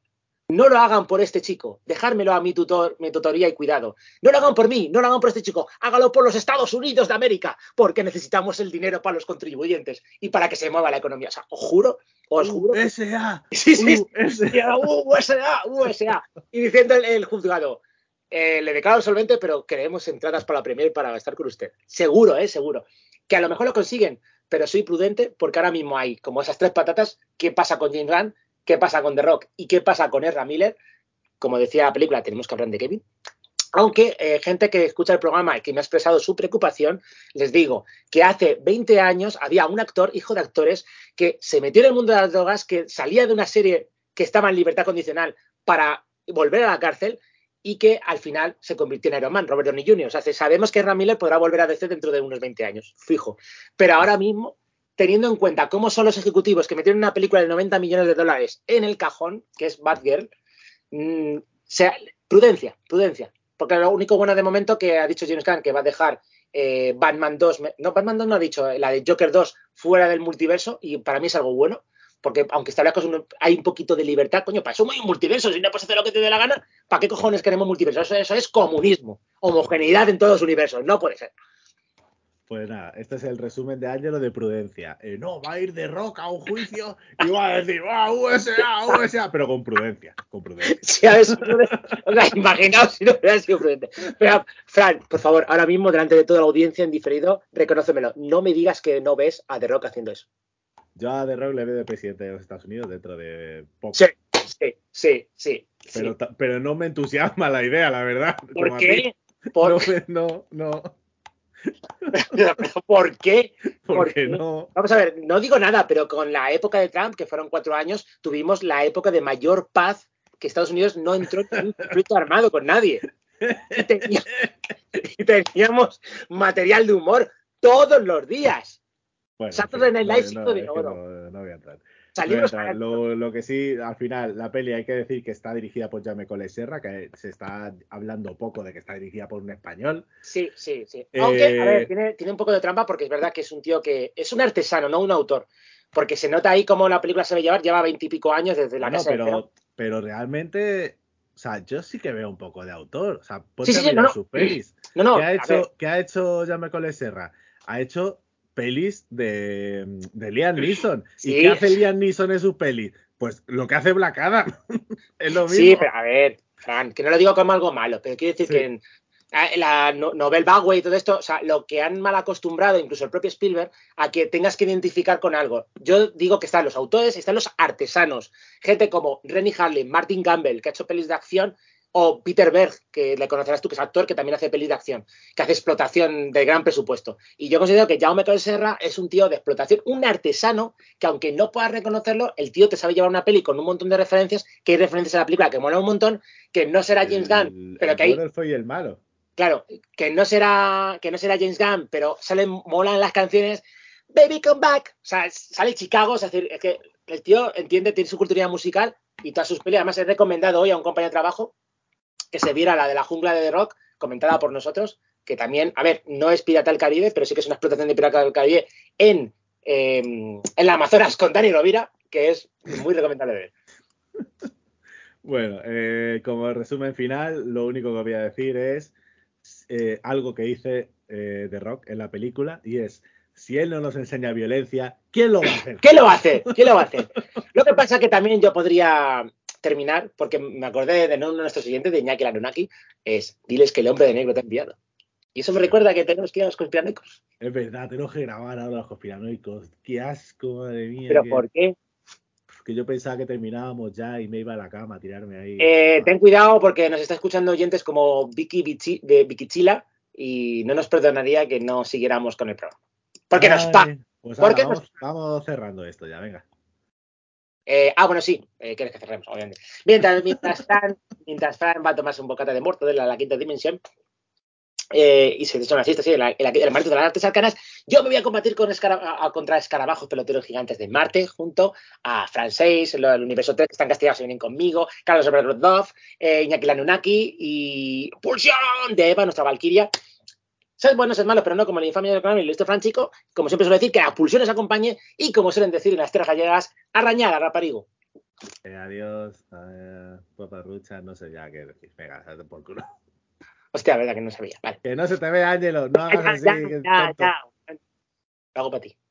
no lo hagan por este chico, dejármelo a mi tutor, mi tutoría y cuidado. No lo hagan por mí, no lo hagan por este chico, hágalo por los Estados Unidos de América, porque necesitamos el dinero para los contribuyentes y para que se mueva la economía. O sea, os juro, os juro. USA. Sí, sí, USA, USA. Y diciendo el, juzgado, eh, le declaro solvente, pero queremos entradas para la Premier para estar con usted. Seguro, ¿eh? Seguro que a lo mejor lo consiguen, pero soy prudente porque ahora mismo hay como esas tres patatas, ¿qué pasa con James Gunn? ¿Qué pasa con The Rock? ¿Y qué pasa con Ezra Miller? Como decía la película, tenemos que hablar de Kevin. Aunque eh, gente que escucha el programa y que me ha expresado su preocupación, les digo que hace 20 años había un actor, hijo de actores, que se metió en el mundo de las drogas, que salía de una serie que estaba en libertad condicional para volver a la cárcel y que al final se convirtió en Iron Man, Robert Downey Jr. O sea, sabemos que Ram Miller podrá volver a DC dentro de unos 20 años, fijo. Pero ahora mismo, teniendo en cuenta cómo son los ejecutivos que metieron una película de 90 millones de dólares en el cajón, que es Batgirl, mm, prudencia, prudencia. Porque lo único bueno de momento que ha dicho James Gunn que va a dejar eh, Batman 2, no, Batman 2 no ha dicho, la de Joker 2 fuera del multiverso y para mí es algo bueno porque aunque está lejos hay un poquito de libertad, coño, para eso hay un multiverso, si no puedes hacer lo que te dé la gana, ¿para qué cojones queremos multiverso? Eso, es comunismo, homogeneidad en todos los universos, no puede ser. Pues nada, este es el resumen de Ángelo de prudencia. Eh, no, va a ir de roca a un juicio y va a decir, ¡ah, USA, USA! Pero con prudencia, con prudencia. Sí, a ver, o sea, imaginaos si no hubiera sido prudente. Pero, Fran, por favor, ahora mismo, delante de toda la audiencia en diferido, reconócemelo. No me digas que no ves a The Rock haciendo eso. Yo a The Rock le veo de presidente de los Estados Unidos dentro de poco. Sí, sí, sí, sí. Pero, pero no me entusiasma la idea, la verdad. ¿Por qué? No, no. ¿Por qué? Porque no. Vamos a ver, no digo nada, pero con la época de Trump, que fueron cuatro años, tuvimos la época de mayor paz que Estados Unidos no entró en un conflicto armado con nadie. y teníamos material de humor todos los días. Bueno, en el Live no, de oro. No, voy a entrar. Lo, que sí, al final, la peli hay que decir que está dirigida por Jaime Cole Serra, que se está hablando poco de que está dirigida por un español. Sí, sí, sí. Aunque, a ver, eh, tiene, tiene, un poco de trampa porque es verdad que es un tío que es un artesano, no un autor. porque se nota ahí cómo la película se va a llevar, lleva veintipico años desde la no, casa pero, pero realmente, o sea, yo sí que veo un poco de autor. O sea, ponte Sí, sí, a mirar no, no. sus pelis. No, no, ¿Qué ha hecho, ¿qué ha hecho Jean-Michel Serra? Ha hecho pelis de, de Liam Neeson. Sí. ¿Y qué hace Liam Neeson en sus pelis? Pues lo que hace Black Adam. es lo mismo. Sí, pero a ver, Fran, que no lo digo como algo malo, pero quiero decir Sí. que en a- la no- novel Bagway y todo esto, o sea, lo que han mal acostumbrado, incluso el propio Spielberg, a que tengas que identificar con algo. Yo digo que están los autores, están los artesanos, gente como Rennie Harlin, Martin Campbell, que ha hecho pelis de acción, o Peter Berg, que le conocerás tú, que es actor, que también hace pelis de acción, que hace explotación de gran presupuesto. Y yo considero que Jaume Coll Serra es un tío de explotación, un artesano, que aunque no puedas reconocerlo, el tío te sabe llevar una peli con un montón de referencias, que hay referencias a la película que mola un montón, que no será James Gunn, El- pero el que hay, bueno, el feo y el malo. claro, que no será, que no será James Gunn, pero salen, molan las canciones, Baby Come Back, o sea, sale Chicago, es decir, es que el tío entiende, tiene su cultura musical y todas sus pelis, además he recomendado hoy a un compañero de trabajo que se viera la de la jungla de The Rock, comentada por nosotros, que también, a ver, no es Pirata del Caribe, pero sí que es una explotación de Pirata del Caribe en, eh, en la Amazonas con Dani Rovira, que es muy recomendable de ver. Bueno, eh, como resumen final, lo único que voy a decir es eh, algo que dice eh, The Rock en la película y es, si él no nos enseña violencia, ¿quién lo va a hacer? ¿Qué lo va a hacer? ¿Qué lo va a hacer? Lo que pasa que también yo podría terminar, porque me acordé de uno de nuestros siguientes, de Iñaki Lanunaki, es diles que el hombre de negro te ha enviado. Y eso me recuerda que tenemos que ir a los conspiranoicos. Es verdad, tenemos que grabar ahora los conspiranoicos. Qué asco, madre mía. ¿Pero por qué? que yo pensaba que terminábamos ya y me iba a la cama a tirarme ahí. Eh, ten cuidado porque nos está escuchando oyentes como Vicky Bichi- de Vicky Chila y no nos perdonaría que no siguiéramos con el programa. Porque nos va. Pues ¿Por ahora, qué vamos, nos- vamos cerrando esto ya, venga. Eh, ah, bueno, sí, eh, quieres que cerremos, obviamente. Mientras, mientras, Fran, va a tomarse un bocata de muerto de la, quinta dimensión eh, y se echa una siesta, sí, el martes de las artes arcanas, yo me voy a combatir contra escarabajos peloteros gigantes de Marte junto a Fran 6, el, el universo 3 que están castigados y vienen conmigo, Carlos Obradov, eh, Iñaki Lanunaki y Pulsión de Eva, nuestra Valquiria. Sed buenos, sed malos, pero no como la infamia del canal y el listo Franchico. Como siempre suelo decir, que la pulsión os acompañe y, como suelen decir en las tierras gallegas, arañar a raparigo. Eh, adiós, eh, paparrucha, no sé ya qué decir. Venga, date por culo. Hostia, verdad que no sabía. Vale. Que no se te vea, Ángelo, no hagas así. Ya, ya, ya. Lo hago para ti.